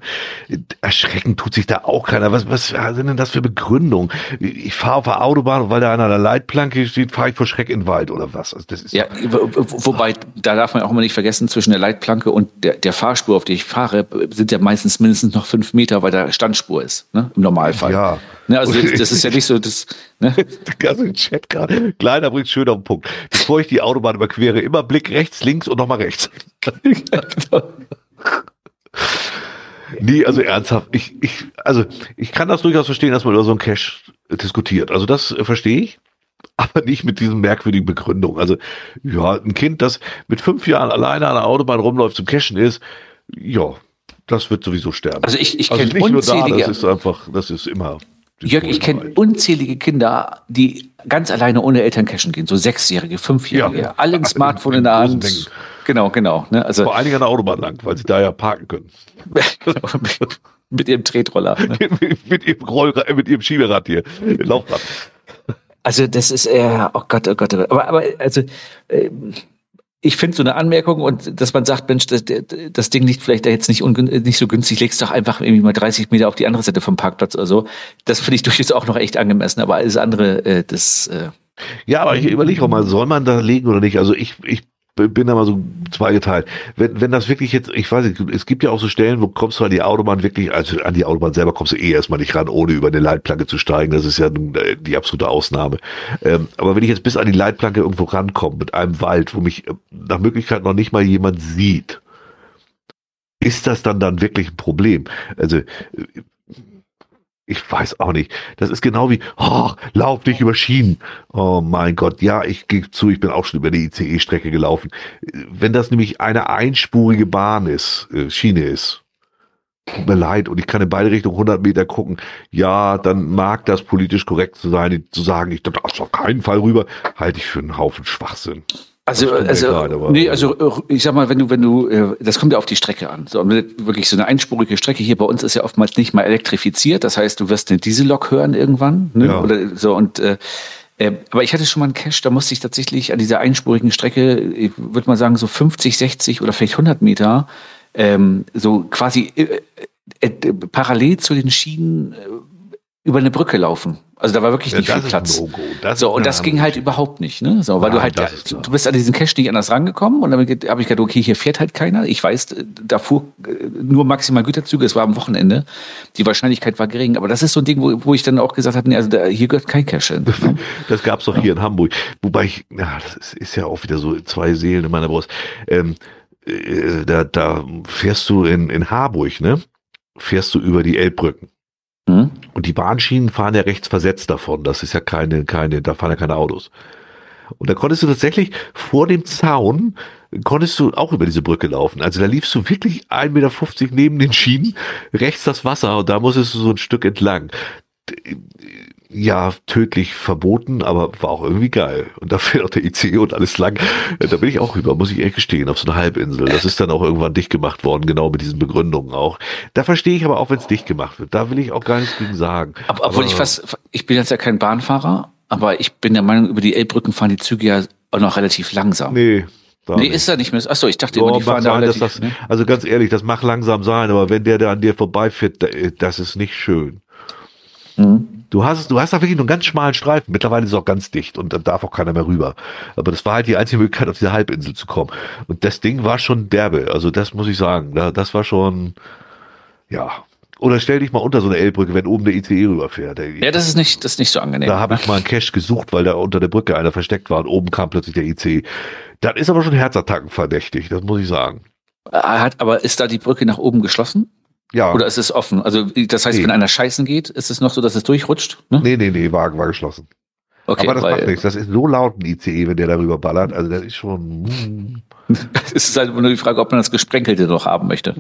Erschreckend tut sich da auch keiner. Was, was sind denn das für Begründungen? Ich fahre auf der Autobahn und weil da einer an der Leitplanke steht, fahre ich vor Schreck in den Wald oder was? Also das ist ja, wobei, da darf man auch immer nicht vergessen, zwischen der Leitplanke und der, der Fahrspur, auf die ich fahre, sind ja meistens mindestens noch fünf Meter, weil da Standspur ist, ne? im Normalfall. Ja. Ne, also das, das, ist ja nicht so, das. Ne? Also im Chat gerade. Kleiner bringt schön auf den Punkt. Bevor ich die Autobahn überquere, immer Blick rechts, links und nochmal rechts. nee, also ernsthaft, ich, ich, also ich kann das durchaus verstehen, dass man über so einen Cash diskutiert. Also das äh, verstehe ich aber nicht mit diesen merkwürdigen Begründungen. Also, ja, ein Kind, das mit fünf Jahren alleine an der Autobahn rumläuft zum Cashen ist, ja, das wird sowieso sterben. Also ich, ich also kenne unzählige. Nur da, das ist einfach, das ist immer Jörg, ich kenne unzählige Kinder, die ganz alleine ohne Eltern cashen gehen, so Sechsjährige, Fünfjährige, ja. alle ein Smartphone in der Hand. Genau, genau. Ne? Also, Vor allen Dingen an der Autobahn lang, weil sie da ja parken können. mit, ihrem Tretroller. Ne? mit, mit, ihrem Rollrad, mit ihrem Schieberad hier, Laufrad. Also das ist, äh, oh Gott, oh Gott, oh Gott. Aber, aber also, äh, ich finde so eine Anmerkung und dass man sagt, Mensch, das, das Ding liegt vielleicht da jetzt nicht, nicht so günstig, legst doch einfach irgendwie mal 30 Meter auf die andere Seite vom Parkplatz oder so. Das finde ich durchaus auch noch echt angemessen, aber alles andere, äh, das. Äh, ja, aber ich überlege auch mal, soll man da legen oder nicht? Also ich, ich bin da mal so zweigeteilt. Wenn, wenn das wirklich jetzt, ich weiß nicht, es gibt ja auch so Stellen, wo kommst du an die Autobahn wirklich, also an die Autobahn selber kommst du eh erstmal nicht ran, ohne über eine Leitplanke zu steigen. Das ist ja äh, die absolute Ausnahme. Ähm, aber wenn ich jetzt bis an die Leitplanke irgendwo rankomme, mit einem Wald, wo mich äh, nach Möglichkeit noch nicht mal jemand sieht, ist das dann dann wirklich ein Problem? Also äh, ich weiß auch nicht. Das ist genau wie, oh, lauf dich über Schienen. Oh mein Gott, ja, ich gebe zu, ich bin auch schon über die ICE-Strecke gelaufen. Wenn das nämlich eine einspurige Bahn ist, äh, Schiene ist, tut mir leid, und ich kann in beide Richtungen 100 Meter gucken, ja, dann mag das politisch korrekt zu sein, zu sagen, ich darf auf keinen Fall rüber, halte ich für einen Haufen Schwachsinn. Also, also, egal, nee, also äh, ich sag mal, wenn du, wenn du, äh, das kommt ja auf die Strecke an. So, wirklich so eine einspurige Strecke hier bei uns ist ja oftmals nicht mal elektrifiziert. Das heißt, du wirst eine Diesellok hören irgendwann. Ne? Ja. Oder so und äh, äh, aber ich hatte schon mal einen Cache, da musste ich tatsächlich an dieser einspurigen Strecke, ich würde mal sagen, so 50, 60 oder vielleicht 100 Meter, ähm, so quasi äh, äh, parallel zu den Schienen über eine Brücke laufen. Also da war wirklich nicht ja, viel Platz. so, und das ging halt überhaupt nicht, ne? So, weil Nein, du halt, du bist an diesen Cache nicht anders rangekommen und dann habe ich gedacht, okay, hier fährt halt keiner. Ich weiß, da fuhr äh, nur maximal Güterzüge, es war am Wochenende. Die Wahrscheinlichkeit war gering, aber das ist so ein Ding, wo, wo ich dann auch gesagt habe, nee, also da, hier gehört kein Cache hin. Ne? Das gab's doch ja. hier in Hamburg. Wobei ich, ja, das ist, ist, ja auch wieder so zwei Seelen in meiner Brust. Ähm, äh, da, da fährst du in, in Harburg, ne? Fährst du über die Elbbrücken. Mhm. Und die Bahnschienen fahren ja rechts versetzt davon. Das ist ja keine, keine, da fahren ja keine Autos. Und da konntest du tatsächlich vor dem Zaun, konntest du auch über diese Brücke laufen. Also da liefst du wirklich 1,50 Meter neben den Schienen, rechts das Wasser und da musstest du so ein Stück entlang. Ja, tödlich verboten, aber war auch irgendwie geil. Und dafür auch der IC und alles lang. Äh, Da bin ich auch rüber, muss ich ehrlich gestehen, auf so eine Halbinsel. Das ist dann auch irgendwann dicht gemacht worden, genau mit diesen Begründungen auch. Da verstehe ich aber auch, wenn es dicht gemacht wird. Da will ich auch gar nichts gegen sagen. Ob, obwohl ich fast, ich bin jetzt ja kein Bahnfahrer, aber ich bin der Meinung, über die Elbbrücken fahren die Züge ja auch noch relativ langsam. Nee. da Nee, nicht. ist er nicht mehr. Achso, ich dachte immer, die mag fahren da sein, dass relativ. das, ne? also ganz ehrlich, das mag langsam sein, aber wenn der da an dir vorbeifährt, da- das ist nicht schön. Mhm. Du hast, es- du hast da wirklich nur einen ganz schmalen Streifen. Mittlerweile ist es auch ganz dicht und dann darf auch keiner mehr rüber. Aber das war halt die einzige Möglichkeit, auf diese Halbinsel zu kommen. Und das Ding war schon derbe. Also das muss ich sagen. Da- Das war schon, ja. Oder stell dich mal unter so eine L-Brücke, wenn oben der ICE rüberfährt. Ja, das ist nicht, das ist nicht so angenehm. Da habe ich mal einen Cache gesucht, weil da unter der Brücke einer versteckt war und oben kam plötzlich der IC. Das ist aber schon Herzattacken verdächtig, das muss ich sagen. Hat, aber ist da die Brücke nach oben geschlossen? Ja, Oder ist es offen? Also, das heißt, Nee. wenn einer scheißen geht, ist es noch so, dass es durchrutscht? Ne? nee, nee, nee, war, war geschlossen. Okay, aber das weil macht nichts. Das ist so laut ein ICE, wenn der darüber ballert. Also das ist schon. es ist halt nur die Frage, ob man das Gesprenkelte noch haben möchte.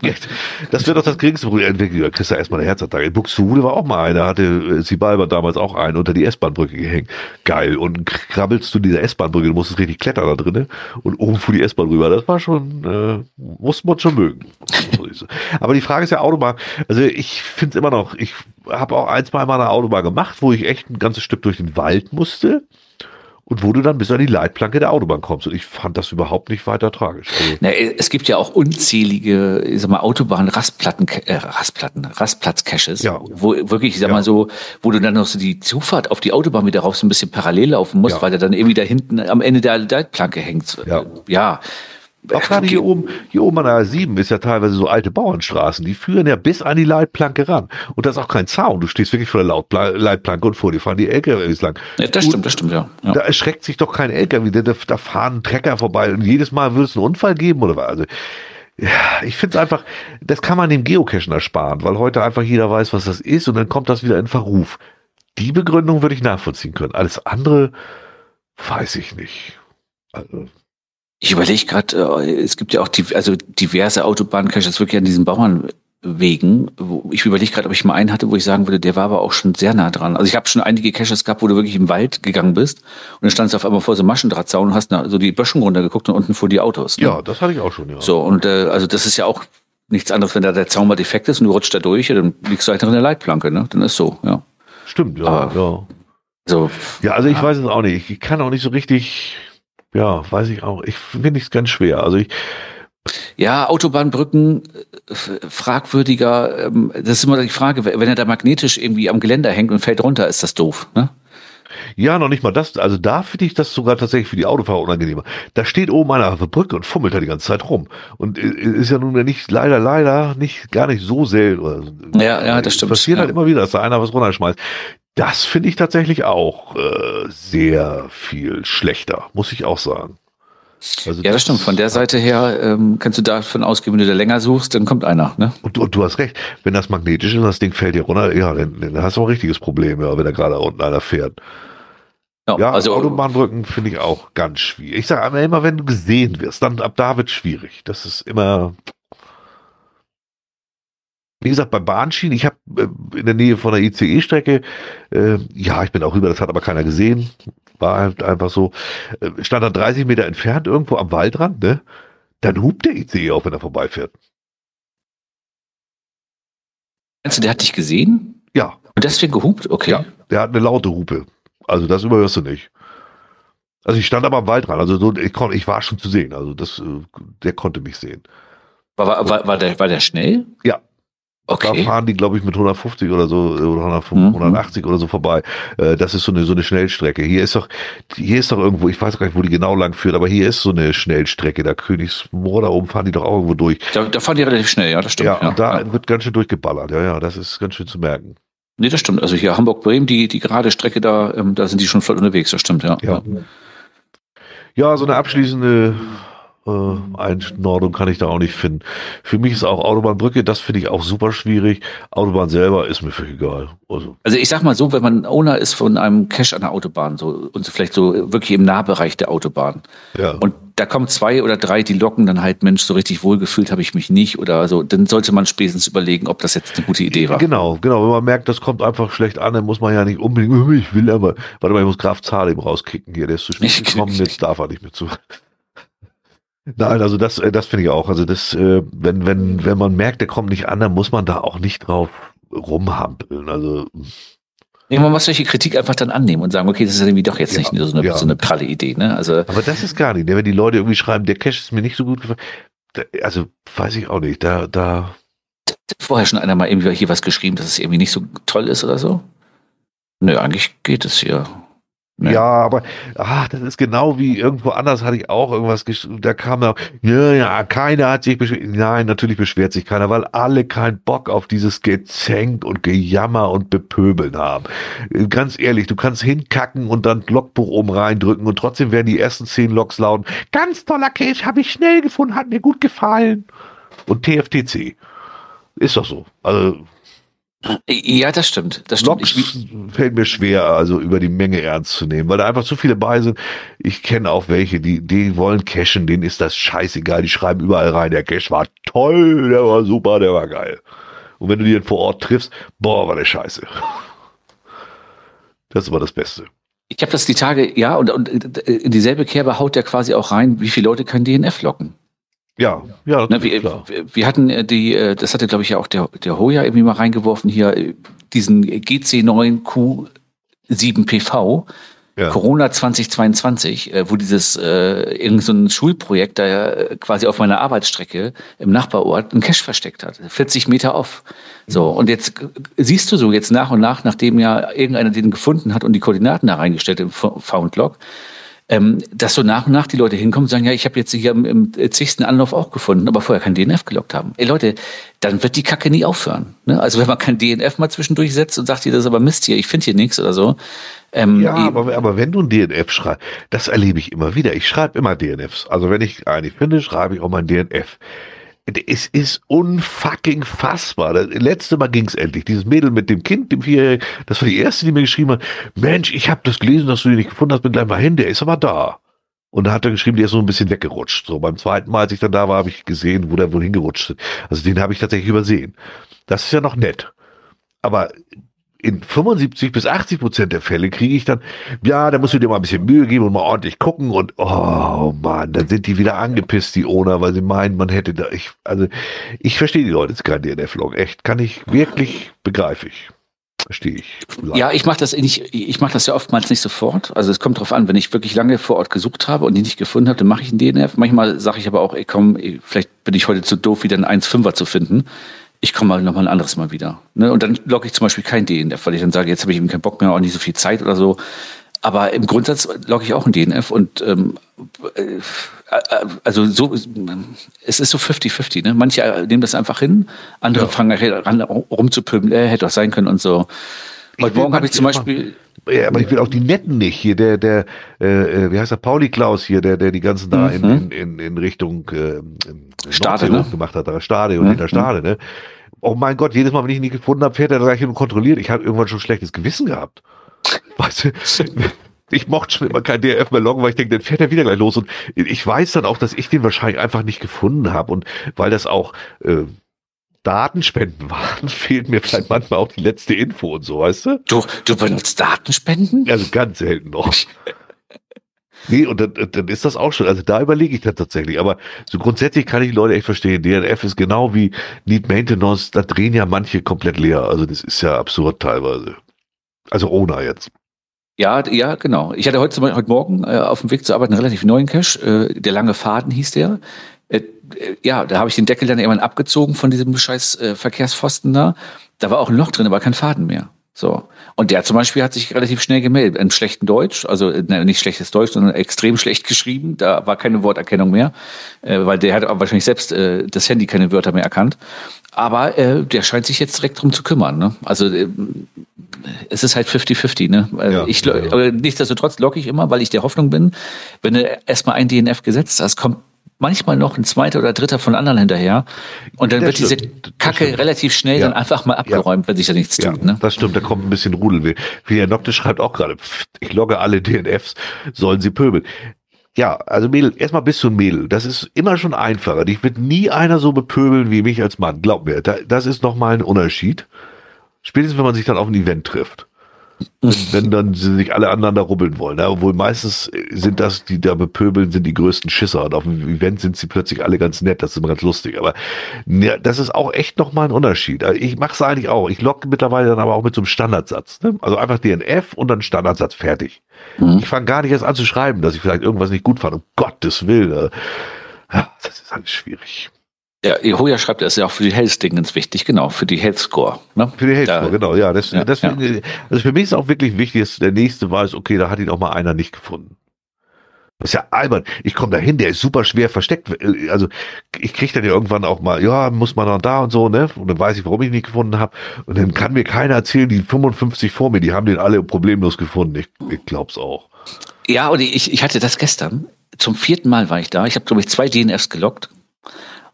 Das wird doch das geringste Problem. Da kriegst du erstmal eine Herzattacke. In Buxtehude war auch mal einer, hatte äh, Sibalba damals auch einen unter die S-Bahn-Brücke gehängt. Geil. Und krabbelst du in dieser S-Bahn-Brücke, du musstest richtig klettern da drinnen und oben fuhr die S-Bahn rüber. Das war schon, äh, muss man schon mögen. Aber die Frage ist ja Autobahn. Also ich finde es immer noch, ich habe auch ein, zwei Mal eine Autobahn gemacht, wo ich echt ein ganzes Stück durch den Wald musste. Und wo du dann bis an die Leitplanke der Autobahn kommst. Und ich fand das überhaupt nicht weiter tragisch. Also, Na, es gibt ja auch unzählige, ich sag mal, Autobahn-Rastplatten, äh, Rastplatten, Rastplatz-Caches, Ja. wo wirklich, ich sag Ja. mal so, wo du dann noch so die Zufahrt auf die Autobahn wieder rauf so ein bisschen parallel laufen musst, Ja. weil der dann irgendwie da hinten am Ende der Leitplanke hängt. Ja. ja. Auch gerade hier oben, hier oben an der A7 ist ja teilweise so alte Bauernstraßen, die führen ja bis an die Leitplanke ran. Und das ist auch kein Zaun. Du stehst wirklich vor der Leitplanke und vor dir fahren die LKWs lang. ja das Und stimmt, das stimmt, ja. ja. Da erschreckt sich doch kein LKW, da, da fahren Trecker vorbei und jedes Mal würde es einen Unfall geben oder was. Also, ja, ich finde es einfach, das kann man dem Geocachen ersparen, weil heute einfach jeder weiß, was das ist und dann kommt das wieder in Verruf. Die Begründung würde ich nachvollziehen können. Alles andere weiß ich nicht. Also, Ich überlege gerade, äh, es gibt ja auch die, also diverse Autobahncaches wirklich an diesen Bauernwegen. Ich überlege gerade, ob ich mal einen hatte, wo ich sagen würde, der war aber auch schon sehr nah dran. Also ich habe schon einige Caches gehabt, wo du wirklich im Wald gegangen bist und dann standst du auf einmal vor so einem Maschendrahtzaun und hast na, so die Böschung runtergeguckt und unten vor die Autos. Ne? ja, das hatte ich auch schon, ja. So, und äh, also das ist ja auch nichts anderes, wenn da der Zaun mal defekt ist und du rutscht da durch, ja, dann liegst du halt noch in der Leitplanke, ne? Dann ist so, ja. Stimmt, ja, Aber- ja. So, Ja, also ich weiß es auch nicht. Ich kann auch nicht so richtig, ja, weiß ich auch. Ich finde es ganz schwer. Also ich, Ja, Autobahnbrücken äh, fragwürdiger. Ähm, das ist immer die Frage, wenn er da magnetisch irgendwie am Geländer hängt und fällt runter, ist das doof. Ne? ja, noch nicht mal das. Also da finde ich das sogar tatsächlich für die Autofahrer unangenehmer. Da steht oben einer auf der Brücke und fummelt da die ganze Zeit rum. Und äh, ist ja nun ja nicht, leider, leider, nicht, gar nicht so selten. Ja, ja, das stimmt, Passiert ja. halt immer wieder, dass da einer was runterschmeißt. Das finde ich tatsächlich auch äh, sehr viel schlechter, muss ich auch sagen. Also Ja, das stimmt. Von der Seite her ähm, kannst du davon ausgehen, wenn du da länger suchst, dann kommt einer. Ne? Und, du- und du hast recht, wenn das magnetisch ist und das Ding fällt dir runter, ja, dann, dann hast du ein richtiges Problem, ja, wenn da gerade unten einer fährt. Ja, also Autobahnbrücken finde ich auch ganz schwierig. Ich sage immer, wenn du gesehen wirst, dann ab da wird schwierig. Das ist immer. Wie gesagt, bei Bahnschienen, ich habe äh, in der Nähe von der ICE-Strecke, äh, ja, ich bin auch rüber, das hat aber keiner gesehen. War halt einfach so, äh, stand dann 30 Meter entfernt irgendwo am Waldrand, ne? Dann hupt der ICE auf, wenn er vorbeifährt. meinst du, der hat dich gesehen Ja, und deswegen gehupt? Okay. Ja, der hat eine laute Hupe. Also das überhörst du nicht. Also ich stand aber am Waldrand, also so, ich, kon, ich war schon zu sehen, also das, äh, der konnte mich sehen. War, war, war, war, der, war der schnell? Ja. Da Okay. fahren die, glaube ich, mit 150 oder so, oder 100, Mhm. 180 oder so vorbei. Äh, Das ist so eine, so eine Schnellstrecke. Hier ist doch, hier ist doch irgendwo, ich weiß gar nicht, wo die genau lang führt, aber hier ist so eine Schnellstrecke. Da Königsmoor, da oben fahren die doch auch irgendwo durch. Da, da fahren die relativ schnell, ja, das stimmt. ja, und da ja. wird ganz schön durchgeballert. Ja, ja, das ist ganz schön zu merken. Nee, das stimmt. Also hier Hamburg-Bremen, die, die gerade Strecke da, ähm, da sind die schon flott unterwegs, das stimmt, ja. Ja. Ja, so eine abschließende äh, Einordnung kann ich da auch nicht finden. Für mich ist auch Autobahnbrücke, das finde ich auch super schwierig. Autobahn selber ist mir völlig egal. Also, Also ich sag mal so, wenn man Owner ist von einem Cache an der Autobahn, so und vielleicht so wirklich im Nahbereich der Autobahn ja. und da kommen zwei oder drei, die locken dann halt, Mensch, so richtig wohlgefühlt habe ich mich nicht oder so. Dann sollte man spätestens überlegen, ob das jetzt eine gute Idee war. Genau, genau. Wenn man merkt, das kommt einfach schlecht an, dann muss man ja nicht unbedingt, ich will aber, warte mal, ich muss Graf Zahlem rauskicken hier, der ist zu spät gekommen, jetzt darf er nicht mehr zu. Nein, also das, äh, das finde ich auch. Also das, äh, wenn, wenn, wenn man merkt, der kommt nicht an, dann muss man da auch nicht drauf rumhampeln. Also Nee, man muss solche Kritik einfach dann annehmen und sagen, okay, das ist irgendwie doch jetzt ja, nicht so eine, ja. so eine pralle Idee. Ne? Also, Aber das ist gar nicht, ne? wenn die Leute irgendwie schreiben, der Cash ist mir nicht so gut gefallen. Also weiß ich auch nicht. Da, da. Vorher schon einer mal irgendwie hier was geschrieben, dass es irgendwie nicht so toll ist oder so? Nö, eigentlich geht es hier. Ne? Ja, aber ach, das ist genau wie irgendwo anders hatte ich auch irgendwas. Da kam auch, ja, ja, keiner hat sich beschwert. Nein, natürlich beschwert sich keiner, weil alle keinen Bock auf dieses Gezänk und Gejammer und Bepöbeln haben. Ganz ehrlich, du kannst hinkacken und dann Logbuch oben reindrücken und trotzdem werden die ersten zehn Logs lauten. Ganz toller Case, habe ich schnell gefunden, hat mir gut gefallen. Und TFTC. Ist doch so. Also, ja, das stimmt. Das stimmt. Ich, fällt mir schwer, also über die Menge ernst zu nehmen, weil da einfach zu viele bei sind. Ich kenne auch welche, die, die wollen cashen, denen ist das scheißegal. Die schreiben überall rein, der Cash war toll, der war super, der war geil. Und wenn du die dann vor Ort triffst, boah, war der scheiße. Das war das Beste. Ich habe das die Tage, ja, und, und in dieselbe Kerbe haut der quasi auch rein, wie viele Leute können DNF locken. Ja, ja. Na, wir, wir, hatten äh, die, äh, das hatte glaube ich ja auch der, der Hoya irgendwie mal reingeworfen hier, äh, diesen GC9Q7PV. Ja. Corona 2022, wo dieses äh, irgend so ein Schulprojekt da quasi auf meiner Arbeitsstrecke im Nachbarort einen Cache versteckt hat, 40 Meter off. So und jetzt siehst du so jetzt nach und nach, nachdem ja irgendeiner den gefunden hat und die Koordinaten da reingestellt im Foundlog, ähm, dass so nach und nach die Leute hinkommen und sagen, ja, ich habe jetzt hier im, im zigsten Anlauf auch gefunden, aber vorher kein DNF gelockt haben. Ey Leute, dann wird die Kacke nie aufhören. Ne? Also wenn man kein DNF mal zwischendurch setzt und sagt, hier, das ist aber Mist hier, ich finde hier nichts oder so. Ähm, ja, aber, aber wenn du ein DNF schreibst, das erlebe ich immer wieder. Ich schreibe immer DNFs. Also wenn ich eine finde, schreibe ich auch mal ein DNF. Es ist unfucking fassbar. Das letzte Mal ging es endlich. Dieses Mädel mit dem Kind, dem Vierjährigen, das war die erste, die mir geschrieben hat, Mensch, ich habe das gelesen, dass du den nicht gefunden hast, bin gleich mal hin, der ist aber da. Und da hat er geschrieben, der ist so ein bisschen weggerutscht. So beim zweiten Mal, als ich dann da war, habe ich gesehen, wo der wohl hingerutscht ist. Also den habe ich tatsächlich übersehen. Das ist ja noch nett. Aber in 75 bis 80 Prozent der Fälle kriege ich dann, ja, da musst du dir mal ein bisschen Mühe geben und mal ordentlich gucken und oh Mann, dann sind die wieder angepisst, die Owner, weil sie meinen, man hätte da, ich, also ich verstehe die Leute jetzt kein DNF-Log, echt, kann ich wirklich, begreife ich. Verstehe ich. Ja, ich mache das nicht, ich mache das ja oftmals nicht sofort. Also es kommt drauf an, wenn ich wirklich lange vor Ort gesucht habe und die nicht gefunden habe, dann mache ich einen DNF. Manchmal sage ich aber auch, ey komm, vielleicht bin ich heute zu doof, wieder einen 1,5er zu finden ich komme mal noch mal ein anderes Mal wieder. Ne? Und dann logge ich zum Beispiel kein DNF, weil ich dann sage, jetzt habe ich eben keinen Bock mehr, auch nicht so viel Zeit oder so. Aber im Grundsatz logge ich auch ein DNF und ähm, äh, also so, es ist so 50-50. Ne? Manche nehmen das einfach hin, andere ja. fangen an rumzupöbeln, äh, hätte doch sein können und so. Heute Morgen habe ich zum Beispiel. Ja, aber ich will auch die Netten nicht. Hier, der, der, äh, äh wie heißt der, Pauli Klaus hier, der, der die ganzen da mhm. in, in, in Richtung äh, Stade ne? gemacht hat, da Stade und mhm. hinter Stade, ne? Oh mein Gott, jedes Mal, wenn ich ihn nicht gefunden habe, fährt er gleich hin und kontrolliert. Ich habe irgendwann schon schlechtes Gewissen gehabt. Weißt du? ich mochte schon immer kein DRF mehr loggen, weil ich denke, dann fährt er wieder gleich los. Und ich weiß dann auch, dass ich den wahrscheinlich einfach nicht gefunden habe. Und weil das auch äh, Datenspenden waren, fehlt mir vielleicht manchmal auch die letzte Info und so, weißt du? Du, du benutzt Datenspenden? Also ganz selten noch. Nee, und dann, dann ist das auch schon. Also da überlege ich dann tatsächlich. Aber so grundsätzlich kann ich die Leute echt verstehen. DNF ist genau wie Need Maintenance. Da drehen ja manche komplett leer. Also das ist ja absurd teilweise. Also ohne jetzt. Ja, ja, genau. Ich hatte heute, heute Morgen äh, auf dem Weg zur Arbeit einen relativ neuen Cache. Äh, der lange Faden hieß der. Äh, ja, da habe ich den Deckel dann irgendwann abgezogen von diesem scheiß äh, Verkehrspfosten da. Da war auch ein Loch drin, aber kein Faden mehr. So. Und der zum Beispiel hat sich relativ schnell gemeldet. Im schlechten Deutsch, also ne, nicht schlechtes Deutsch, sondern extrem schlecht geschrieben. Da war keine Worterkennung mehr, äh, weil der hat wahrscheinlich selbst äh, das Handy keine Wörter mehr erkannt. Aber äh, der scheint sich jetzt direkt drum zu kümmern. Ne? Also äh, es ist halt 50-50. Ne? Also ja, ich, ja. Nichtsdestotrotz logge ich immer, weil ich der Hoffnung bin, wenn du erstmal ein DNF gesetzt hast, kommt manchmal noch ein zweiter oder dritter von anderen hinterher. Und dann das wird stimmt. diese Kacke relativ schnell ja. dann einfach mal abgeräumt, ja. wenn sich da nichts ja, tut. Ne? Das stimmt, da kommt ein bisschen Rudel. Filia Nocte schreibt auch gerade, ich logge alle DNFs, sollen sie pöbeln. Ja, also Mädel, erstmal bist du ein Mädel. Das ist immer schon einfacher. Dich wird nie einer so bepöbeln wie mich als Mann. Glaub mir, da, das ist nochmal ein Unterschied. Spätestens, wenn man sich dann auf ein Event trifft. Wenn dann sich alle anderen da rubbeln wollen. Ja, obwohl meistens sind das, die da bepöbeln, sind die größten Schisser. Und auf dem Event sind sie plötzlich alle ganz nett. Das ist immer ganz lustig. Aber ja, das ist auch echt nochmal ein Unterschied. Also ich mache es eigentlich auch. Ich locke mittlerweile dann aber auch mit so einem Standardsatz. Ne? Also einfach DNF und dann Standardsatz fertig. Mhm. Ich fange gar nicht erst an zu schreiben, dass ich vielleicht irgendwas nicht gut fand. Um Gottes Willen. Ja, das ist alles schwierig. Ja, Hoja schreibt, das ist ja auch für die Health-Dingens wichtig, genau, für die Health Score. Ne? Für die Health Score, genau, ja. Das, ja, das, ja. Also für mich ist auch wirklich wichtig, dass der nächste weiß, okay, da hat ihn auch mal einer nicht gefunden. Das ist ja albern. Ich komme da hin, der ist super schwer versteckt. Also ich kriege dann ja irgendwann auch mal, ja, muss man noch da und so, ne? Und dann weiß ich, warum ich ihn nicht gefunden habe. Und dann kann mir keiner erzählen, die 55 vor mir, die haben den alle problemlos gefunden. Ich, ich glaub's auch. Ja, und ich, ich hatte das gestern. Zum vierten Mal war ich da. Ich habe, glaube ich, zwei DNFs gelockt.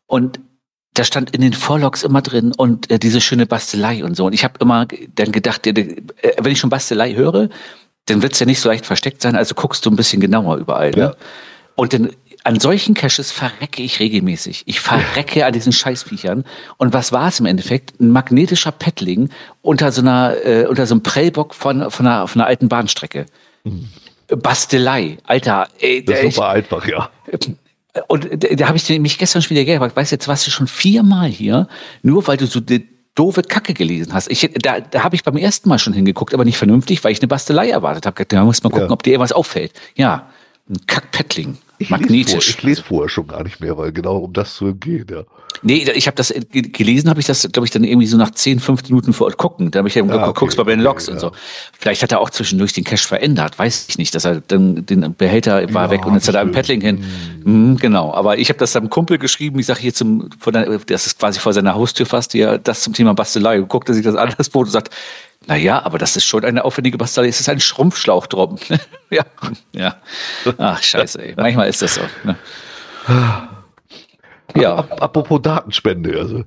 Und da stand in den Vorlogs immer drin und äh, diese schöne Bastelei und so. Und ich habe immer dann gedacht, äh, wenn ich schon Bastelei höre, dann wird es ja nicht so leicht versteckt sein, also guckst du ein bisschen genauer überall. Ne? Ja. Und dann an solchen Caches verrecke ich regelmäßig. Ich verrecke an diesen Scheißviechern. Und was war es im Endeffekt? Ein magnetischer Pettling unter so einer, äh, unter so einem Prellbock von, von, einer, von einer alten Bahnstrecke. Mhm. Bastelei, Alter. Ey, das ist super einfach, ja. Und da, da habe ich mich gestern schon wieder gefragt, weißt du, jetzt warst du schon viermal hier, nur weil du so eine doofe Kacke gelesen hast. Ich, da da habe ich beim ersten Mal schon hingeguckt, aber nicht vernünftig, weil ich eine Bastelei erwartet habe. Da muss man gucken, ja. ob dir irgendwas auffällt. Ja, ein Kackpettling. Ich Magnetisch. Lese vor, ich lese vorher schon gar nicht mehr, weil genau um das zu umgehen, ja. Nee, ich habe das gelesen, habe ich das, glaube ich, dann irgendwie so nach 10, 15 Minuten vor Ort gucken. Da habe ich ja ah, okay, guckst bei Ben Logs okay, und so. Vielleicht hat er auch zwischendurch den Cache verändert, weiß ich nicht, dass er dann den Behälter war ja, weg und jetzt hat er ein Paddling hin. Mhm, genau. Aber ich habe das seinem Kumpel geschrieben, ich sage hier zum, der, das ist quasi vor seiner Haustür fast, hier, das zum Thema Bastelei. Und guckt er sich das an, das Foto und sagt, naja, aber das ist schon eine aufwendige Bastelei. Es ist ein Schrumpfschlauch drum. ja, ja. Ach, scheiße, ey. Manchmal ist das so. Ne? Ja. Apropos Datenspende, also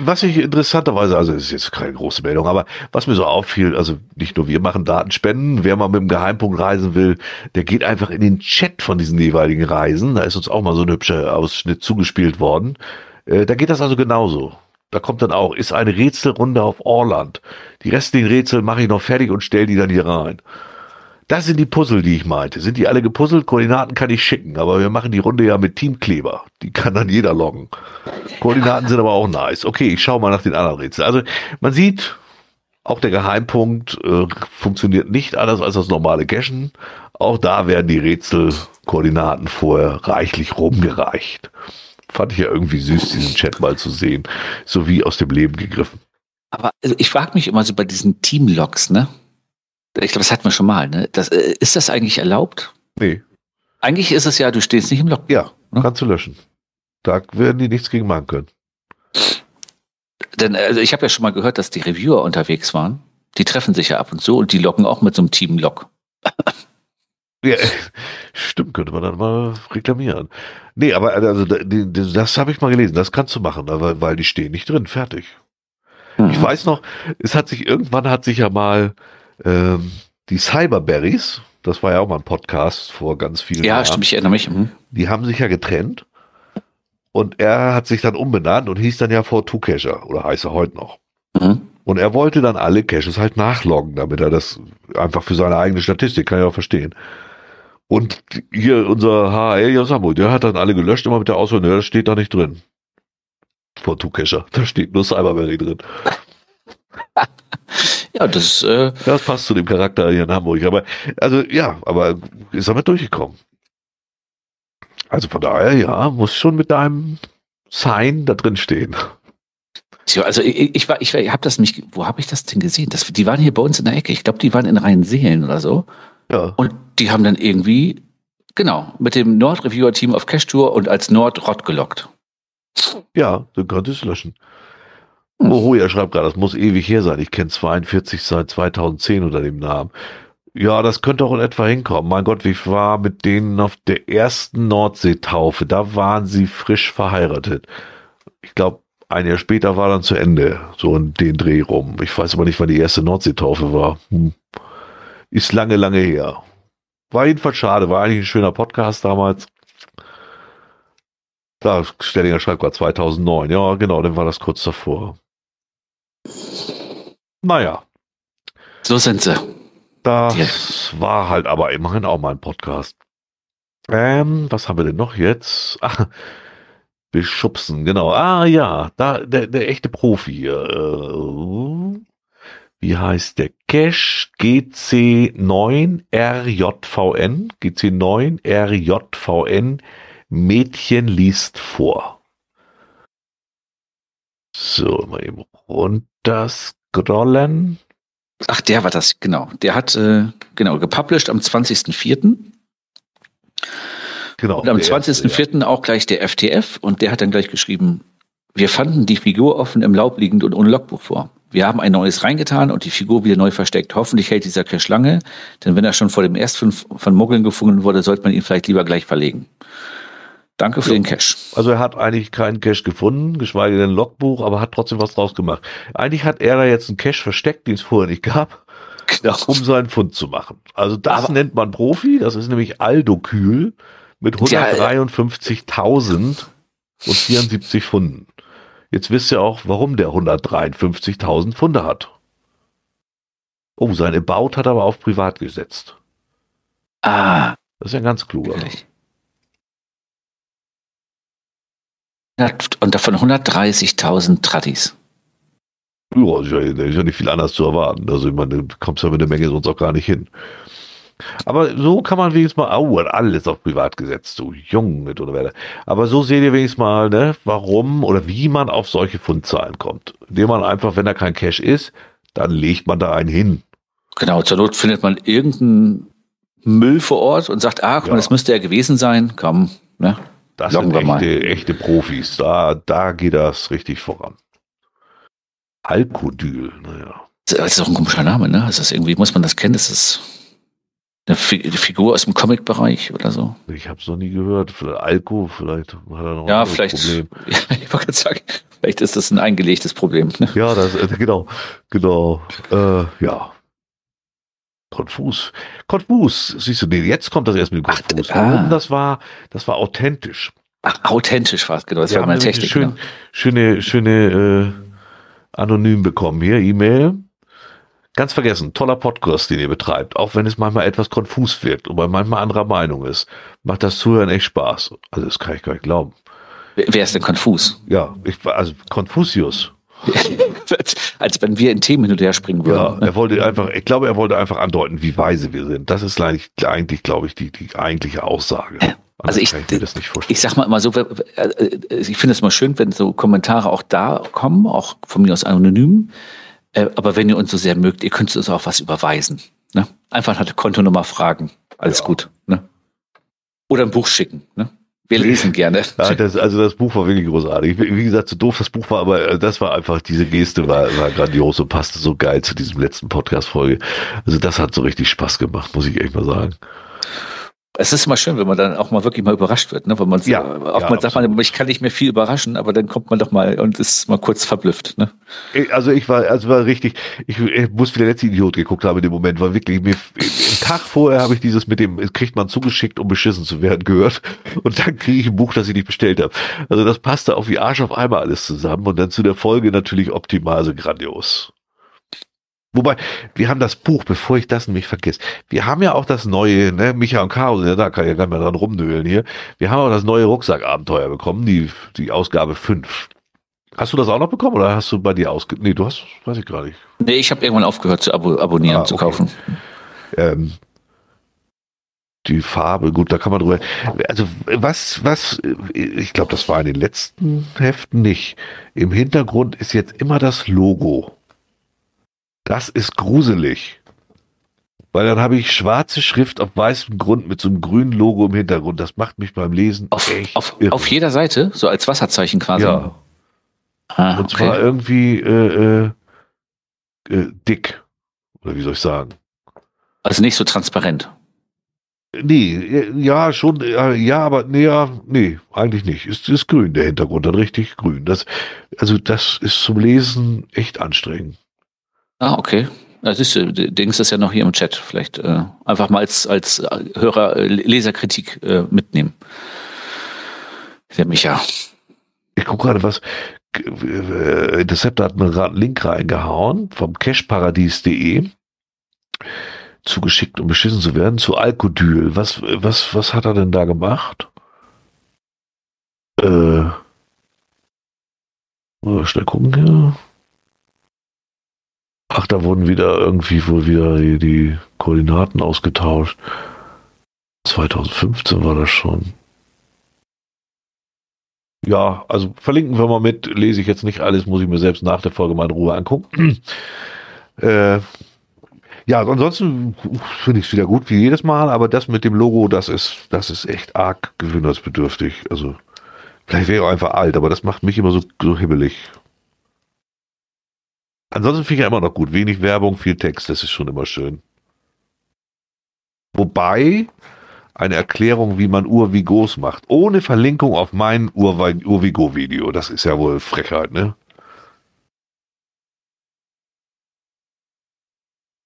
was ich interessanterweise, also es ist jetzt keine große Meldung, aber was mir so auffiel, also nicht nur wir machen Datenspenden, wer mal mit dem Geheimpunkt reisen will, der geht einfach in den Chat von diesen jeweiligen Reisen. Da ist uns auch mal so ein hübscher Ausschnitt zugespielt worden. Äh, da geht das also genauso. Da kommt dann auch, ist eine Rätselrunde auf Orland. Die restlichen Rätsel mache ich noch fertig und stelle die dann hier rein. Das sind die Puzzle, die ich meinte. Sind die alle gepuzzelt? Koordinaten kann ich schicken, aber wir machen die Runde ja mit Teamkleber. Die kann dann jeder loggen. Koordinaten sind aber auch nice. Okay, ich schaue mal nach den anderen Rätseln. Also man sieht, auch der Geheimpunkt äh, funktioniert nicht anders als das normale Cachen. Auch da werden die Rätselkoordinaten vorher reichlich rumgereicht. Fand ich ja irgendwie süß, diesen Chat mal zu sehen. So wie aus dem Leben gegriffen. Aber also ich frage mich immer so bei diesen Teamlogs, ne? Ich glaube, das hatten wir schon mal. Ne? Das, äh, ist das eigentlich erlaubt? Nee. Eigentlich ist es ja, du stehst nicht im Log. Ja, ne? kannst du löschen. Da werden die nichts gegen machen können. Denn also ich habe ja schon mal gehört, dass die Reviewer unterwegs waren. Die treffen sich ja ab und zu und die locken auch mit so einem Team-Log. Ja, stimmt, könnte man dann mal reklamieren. Nee, aber also das habe ich mal gelesen, das kannst du machen, weil die stehen nicht drin, fertig. Mhm. Ich weiß noch, es hat sich irgendwann hat sich ja mal ähm, die Cyberberries, das war ja auch mal ein Podcast vor ganz vielen ja, Jahren. Ja, stimmt, ich erinnere mich. Mhm. Die haben sich ja getrennt. Und er hat sich dann umbenannt und hieß dann ja V2 Cacher oder heißt er heute noch. Mhm. Und er wollte dann alle Caches halt nachloggen, damit er das einfach für seine eigene Statistik, kann ich auch verstehen. Und hier unser HL Yosamu, der hat dann alle gelöscht, immer mit der Auswahl, ne, das steht da nicht drin. V2 Cacher, da steht nur Cyberberry drin. Ja, das, äh das passt zu dem Charakter hier in Hamburg. Aber, also, ja, aber ist damit durchgekommen. Also von daher, ja, muss schon mit deinem Sign da drin stehen. Tja, also ich, ich war, ich, ich habe das nicht, wo habe ich das denn gesehen? Das, die waren hier bei uns in der Ecke. Ich glaube, die waren in Rheinseelen oder so. Ja. Und die haben dann irgendwie, genau, mit dem Nord-Reviewer-Team auf Cash-Tour und als Nord Rott gelockt. Ja, du löschen. Oh, er schreibt gerade, das muss ewig her sein. Ich kenne 42 seit 2010 unter dem Namen. Ja, das könnte auch in etwa hinkommen. Mein Gott, wie war mit denen auf der ersten Nordseetaufe? Da waren sie frisch verheiratet. Ich glaube, ein Jahr später war dann zu Ende, so in den Dreh rum. Ich weiß aber nicht, wann die erste Nordseetaufe war. Hm. Ist lange, lange her. War jedenfalls schade, war eigentlich ein schöner Podcast damals. Da, Stellinger schreibt gerade 2009. Ja, genau, dann war das kurz davor. Naja. So sind sie. Das ja. war halt aber immerhin auch mal ein Podcast. Ähm, was haben wir denn noch jetzt? Ach, Beschubsen, genau. Ah ja, da der, der echte Profi hier. Äh, wie heißt der? Cache GC9RJVN. GC9RJVN. Mädchen liest vor. So, mal eben runter scrollen. Ach, der war das, genau. Der hat, äh, genau, gepublished am 20.04. Genau. Und am 20.04. Ja. auch gleich der FTF und der hat dann gleich geschrieben, wir fanden die Figur offen im Laub liegend und ohne Logbuch vor. Wir haben ein neues reingetan und die Figur wieder neu versteckt. Hoffentlich hält dieser Cache lange, denn wenn er schon vor dem ersten von Muggeln gefunden wurde, sollte man ihn vielleicht lieber gleich verlegen. Danke für ja. den Cache. Also er hat eigentlich keinen Cache gefunden, geschweige denn ein Logbuch, aber hat trotzdem was draus gemacht. Eigentlich hat er da jetzt einen Cache versteckt, den es vorher nicht gab, genau. um seinen Fund zu machen. Also das aber nennt man Profi, das ist nämlich Aldo Kühl mit 153.000 und 74 Funden. Jetzt wisst ihr auch, warum der 153.000 Funde hat. Oh, sein About hat aber auf privat gesetzt. Ah. Das ist ja ganz kluger. Und davon 130.000 Tradis. Ja, ist ja, ist ja nicht viel anders zu erwarten. Also, ich meine, du kommst ja mit der Menge sonst auch gar nicht hin. Aber so kann man wenigstens mal, oh, alles auf privat gesetzt, so jung mit oder wer. Aber so seht ihr wenigstens mal, ne, warum oder wie man auf solche Fundzahlen kommt. Indem man einfach, wenn da kein Cash ist, dann legt man da einen hin. Genau, zur Not findet man irgendeinen Müll vor Ort und sagt, ach, ja. das müsste ja gewesen sein, komm, ne? Das sind echte, echte Profis. Da, da geht das richtig voran. Alkodyl, naja. Das ist auch ein komischer Name, ne? Ist das irgendwie, muss man das kennen? Ist das eine Figur aus dem Comic-Bereich oder so? Ich habe es noch nie gehört. Vielleicht Alko, vielleicht hat er noch ja, ein vielleicht, Problem. Ja, ich wollte sagen, vielleicht ist das ein eingelegtes Problem. Ne? Ja, das, äh, genau, genau. Äh, ja, Konfus. Konfus, siehst du, nee, jetzt kommt das erst mit Konfus. Ach? Ah. Das war, das war authentisch. Ach, authentisch war es, genau. Das Wir war meine Technik. Schön, ne? Schöne, schöne, äh, anonym bekommen hier, E-Mail. Ganz vergessen, toller Podcast, den ihr betreibt, auch wenn es manchmal etwas konfus wirkt und man manchmal anderer Meinung ist. Macht das Zuhören echt Spaß. Also, das kann ich gar nicht glauben. Wer ist denn konfus? Ja, ich, also Konfusius. Als wenn wir in Themen hin und her springen würden. Ja, er wollte einfach, ich glaube, er wollte einfach andeuten, wie weise wir sind. Das ist eigentlich, eigentlich glaube ich, die, die eigentliche Aussage. Also ich, ich, ich sag mal immer so, äh, ich finde es mal schön, wenn so Kommentare auch da kommen, auch von mir aus anonym. Äh, aber wenn ihr uns so sehr mögt, ihr könnt uns auch was überweisen. Ne? Einfach eine Kontonummer fragen. Alles ja. gut. Ne? Oder ein Buch schicken. Ne? Wir lesen gerne. Ja, das, also das Buch war wirklich großartig. Wie gesagt, so doof das Buch war, aber äh, das war einfach, diese Geste war, war grandios und passte so geil zu diesem letzten Podcast-Folge. Also das hat so richtig Spaß gemacht, muss ich echt mal sagen. Es ist immer schön, wenn man dann auch mal wirklich mal überrascht wird, ne? Wenn man ja, oftmals ja, sagt man, ich kann nicht mehr viel überraschen, aber dann kommt man doch mal und ist mal kurz verblüfft, ne? Also ich war, also war richtig, ich, ich muss wie der letzte Idiot geguckt haben in dem Moment, war wirklich, mir, im Tag vorher habe ich dieses mit dem, kriegt man zugeschickt, um beschissen zu werden, gehört. Und dann kriege ich ein Buch, das ich nicht bestellt habe. Also das passte auf wie Arsch auf einmal alles zusammen und dann zu der Folge natürlich optimal, so grandios. Wobei, wir haben das Buch, bevor ich das nämlich vergesse, wir haben ja auch das neue, ne, Micha und Chaos, ja, da kann ich ja gar nicht mehr dran rumnöhlen hier. Wir haben auch das neue Rucksackabenteuer bekommen, die, die Ausgabe 5. Hast du das auch noch bekommen oder hast du bei dir ausge... Nee, du hast, weiß ich gar nicht. Nee, ich habe irgendwann aufgehört zu abo abonnieren, ah, zu kaufen. Ähm, die Farbe, gut, da kann man drüber. Also was, was, ich glaube, das war in den letzten Heften nicht. Im Hintergrund ist jetzt immer das Logo. Das ist gruselig. Weil dann habe ich schwarze Schrift auf weißem Grund mit so einem grünen Logo im Hintergrund. Das macht mich beim Lesen auf, echt auf, irre. auf jeder Seite, so als Wasserzeichen quasi. Ja. Ah, Und zwar irgendwie äh, äh, äh, dick. Oder wie soll ich sagen? Also nicht so transparent. Nee, äh, ja, schon, ja, aber nee, ja, nee, eigentlich nicht. Ist, ist grün, der Hintergrund, dann richtig grün. Das, also das ist zum Lesen echt anstrengend. Ah, okay. Da siehst du, Dings ist ja noch hier im Chat. Vielleicht äh, einfach mal als, als Hörer äh, Leserkritik äh, mitnehmen. Der Micha. Ich gucke gerade was. Äh, Interceptor hat mir gerade einen Link reingehauen vom cashparadies.de zugeschickt, um beschissen zu werden, zu Alkodyl. Was, was, was hat er denn da gemacht? Äh, schnell gucken hier. Ach, da wurden wieder irgendwie wohl wieder die, die Koordinaten ausgetauscht. 2015 war das schon. Ja, also verlinken wir mal mit, lese ich jetzt nicht alles, muss ich mir selbst nach der Folge mal in Ruhe angucken. äh, ja, ansonsten finde ich es wieder gut wie jedes Mal, aber das mit dem Logo, das ist, das ist echt arg gewöhnungsbedürftig. Also, vielleicht wäre ich auch einfach alt, aber das macht mich immer so, so hibbelig. Ansonsten finde ich ja immer noch gut. Wenig Werbung, viel Text, das ist schon immer schön. Wobei eine Erklärung, wie man Urvigos macht, ohne Verlinkung auf mein Urvigo-Video, das ist ja wohl Frechheit, ne?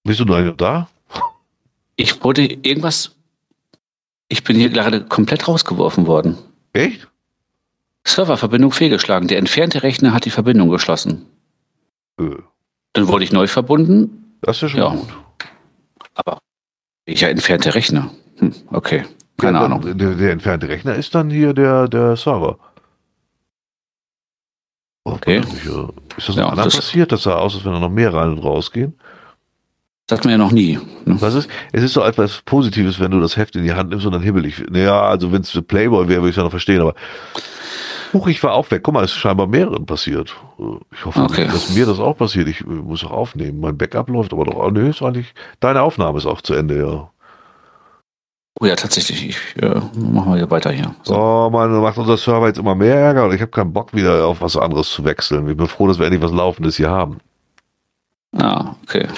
Bist du noch da? Ich wurde irgendwas. Ich bin hier gerade komplett rausgeworfen worden. Echt? Serververbindung fehlgeschlagen. Der entfernte Rechner hat die Verbindung geschlossen. Äh. Dann wurde ich neu verbunden. Das ist ja schon ja. gut. Aber welcher entfernte Rechner? Hm, okay, keine ja, Ahnung. Der, der, entfernte Rechner ist dann hier der, der Server. Oh, okay. Ist das ja, das passiert? Das sah aus, als wenn da noch mehr rein und rausgehen. Sagt man ja noch nie. Ne? Was ist? Es ist so etwas Positives, wenn du das Heft in die Hand nimmst und dann hibbelig. Naja, also wenn es Playboy wäre, würde ich es ja noch verstehen, aber Huch, ich war auch weg. Guck mal, es ist scheinbar mehreren passiert. Ich hoffe, okay. dass mir das auch passiert. Ich muss auch aufnehmen. Mein Backup läuft aber doch. Oh, nö, ist eigentlich. Deine Aufnahme ist auch zu Ende, ja. Oh ja, tatsächlich. Ich, ja, machen wir hier weiter hier. So. Oh man, macht unser Server jetzt immer mehr Ärger und ich habe keinen Bock wieder auf was anderes zu wechseln. Ich bin froh, dass wir endlich was Laufendes hier haben. Ah, okay.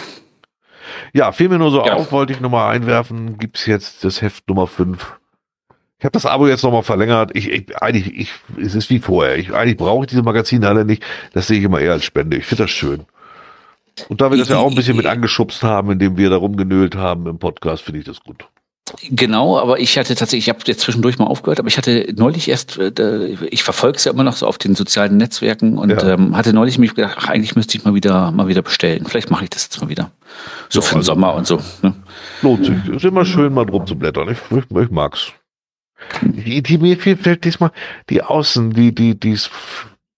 Ja, fiel mir nur so ja. auf, wollte ich nochmal einwerfen. Gibt es jetzt das Heft Nummer 5 ich habe das Abo jetzt nochmal verlängert. Ich, ich, eigentlich, ich, es ist wie vorher. Ich, eigentlich brauche ich diese Magazine alle nicht. Das sehe ich immer eher als Spende. Ich finde das schön. Und da wir das ja auch ein bisschen mit angeschubst haben, indem wir da rumgenölt haben im Podcast, finde ich das gut. Genau, aber ich hatte tatsächlich, ich habe jetzt zwischendurch mal aufgehört, aber ich hatte neulich erst, äh, ich verfolge es ja immer noch so auf den sozialen Netzwerken und ja. ähm, hatte neulich mich gedacht, ach, eigentlich müsste ich mal wieder mal wieder bestellen. Vielleicht mache ich das jetzt mal wieder. So ja, für den also, Sommer und so. Ne? Lohnt sich. Ist immer schön, mal drum zu blättern. Ich, ich, ich mag's. Die, die mir fehlt diesmal die Außen, die, die, dieses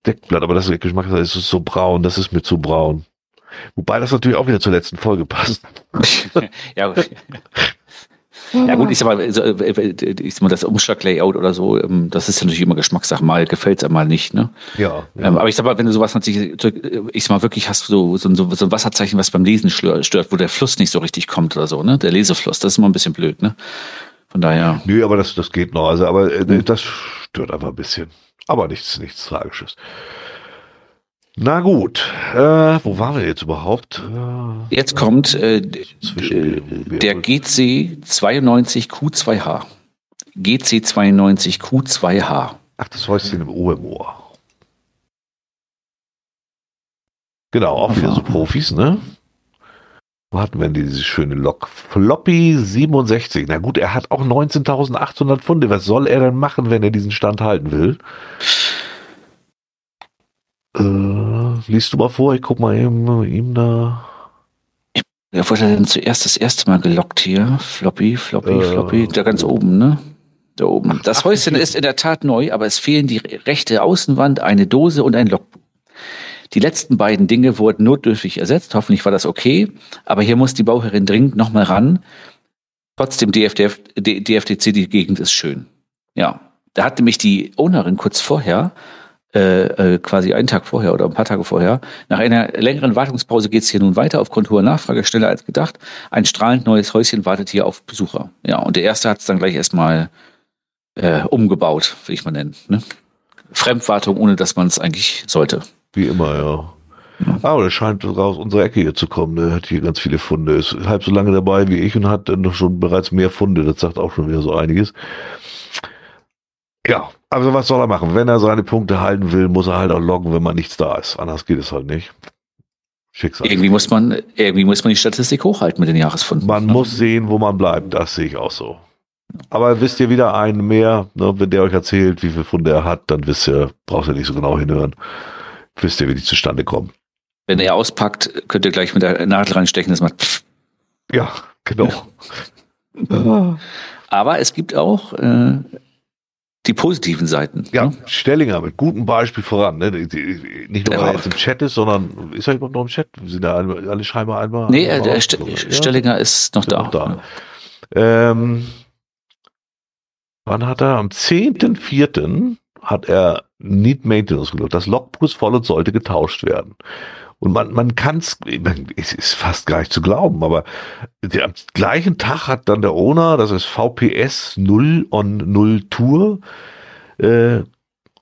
Deckblatt, aber das ist Geschmack, das ist so braun, das ist mir zu braun. Wobei das natürlich auch wieder zur letzten Folge passt. ja, ja gut, ich sag mal, äh, ich sag mal das Umschlaglayout oder so, ähm, das ist ja natürlich immer Geschmackssache. Mal gefällt es einmal nicht, ne? Ja, ja. Ähm, aber ich sag mal, wenn du sowas natürlich, ich sag mal wirklich hast so, so, so ein Wasserzeichen, was beim Lesen stört, wo der Fluss nicht so richtig kommt oder so, ne? Der Lesefluss, das ist immer ein bisschen blöd, ne? Von daher. Nö, aber das, das geht noch. Also, aber äh, mhm. das stört einfach ein bisschen. Aber nichts, nichts Tragisches. Na gut, äh, wo waren wir jetzt überhaupt? Äh, jetzt kommt äh, der GC 92Q2H. GC 92Q2H. Ach, das Häuschen im Obermoor. Genau, auch wieder so Profis, ne? Wo hatten wir denn diese schöne Lok? Floppy 67. Na gut, er hat auch 19.800 Pfunde. Was soll er denn machen, wenn er diesen Stand halten will? Äh, liest du mal vor, ich guck mal eben ihm da. Wer wurde denn zuerst das erste Mal gelockt hier? Floppy, Floppy, äh, Floppy. Da ganz oben, ne? Da oben. Das Häuschen ist in der Tat neu, aber es fehlen die rechte Außenwand, eine Dose und ein Logbuch. Die letzten beiden Dinge wurden notdürftig ersetzt. Hoffentlich war das okay. Aber hier muss die Bauherrin dringend nochmal ran. Trotzdem DFDF, DFDC, die Gegend ist schön. Ja. Da hat nämlich die Ownerin kurz vorher, äh, äh, quasi einen Tag vorher oder ein paar Tage vorher, nach einer längeren Wartungspause geht es hier nun weiter, aufgrund hoher Nachfrage schneller als gedacht. Ein strahlend neues Häuschen wartet hier auf Besucher. Ja, und der erste hat es dann gleich erstmal äh, umgebaut, will ich mal nennen. Ne? Fremdwartung, ohne dass man es eigentlich sollte. Wie immer, ja. Aber der scheint aus unserer Ecke hier zu kommen. Der hat hier ganz viele Funde. Ist halb so lange dabei wie ich und hat dann schon bereits mehr Funde. Das sagt auch schon wieder so einiges. Ja, also was soll er machen? Wenn er seine Punkte halten will, muss er halt auch loggen, wenn man nichts da ist. Anders geht es halt nicht. Schicksal. Irgendwie muss man, irgendwie muss man die Statistik hochhalten mit den Jahresfunden. Man ja. muss sehen, wo man bleibt. Das sehe ich auch so. Aber wisst ihr wieder einen mehr, ne, wenn der euch erzählt, wie viel Funde er hat, dann wisst ihr, braucht ihr nicht so genau hinhören. Wisst ihr, wie die zustande kommen. Wenn er auspackt, könnt ihr gleich mit der Nadel reinstechen, das macht. Pff. Ja, genau. Ja. Aber es gibt auch äh, die positiven Seiten. Ja, ne? Stellinger mit gutem Beispiel voran. Ne? Nicht nur, weil er jetzt im Chat ist, sondern ist er überhaupt noch im Chat? Sind da alle, scheinbar einmal? Nee, einmal der St ja? Stellinger ist noch ist da. Noch da. Ja. Ähm, wann hat er? Am 10.04. hat er Need Maintenance gelöst. Das Logbuch ist voll und sollte getauscht werden. Und man, man kann es, es ist fast gar nicht zu glauben, aber der, am gleichen Tag hat dann der Owner, das ist VPS 0 on 0 Tour, äh,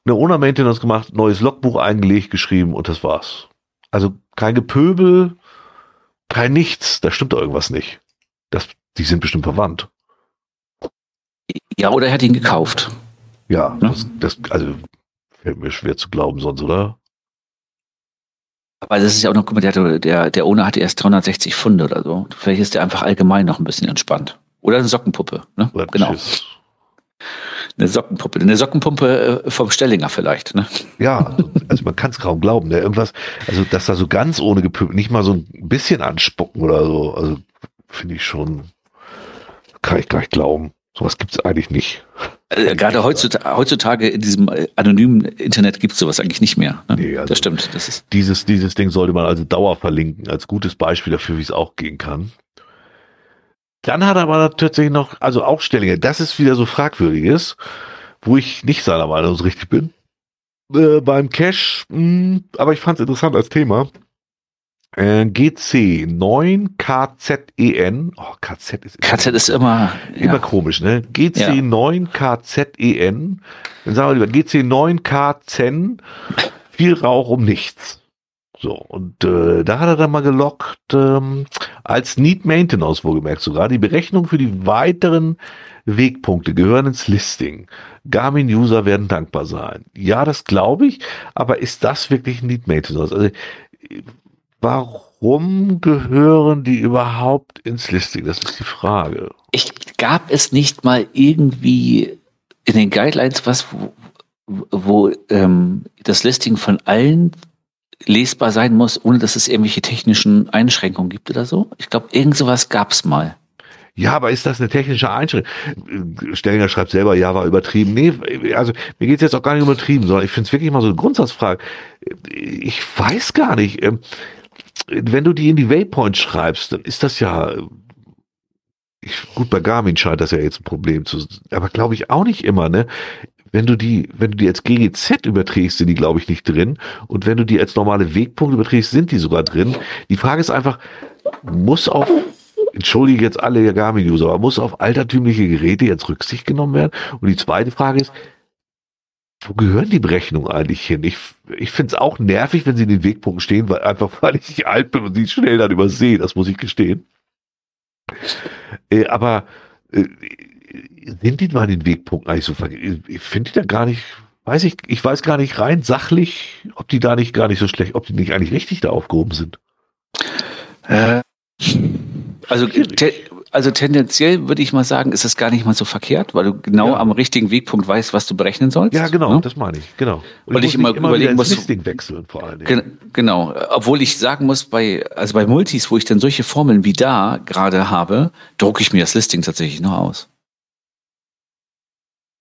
eine Owner-Maintenance gemacht, neues Logbuch eingelegt, geschrieben und das war's. Also kein Gepöbel, kein nichts, da stimmt irgendwas nicht. Das, die sind bestimmt verwandt. Ja, oder er hat ihn gekauft. Ja, ne? das, das, also fällt mir schwer zu glauben sonst, oder? Aber das ist ja auch noch, guck mal, der, der, der Owner hatte erst 360 Pfunde oder so. Vielleicht ist der einfach allgemein noch ein bisschen entspannt. Oder eine Sockenpuppe, ne? Oder genau. Tschüss. Eine Sockenpuppe. Eine Sockenpumpe äh, vom Stellinger vielleicht, ne? Ja, also, also man kann es kaum glauben. Ne? Irgendwas, also dass da so ganz ohne Gepümpel, nicht mal so ein bisschen anspucken oder so. Also finde ich schon, kann ich gar nicht glauben. Sowas gibt es eigentlich nicht. Äh, gerade heutzutage, heutzutage, in diesem äh, anonymen Internet gibt es sowas eigentlich nicht mehr. Ne? Nee, also das stimmt. Das ist dieses, dieses Ding sollte man also dauer verlinken, als gutes Beispiel dafür, wie es auch gehen kann. Dann hat er aber tatsächlich noch, also Aufstellungen, das ist wieder so fragwürdiges, wo ich nicht seiner Meinung so richtig bin. Äh, beim mh, hm, aber ich fand es interessant als Thema. Äh, GC 9 KZEN. Oh, KZ ist immer, KZ ist immer, immer ja. komisch, ne? GC ja. 9 KZEN. Dann sagen wir lieber GC 9 KZEN. Viel Rauch um nichts. So, und äh, da hat er dann mal gelockt, ähm, als Need Maintenance wohlgemerkt sogar, die Berechnung für die weiteren Wegpunkte gehören ins Listing. Garmin-User werden dankbar sein. Ja, das glaube ich, aber ist das wirklich Need Maintenance? Also Warum gehören die überhaupt ins Listing? Das ist die Frage. Ich gab es nicht mal irgendwie in den Guidelines was, wo, wo ähm, das Listing von allen lesbar sein muss, ohne dass es irgendwelche technischen Einschränkungen gibt oder so? Ich glaube, irgend sowas gab es mal. Ja, aber ist das eine technische Einschränkung? Stellinger schreibt selber, ja, war übertrieben. Nee, also mir geht es jetzt auch gar nicht um übertrieben, sondern ich finde es wirklich mal so eine Grundsatzfrage. Ich weiß gar nicht. Wenn du die in die Waypoint schreibst, dann ist das ja ich, gut, bei Garmin scheint das ja jetzt ein Problem zu sein, aber glaube ich auch nicht immer, ne? Wenn du die, wenn du die als GGZ überträgst, sind die, glaube ich, nicht drin. Und wenn du die als normale Wegpunkte überträgst, sind die sogar drin. Die Frage ist einfach, muss auf, entschuldige jetzt alle Garmin-User, aber muss auf altertümliche Geräte jetzt Rücksicht genommen werden? Und die zweite Frage ist, wo gehören die Berechnungen eigentlich hin? Ich, ich finde es auch nervig, wenn sie in den Wegpunkten stehen, weil einfach weil ich alt bin und sie schnell dann übersehe, das muss ich gestehen. Äh, aber äh, sind die mal in den Wegpunkten eigentlich so Ich finde die da gar nicht, weiß ich, ich weiß gar nicht rein sachlich, ob die da nicht gar nicht so schlecht, ob die nicht eigentlich richtig da aufgehoben sind. Äh, also also tendenziell würde ich mal sagen, ist es gar nicht mal so verkehrt, weil du genau ja. am richtigen Wegpunkt weißt, was du berechnen sollst. Ja, genau, ne? das meine ich, genau. Und weil ich, ich immer, immer überlegen muss. Listing wechseln vor allen Dingen. Genau, obwohl ich sagen muss, bei, also bei Multis, wo ich dann solche Formeln wie da gerade habe, drucke ich mir das Listing tatsächlich nur aus.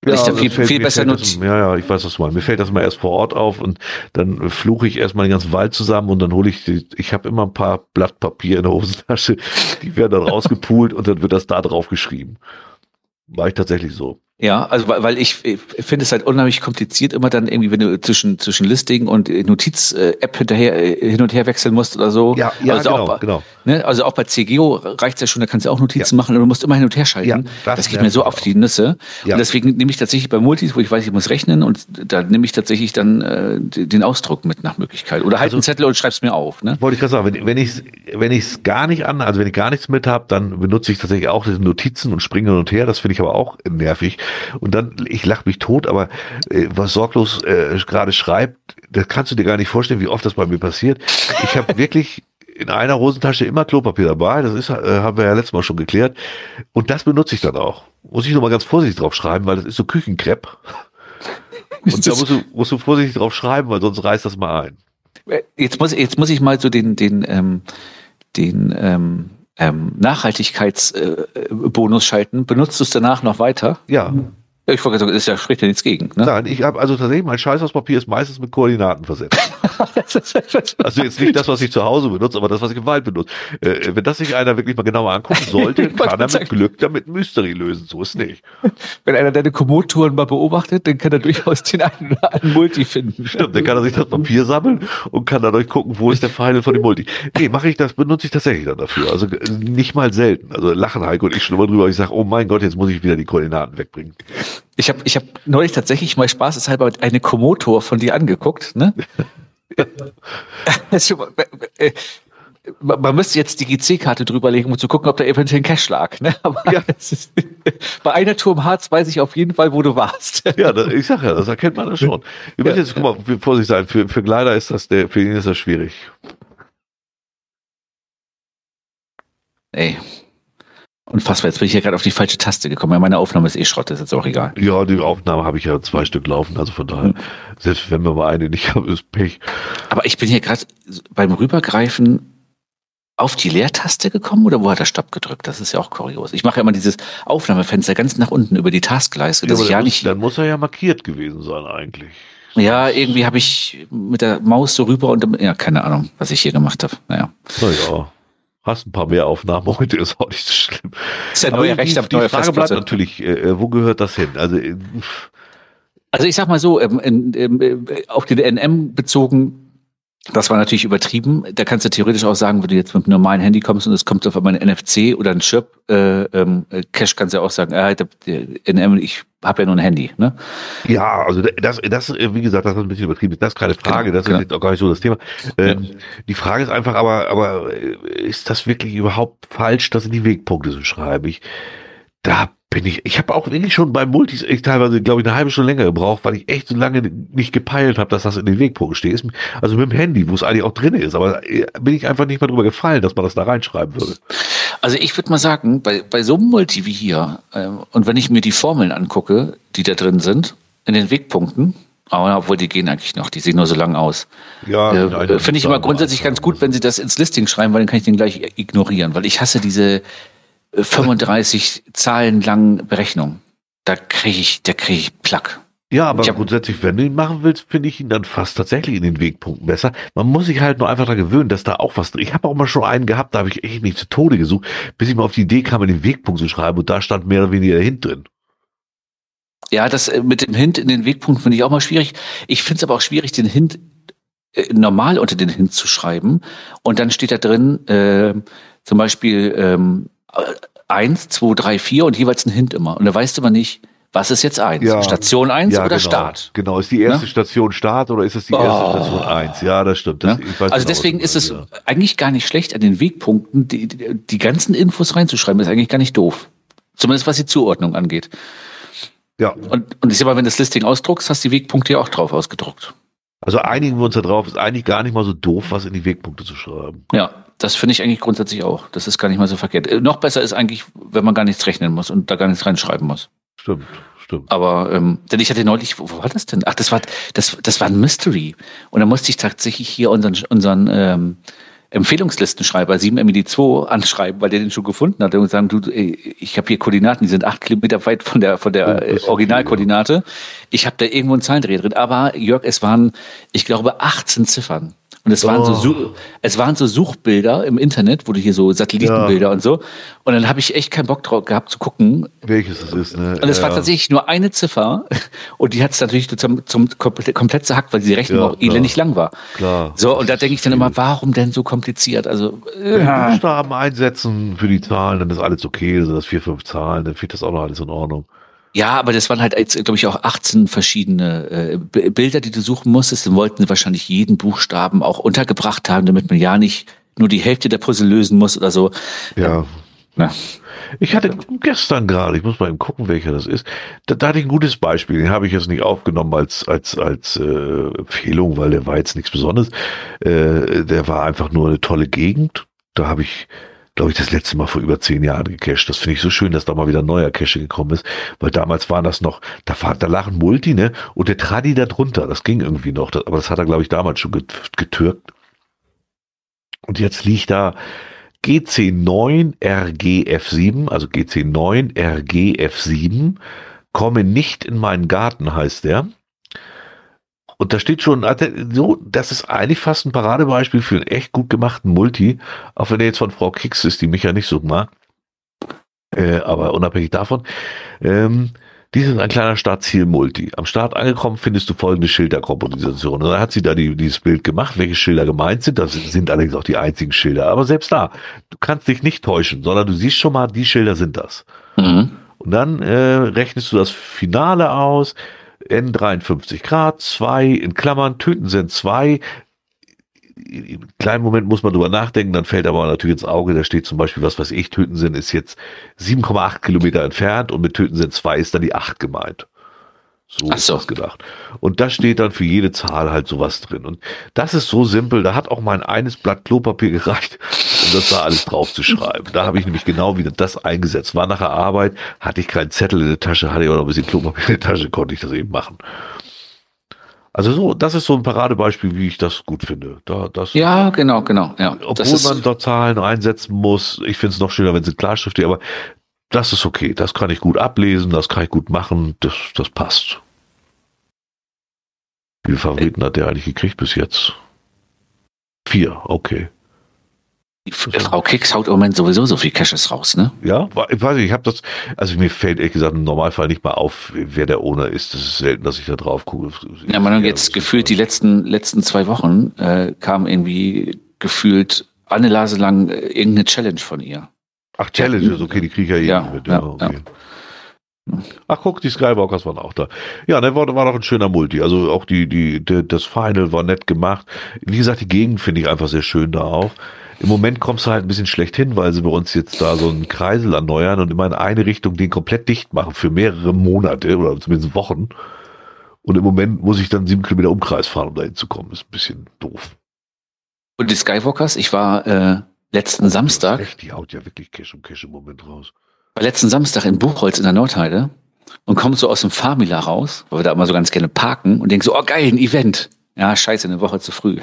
Ja, ich also viel, fällt, viel besser nutze. Ja, ja, ich weiß, was du meinst. Mir fällt das mal erst vor Ort auf und dann fluche ich erstmal den ganzen Wald zusammen und dann hole ich die, ich habe immer ein paar Blatt Papier in der Hosentasche, die werden dann rausgepult und dann wird das da drauf geschrieben. War ich tatsächlich so. Ja, also weil, weil ich, ich finde es halt unheimlich kompliziert, immer dann irgendwie, wenn du zwischen, zwischen Listing und Notiz-App hinterher äh, hin und her wechseln musst oder so. Ja, ja also genau, auch genau. Ne, also auch bei CGO reicht es ja schon, da kannst du auch Notizen ja. machen, aber du musst immer hin und her schalten. Ja, das, das geht mir so auf die Nüsse. Ja. Und deswegen nehme ich tatsächlich bei Multis, wo ich weiß, ich muss rechnen und da nehme ich tatsächlich dann äh, den Ausdruck mit nach Möglichkeit. Oder halt also, einen Zettel und schreib's mir auf. Ne? Wollte ich gerade sagen, wenn, wenn ich es wenn ich's gar nicht an, also wenn ich gar nichts mit habe, dann benutze ich tatsächlich auch diese Notizen und springe hin und her. Das finde ich aber auch nervig. Und dann ich lache mich tot, aber äh, was sorglos äh, gerade schreibt, das kannst du dir gar nicht vorstellen, wie oft das bei mir passiert. Ich habe wirklich in einer Hosentasche immer Klopapier dabei. Das ist, äh, haben wir ja letztes Mal schon geklärt. Und das benutze ich dann auch. Muss ich nochmal ganz vorsichtig drauf schreiben, weil das ist so Küchenkrepp. Und da musst du, musst du vorsichtig drauf schreiben, weil sonst reißt das mal ein. Äh, jetzt muss, jetzt muss ich mal so den, den, ähm, den ähm, ähm, Nachhaltigkeitsbonus äh, schalten. Benutzt du es danach noch weiter? Ja. Ich wollte sagen, ist ja spricht ja nichts gegen. Ne? Nein, ich habe also tatsächlich mein Scheiß aus Papier ist meistens mit Koordinaten versetzt. also jetzt nicht das, was ich zu Hause benutze, aber das, was ich im Wald benutze. Äh, wenn das sich einer wirklich mal genauer angucken sollte, kann er mit Glück damit Mystery lösen. So ist nicht. Wenn einer deine Komoddtouren mal beobachtet, dann kann er durchaus den einen oder anderen Multi finden. Stimmt, dann kann er sich das Papier sammeln und kann dadurch gucken, wo ist der Final von dem Multi. Nee, mache ich das, benutze ich tatsächlich dann dafür. Also äh, nicht mal selten. Also lachen Heiko und ich schon immer drüber. Ich sage, oh mein Gott, jetzt muss ich wieder die Koordinaten wegbringen. Ich habe ich hab neulich tatsächlich mal spaßeshalber eine Komotor von dir angeguckt. Ne? Äh, man müsste jetzt die GC-Karte drüberlegen, um zu gucken, ob da eventuell ein Cash lag. Ne? Aber ja. ist, bei einer Tour im Harz weiß ich auf jeden Fall, wo du warst. Ja, das, ich sag ja, das erkennt man ja schon. Wir müssen jetzt, guck mal, Vorsicht sein, für, für Gleiter ist das, der, für ihn ist das schwierig. Ey, Unfassbar, jetzt bin ich hier gerade auf die falsche Taste gekommen. Ja, meine Aufnahme ist eh Schrott, ist jetzt auch egal. Ja, die Aufnahme habe ich ja zwei Stück laufen, also von daher, selbst wenn wir mal eine nicht haben, ist Pech. Aber ich bin hier gerade beim Rübergreifen auf die Leertaste gekommen oder wo hat er Stopp gedrückt? Das ist ja auch kurios. Ich mache ja immer dieses Aufnahmefenster ganz nach unten über die Taskleiste. Ja, ja nicht dann muss er ja markiert gewesen sein eigentlich. Ja, irgendwie habe ich mit der Maus so rüber und ja, keine Ahnung, was ich hier gemacht habe. Naja. Na ja. Hast ein paar mehr Aufnahmen heute, ist auch nicht so schlimm. Das ist ja neue Recht auf neue Die Frage bleibt natürlich, äh, äh, wo gehört das hin? Also, äh, also ich sag mal so, ähm, ähm, äh, auf den NM bezogen, das war natürlich übertrieben. Da kannst du theoretisch auch sagen, wenn du jetzt mit einem normalen Handy kommst und es kommt auf einmal ein NFC oder ein Chip, äh, ähm, Cash kannst du ja auch sagen, äh, NM, ich habe ja nur ein Handy. Ne? Ja, also das, das, wie gesagt, das ist ein bisschen übertrieben. Das ist keine Frage, genau, das ist genau. jetzt auch gar nicht so das Thema. Ähm, ja. Die Frage ist einfach, aber, aber ist das wirklich überhaupt falsch, das in die Wegpunkte zu schreiben? Ich, da bin ich, ich habe auch wirklich schon beim Multis ich teilweise, glaube ich, eine halbe Stunde länger gebraucht, weil ich echt so lange nicht gepeilt habe, dass das in den Wegpunkt steht. Also mit dem Handy, wo es eigentlich auch drin ist, aber äh, bin ich einfach nicht mal drüber gefallen, dass man das da reinschreiben würde. Also ich würde mal sagen, bei, bei so einem Multi wie hier, äh, und wenn ich mir die Formeln angucke, die da drin sind, in den Wegpunkten, aber obwohl die gehen eigentlich noch, die sehen nur so lang aus. Ja, äh, finde ich immer grundsätzlich ganz gut, wenn sie das ins Listing schreiben, weil dann kann ich den gleich ignorieren, weil ich hasse diese 35 Zahlen lang Berechnung. Da kriege ich, da kriege ich Plack. Ja, aber hab, grundsätzlich, wenn du ihn machen willst, finde ich ihn dann fast tatsächlich in den Wegpunkten besser. Man muss sich halt nur einfach daran gewöhnen, dass da auch was drin Ich habe auch mal schon einen gehabt, da habe ich echt nicht zu Tode gesucht, bis ich mal auf die Idee kam, in den Wegpunkt zu schreiben und da stand mehr oder weniger der Hint drin. Ja, das äh, mit dem Hint in den Wegpunkt finde ich auch mal schwierig. Ich finde es aber auch schwierig, den Hint äh, normal unter den Hint zu schreiben. Und dann steht da drin, äh, zum Beispiel ähm, eins, zwei, drei, vier und jeweils ein Hint immer. Und da weißt du aber nicht, was ist jetzt eins? Ja. Station eins ja, oder genau. Start? Genau, ist die erste ja? Station Start oder ist es die erste oh. Station eins? Ja, das stimmt. Das, also genau, deswegen ist es eigentlich gar nicht schlecht, an den Wegpunkten die, die, die ganzen Infos reinzuschreiben. ist eigentlich gar nicht doof. Zumindest was die Zuordnung angeht. Ja. Und, und ich sag mal, wenn du das Listing ausdruckst, hast du die Wegpunkte ja auch drauf ausgedruckt. Also einigen wir uns da drauf, ist eigentlich gar nicht mal so doof, was in die Wegpunkte zu schreiben. Ja, das finde ich eigentlich grundsätzlich auch. Das ist gar nicht mal so verkehrt. Äh, noch besser ist eigentlich, wenn man gar nichts rechnen muss und da gar nichts reinschreiben muss. Stimmt, stimmt. Aber ähm, denn ich hatte neulich, wo, war das denn? Ach, das war das, das war ein Mystery. Und da musste ich tatsächlich hier unseren unseren ähm, Empfehlungslistenschreiber 7MED2 anschreiben, weil der den schon gefunden hat und sagen, du, ich habe hier Koordinaten, die sind acht Kilometer weit von der von der oh, Originalkoordinate. Ich habe da irgendwo einen Zahlendreher drin. Aber Jörg, es waren, ich glaube, 18 Ziffern. Und es waren, oh. so, es waren so Suchbilder im Internet, wo du hier so Satellitenbilder ja. und so. Und dann habe ich echt keinen Bock drauf gehabt zu gucken. Welches es ist, ne? Und es ja. war tatsächlich nur eine Ziffer. Und die hat es natürlich zum, zum komplett, komplett zerhackt, weil die Rechnung ja, auch elendig lang war. Klar. So, und da denke ich dann immer, warum denn so kompliziert? Also, Wenn ja. Buchstaben einsetzen für die Zahlen, dann ist alles okay. Also das vier, fünf Zahlen, dann fehlt das auch noch alles in Ordnung. Ja, aber das waren halt, glaube ich, auch 18 verschiedene äh, Bilder, die du suchen musstest. Dann wollten sie wahrscheinlich jeden Buchstaben auch untergebracht haben, damit man ja nicht nur die Hälfte der Puzzle lösen muss oder so. Ja. Na. Ich hatte gestern gerade, ich muss mal eben gucken, welcher das ist. Da, da hatte ich ein gutes Beispiel. Den habe ich jetzt nicht aufgenommen als als als äh, Empfehlung, weil der war jetzt nichts Besonderes. Äh, der war einfach nur eine tolle Gegend. Da habe ich, glaube ich, das letzte Mal vor über zehn Jahren gecached. Das finde ich so schön, dass da mal wieder ein neuer Cache gekommen ist, weil damals war das noch, da, war, da lag ein Multi, ne? Und der Tradi da drunter, das ging irgendwie noch. Das, aber das hat er, glaube ich, damals schon getürkt. Und jetzt liegt da GC9 RGF7, also GC9 RGF7, komme nicht in meinen Garten, heißt der. Und da steht schon, so, das ist eigentlich fast ein Paradebeispiel für einen echt gut gemachten Multi, auch wenn der jetzt von Frau Kicks ist, die mich ja nicht so mag. Äh, aber unabhängig davon, ähm, dies ist ein kleiner Startziel-Multi. Am Start angekommen findest du folgende Schilderkomposition. Und dann hat sie da die, dieses Bild gemacht, welche Schilder gemeint sind. Das sind allerdings auch die einzigen Schilder. Aber selbst da, du kannst dich nicht täuschen, sondern du siehst schon mal, die Schilder sind das. Mhm. Und dann äh, rechnest du das Finale aus. N53 Grad, 2 in Klammern, Töten sind 2. Im kleinen Moment muss man drüber nachdenken, dann fällt aber natürlich ins Auge, da steht zum Beispiel, was weiß ich, Töten sind ist jetzt 7,8 Kilometer entfernt und mit Töten sind 2 ist dann die 8 gemeint. So, Ach so. ist das gedacht. Und da steht dann für jede Zahl halt sowas drin. Und das ist so simpel, da hat auch mein eines Blatt Klopapier gereicht, um das da alles drauf zu schreiben. Da habe ich nämlich genau wieder das eingesetzt. War nach der Arbeit, hatte ich keinen Zettel in der Tasche, hatte ich auch noch ein bisschen Klopapier in der Tasche, konnte ich das eben machen. Also so, das ist so ein Paradebeispiel, wie ich das gut finde. Da, das, ja, genau, genau. Ja, obwohl man da Zahlen einsetzen muss. Ich finde es noch schöner, wenn sie Klarschrift aber das ist okay. Das kann ich gut ablesen, das kann ich gut machen, das, das passt. Wie viele Favoriten hat der eigentlich gekriegt bis jetzt? Vier, okay. Frau Kicks haut im Moment sowieso so viel Caches raus, ne? Ja, ich weiß nicht, ich habe das, also mir fällt ehrlich gesagt im Normalfall nicht mal auf, wer der Owner ist. Das ist selten, dass ich da drauf gucke. Ja, man hat jetzt gefühlt die letzten, letzten zwei Wochen äh, kam irgendwie gefühlt eine Lase lang äh, irgendeine Challenge von ihr. Ach, Challenges, okay, die kriege ich ja eh ja, mit. Ja, okay. ja. Ach, guck, die Skywalkers waren auch da. Ja, der war, war doch ein schöner Multi. Also auch die, die, die, das Final war nett gemacht. Wie gesagt, die Gegend finde ich einfach sehr schön da auch. Im Moment kommst du halt ein bisschen schlecht hin, weil sie bei uns jetzt da so einen Kreisel erneuern und immer in eine Richtung den komplett dicht machen für mehrere Monate oder zumindest Wochen. Und im Moment muss ich dann sieben Kilometer Umkreis fahren, um da hinzukommen. Ist ein bisschen doof. Und die Skywalkers, ich war äh, letzten Samstag. Echt, die haut ja wirklich Cash um Cash im Moment raus. War letzten Samstag in Buchholz in der Nordheide und kommt so aus dem Famila raus, weil wir da immer so ganz gerne parken und denken so, oh geil, ein Event. Ja, scheiße, eine Woche zu früh.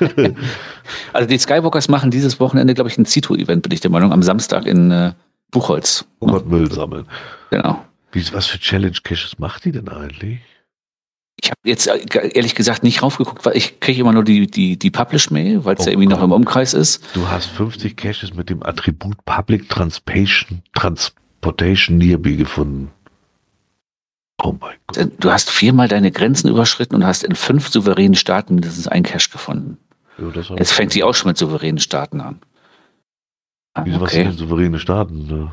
also die Skywalkers machen dieses Wochenende, glaube ich, ein Zito-Event, bin ich der Meinung, am Samstag in äh, Buchholz. Oh Gott, Müll sammeln. Genau. Wie, was für Challenge-Caches macht die denn eigentlich? Ich habe jetzt äh, ehrlich gesagt nicht raufgeguckt, weil ich kriege immer nur die, die, die Publish-Mail, weil es oh ja irgendwie Gott. noch im Umkreis ist. Du hast 50 Caches mit dem Attribut Public Transportation, Transportation Nearby gefunden. Oh mein Gott. Äh, du hast viermal deine Grenzen überschritten und hast in fünf souveränen Staaten mindestens einen Cache gefunden. Ja, jetzt fängt sie auch schon mit souveränen Staaten an. Ah, Wieso, okay. was sind denn souveräne Staaten? Ne?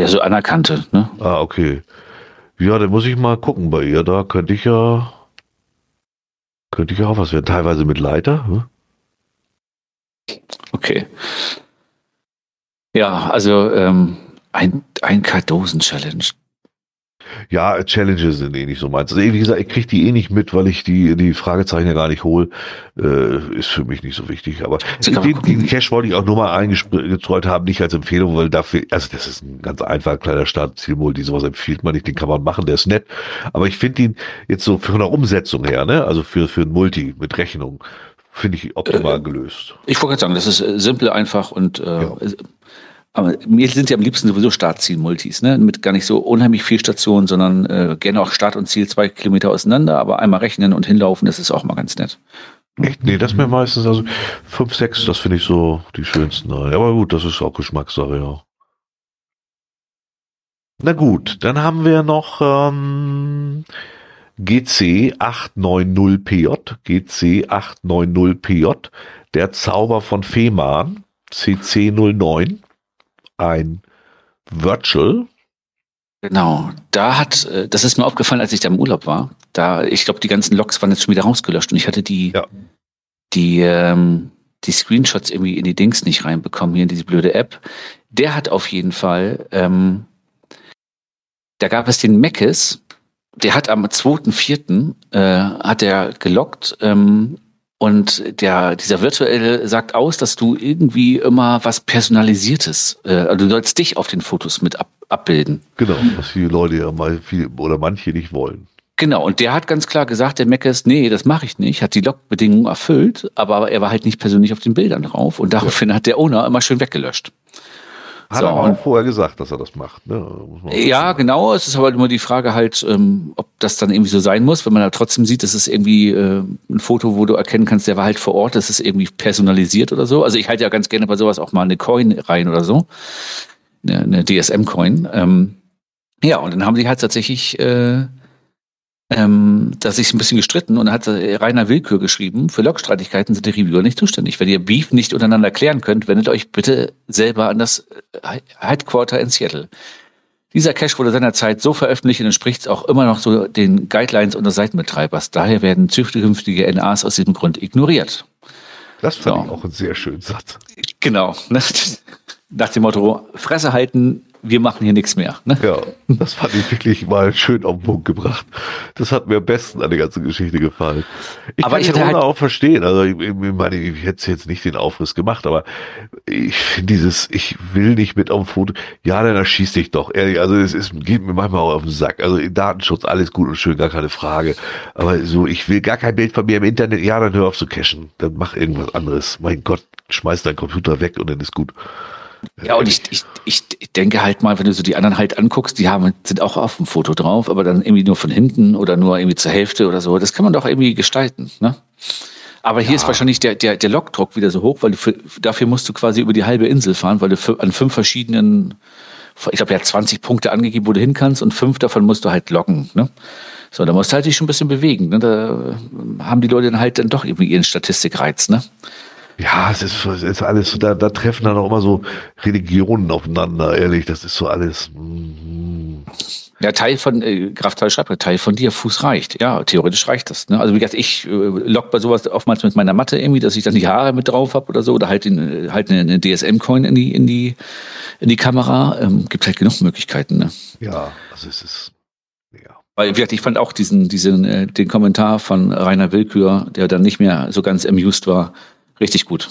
Ja, so anerkannte, ne? Ah, okay. Ja, dann muss ich mal gucken bei ihr. Da könnte ich ja könnte ich auch was werden. Teilweise mit Leiter. Hm? Okay. Ja, also ähm, ein, ein Kardosen-Challenge. Ja, Challenges sind eh nicht so meins. Also, wie gesagt, ich kriege die eh nicht mit, weil ich die, die Fragezeichen ja gar nicht hole. Äh, ist für mich nicht so wichtig. Aber den, den Cash wollte ich auch nur mal eingestreut haben, nicht als Empfehlung, weil dafür, also das ist ein ganz einfacher kleiner Startzielmulti, sowas empfiehlt man nicht, den kann man machen, der ist nett. Aber ich finde ihn jetzt so von der Umsetzung her, ne, also für, für ein Multi mit Rechnung, finde ich optimal äh, gelöst. Ich wollte gerade sagen, das ist äh, simpel, einfach und äh, ja. Aber mir sind ja am liebsten sowieso Startziel-Multis, ne? Mit gar nicht so unheimlich viel Stationen, sondern äh, gerne auch Start und Ziel zwei Kilometer auseinander, aber einmal rechnen und hinlaufen, das ist auch mal ganz nett. Echt? Nee, das mir meistens, also fünf, sechs, das finde ich so die schönsten. Aber gut, das ist auch Geschmackssache, ja. Na gut, dann haben wir noch ähm, GC 890PJ, GC 890PJ, der Zauber von Fehmarn, CC 09 ein Virtual. Genau, da hat, äh, das ist mir aufgefallen, als ich da im Urlaub war. Da, ich glaube, die ganzen Logs waren jetzt schon wieder rausgelöscht und ich hatte die, ja. die, ähm, die Screenshots irgendwie in die Dings nicht reinbekommen, hier in diese blöde App. der hat auf jeden Fall, ähm, da gab es den Meckes, der hat am 2.4. Äh, hat er gelockt ähm, und der, dieser virtuelle sagt aus, dass du irgendwie immer was Personalisiertes, äh, also du sollst dich auf den Fotos mit ab, abbilden. Genau, was viele Leute ja mal viel oder manche nicht wollen. Genau, und der hat ganz klar gesagt, der Meckes, nee, das mache ich nicht, hat die Logbedingungen erfüllt, aber er war halt nicht persönlich auf den Bildern drauf und daraufhin ja. hat der Owner immer schön weggelöscht. Hat so, er auch vorher gesagt, dass er das macht. Ne? Ja, genau. Es ist aber immer die Frage halt, ähm, ob das dann irgendwie so sein muss, wenn man da trotzdem sieht, das ist irgendwie äh, ein Foto, wo du erkennen kannst, der war halt vor Ort, das ist irgendwie personalisiert oder so. Also ich halte ja ganz gerne bei sowas auch mal eine Coin rein oder so. Eine, eine DSM-Coin. Ähm, ja, und dann haben sie halt tatsächlich äh, ähm, da sich ein bisschen gestritten und hat Rainer Willkür geschrieben, für Logstreitigkeiten sind die Reviewer nicht zuständig. Wenn ihr Beef nicht untereinander klären könnt, wendet euch bitte selber an das äh, Headquarter in Seattle. Dieser Cache wurde seinerzeit so veröffentlicht und entspricht auch immer noch so den Guidelines unter Seitenbetreibers. Daher werden zukünftige NAs aus diesem Grund ignoriert. Das fand so. ich auch einen sehr schönen Satz. Genau. Nach dem Motto, Fresse halten, wir machen hier nichts mehr. Ne? Ja, das fand ich wirklich mal schön auf den Punkt gebracht. Das hat mir am besten an der ganzen Geschichte gefallen. Ich aber kann ich halt auch verstehen. Also ich, ich meine, ich hätte jetzt nicht den Aufriss gemacht, aber ich finde dieses, ich will nicht mit auf dem Foto. Ja, dann erschieß dich doch. Ehrlich, also es ist, geht mir manchmal auch auf den Sack. Also Datenschutz, alles gut und schön, gar keine Frage. Aber so, ich will gar kein Bild von mir im Internet. Ja, dann hör auf zu cashen. Dann mach irgendwas anderes. Mein Gott, schmeiß deinen Computer weg und dann ist gut. Ja, und ich, ich, ich denke halt mal, wenn du so die anderen halt anguckst, die haben, sind auch auf dem Foto drauf, aber dann irgendwie nur von hinten oder nur irgendwie zur Hälfte oder so. Das kann man doch irgendwie gestalten, ne? Aber hier ja. ist wahrscheinlich der, der, der Lokdruck wieder so hoch, weil du für, dafür musst du quasi über die halbe Insel fahren, weil du für, an fünf verschiedenen, ich glaube, hat 20 Punkte angegeben, wo du hin kannst und fünf davon musst du halt locken. Ne? So, da musst du halt dich schon ein bisschen bewegen. Ne? Da haben die Leute dann halt dann doch irgendwie ihren Statistikreiz. Ne? Ja, es ist, es ist alles, da, da treffen dann auch immer so Religionen aufeinander, ehrlich, das ist so alles. Mm. Ja, Teil von, äh, Graf Teil schreibt, Teil von dir, Fuß reicht. Ja, theoretisch reicht das. Ne? Also wie gesagt, ich äh, lock bei sowas oftmals mit meiner Matte irgendwie, dass ich dann die Haare mit drauf habe oder so, oder halt, in, halt eine, eine DSM-Coin in die, in die, in die Kamera. Ähm, gibt halt genug Möglichkeiten. Ne? Ja, also es ist, ja. Weil, wie gesagt, ich fand auch diesen, diesen, äh, den Kommentar von Rainer Willkür, der dann nicht mehr so ganz amused war, richtig gut.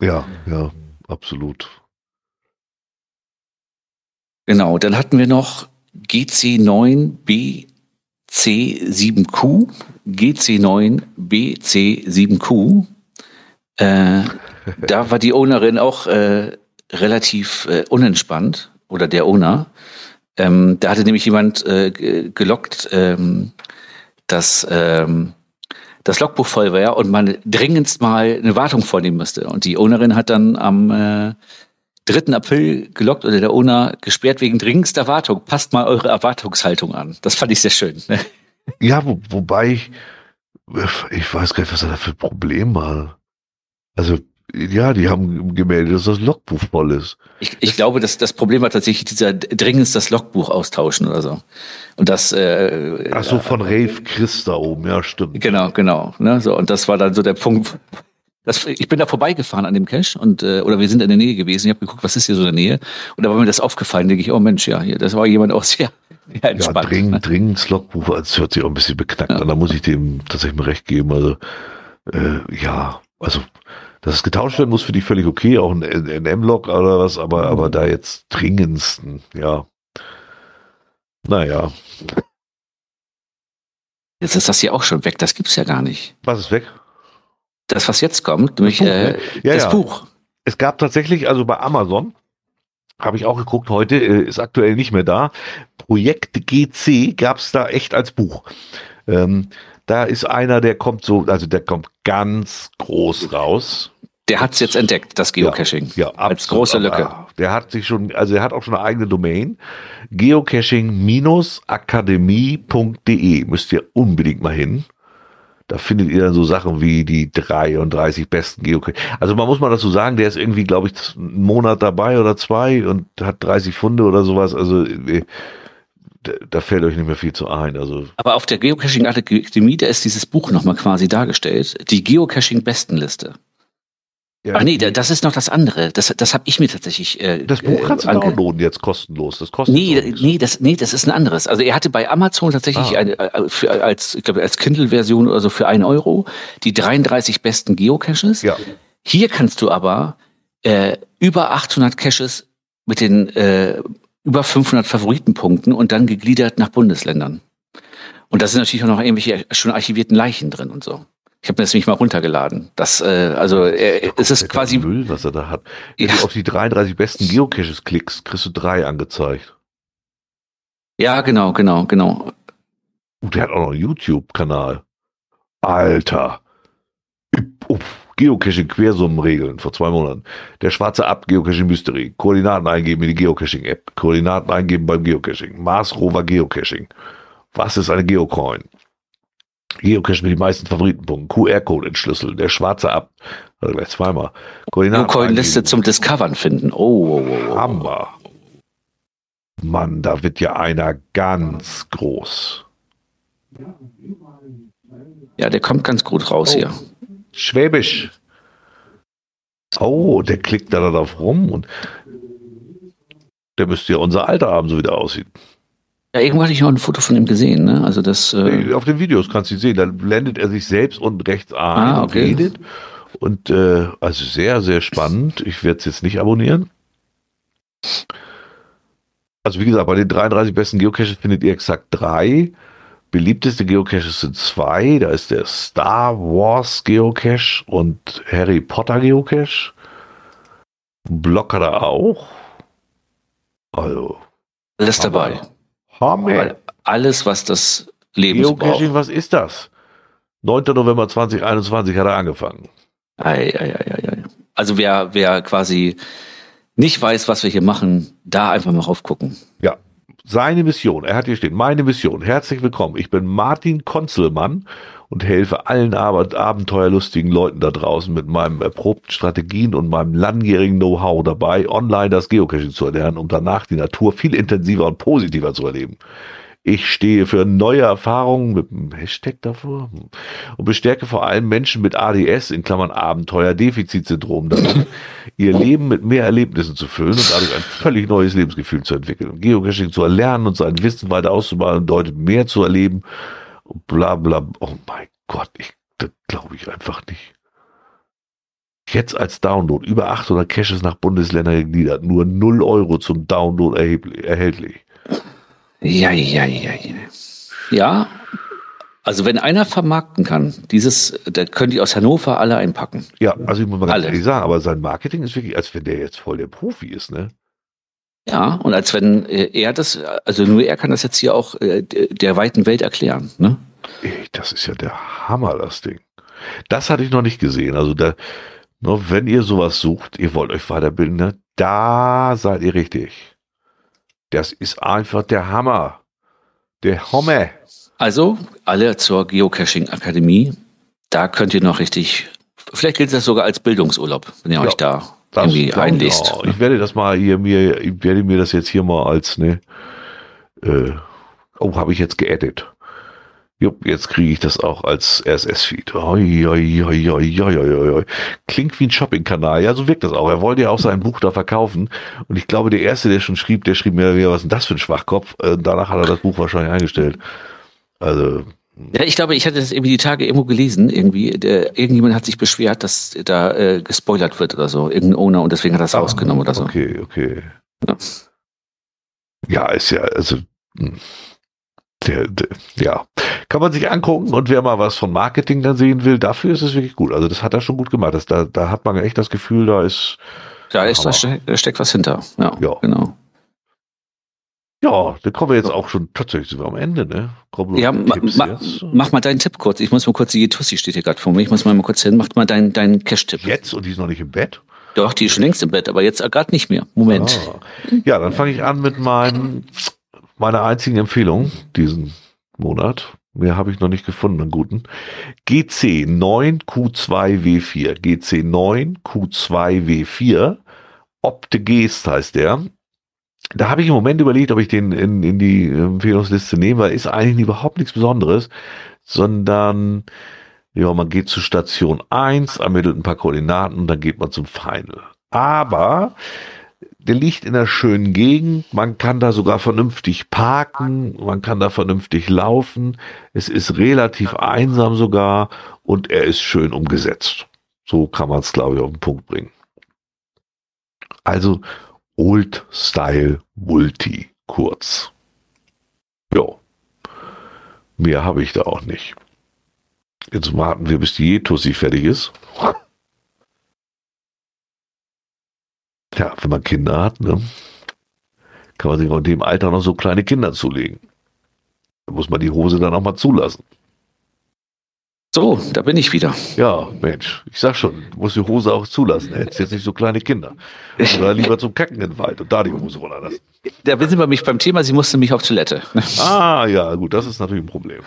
Ja, ja, absolut. Genau, dann hatten wir noch GC9BC7Q, GC9BC7Q. Äh, da war die Ownerin auch äh, relativ äh, unentspannt oder der Owner. Ähm, da hatte nämlich jemand äh, gelockt, ähm, dass ähm, das Logbuch voll wäre und man dringendst mal eine Wartung vornehmen müsste. Und die Ownerin hat dann am äh, 3. April gelockt oder der Owner gesperrt wegen dringendster Wartung. Passt mal eure Erwartungshaltung an. Das fand ich sehr schön. Ne? Ja, wo, wobei ich, ich weiß gar nicht, was er da für ein Problem war. Also ja, die haben gemeldet, dass das Logbuch voll ist. Ich, ich glaube, dass das Problem war tatsächlich dieser dringendst das Logbuch austauschen oder so. Und das. Äh, Ach so, von Rave Chris da oben, ja, stimmt. Genau, genau. Ne, so, und das war dann so der Punkt. Das, ich bin da vorbeigefahren an dem Cache und äh, oder wir sind in der Nähe gewesen. Ich habe geguckt, was ist hier so in der Nähe? Und da war mir das aufgefallen. Denke ich, oh Mensch, ja, hier, das war jemand auch sehr, sehr entspannt. Ja, dringend, ne? dringend das Logbuch, das hört sich auch ein bisschen beknackt ja. an. Da muss ich dem tatsächlich mal recht geben. Also äh, ja, also dass es getauscht werden muss, für die völlig okay, auch ein, ein M-Log oder was, aber, aber da jetzt dringendsten, ja. Naja. Jetzt ist das hier auch schon weg, das gibt's ja gar nicht. Was ist weg? Das, was jetzt kommt, durch das Buch. Äh, ja, das ja. Buch. Es gab tatsächlich, also bei Amazon, habe ich auch geguckt, heute äh, ist aktuell nicht mehr da. Projekt GC gab es da echt als Buch. Ähm, da ist einer, der kommt so, also der kommt ganz groß raus. Der hat es jetzt entdeckt, das Geocaching. Ja, ja als große Lücke. Der hat sich schon, also er hat auch schon eine eigene Domain. Geocaching-akademie.de müsst ihr unbedingt mal hin. Da findet ihr dann so Sachen wie die 33 besten Geocaching. Also man muss mal dazu sagen, der ist irgendwie, glaube ich, einen Monat dabei oder zwei und hat 30 Funde oder sowas. Also äh, da fällt euch nicht mehr viel zu ein. Also Aber auf der Geocaching Akademie, da ist dieses Buch nochmal quasi dargestellt. Die Geocaching-Bestenliste. Ja, Ach nee, das ist noch das andere. Das, das habe ich mir tatsächlich. Äh, das Buch kannst äh, du downloaden jetzt kostenlos. Das kostet nee, nee, das, nee, das ist ein anderes. Also er hatte bei Amazon tatsächlich ah. eine, äh, für, als, ich glaube, als Kindle-Version oder so für einen Euro die 33 besten Geocaches. Ja. Hier kannst du aber äh, über 800 Caches mit den äh, über 500 Favoritenpunkten und dann gegliedert nach Bundesländern. Und da sind natürlich auch noch irgendwelche schon archivierten Leichen drin und so. Ich habe mir das nämlich mal runtergeladen. Das, äh, also äh, es ist quasi Müll, was er da hat. Wenn ja. du auf die 33 besten Geocaches klickst, kriegst du drei angezeigt. Ja, genau, genau, genau. Und der hat auch noch einen YouTube-Kanal. Alter. Uff. Geocaching Quersummenregeln vor zwei Monaten. Der schwarze Ab Geocaching Mystery. Koordinaten eingeben in die Geocaching App. Koordinaten eingeben beim Geocaching. Mars Rover Geocaching. Was ist eine Geocoin? Geocache mit den meisten Favoritenpunkten. QR-Code entschlüsseln. Der schwarze Ab. Also gleich zweimal. Geocoin-Liste zum Discovern finden. Oh, oh, oh, oh. Hammer. Mann, da wird ja einer ganz groß. Ja, der kommt ganz gut raus oh. hier. Schwäbisch. Oh, der klickt da darauf rum und der müsste ja unser Alter haben, so wie der aussieht. Ja, irgendwo hatte ich noch ein Foto von ihm gesehen, ne? Also das. Äh Auf den Videos kannst du sehen, da blendet er sich selbst und rechts ein ah, okay. und redet. Und äh, also sehr, sehr spannend. Ich werde es jetzt nicht abonnieren. Also wie gesagt, bei den 33 besten Geocaches findet ihr exakt drei. Beliebteste Geocaches sind zwei. Da ist der Star Wars Geocache und Harry Potter Geocache. Block hat er auch. Also. Alles dabei. Hammer. Alles, was das Leben Geocaching, braucht. was ist das? 9. November 2021 hat er angefangen. Ei, ei, ei, ei. Also wer, wer quasi nicht weiß, was wir hier machen, da einfach mal raufgucken. Ja, seine Mission, er hat hier stehen, meine Mission, herzlich willkommen, ich bin Martin Konzelmann und helfe allen abenteuerlustigen Leuten da draußen mit meinen erprobten Strategien und meinem langjährigen Know-how dabei, online das Geocaching zu erlernen, um danach die Natur viel intensiver und positiver zu erleben. Ich stehe für neue Erfahrungen mit einem Hashtag davor und bestärke vor allem Menschen mit ADS, in Klammern Abenteuer-Defizitsyndrom, darin, ihr Leben mit mehr Erlebnissen zu füllen und dadurch ein völlig neues Lebensgefühl zu entwickeln. Geocaching zu erlernen und sein Wissen weiter auszubauen bedeutet mehr zu erleben. Bla bla. Oh mein Gott, ich, das glaube ich einfach nicht. Jetzt als Download über 800 Caches nach Bundesländern gegliedert, nur 0 Euro zum Download erhältlich. Ja, ja, ja, ja. Ja, also wenn einer vermarkten kann, dieses, da können die aus Hannover alle einpacken. Ja, also ich muss mal ganz alle. ehrlich sagen, aber sein Marketing ist wirklich, als wenn der jetzt voll der Profi ist, ne? Ja, und als wenn äh, er das, also nur er kann das jetzt hier auch äh, der weiten Welt erklären, ne? Das ist ja der Hammer, das Ding. Das hatte ich noch nicht gesehen. Also da, nur wenn ihr sowas sucht, ihr wollt euch weiterbilden, ne? da seid ihr richtig. Das ist einfach der Hammer. Der Hammer. Also, alle zur Geocaching Akademie. Da könnt ihr noch richtig, vielleicht gilt das sogar als Bildungsurlaub, wenn ihr ja, euch da irgendwie einlest. Ja. Ich werde das mal hier mir, ich werde mir das jetzt hier mal als, ne, äh, oh, habe ich jetzt geedit. Jupp, jetzt kriege ich das auch als RSS-Feed. Klingt wie ein Shopping-Kanal. Ja, so wirkt das auch. Er wollte ja auch sein Buch da verkaufen. Und ich glaube, der Erste, der schon schrieb, der schrieb mir, was ist denn das für ein Schwachkopf? Äh, danach hat er das Buch wahrscheinlich eingestellt. Also. Ja, ich glaube, ich hatte das irgendwie die Tage irgendwo gelesen. Irgendwie, der, irgendjemand hat sich beschwert, dass da äh, gespoilert wird oder so. Irgendein Owner und deswegen hat er das ah, rausgenommen oder so. Okay, okay. Ja. ja, ist ja, also. Mh. Der, der, ja, kann man sich angucken und wer mal was von Marketing dann sehen will, dafür ist es wirklich gut. Also das hat er schon gut gemacht. Das, da, da hat man echt das Gefühl, da ist. Da ist, da steckt was hinter. Ja, ja, genau. Ja, da kommen wir jetzt auch schon tatsächlich sind wir am Ende, ne? Kommen ja, ma, ma, mach mal deinen Tipp kurz. Ich muss mal kurz, die Tussi steht hier gerade vor mir. Ich muss mal, mal kurz hin. Mach mal deinen dein Cash-Tipp. Jetzt und die ist noch nicht im Bett? Doch, die ist schon längst im Bett, aber jetzt gerade nicht mehr. Moment. Ah. Ja, dann fange ich an mit meinem meine einzigen Empfehlung diesen Monat. Mehr habe ich noch nicht gefunden, einen guten. GC9Q2W4. GC9Q2W4. Optegest heißt der. Da habe ich im Moment überlegt, ob ich den in, in die Empfehlungsliste nehme, weil ist eigentlich überhaupt nichts Besonderes, sondern Ja, man geht zu Station 1, ermittelt ein paar Koordinaten und dann geht man zum Final. Aber der liegt in einer schönen Gegend, man kann da sogar vernünftig parken, man kann da vernünftig laufen, es ist relativ einsam sogar und er ist schön umgesetzt. So kann man es, glaube ich, auf den Punkt bringen. Also Old Style Multi, kurz. Ja. Mehr habe ich da auch nicht. Jetzt warten wir, bis die E-Tussi fertig ist. Tja, wenn man Kinder hat, ne, kann man sich auch in dem Alter noch so kleine Kinder zulegen. Da muss man die Hose dann auch mal zulassen. So, da bin ich wieder. Ja, Mensch, ich sag schon, du musst die Hose auch zulassen. Hättest jetzt nicht so kleine Kinder. Oder lieber zum Kacken in den Wald und da die Hose runterlassen. Da sind wir mich beim Thema, sie musste mich auf Toilette. Ah, ja, gut, das ist natürlich ein Problem.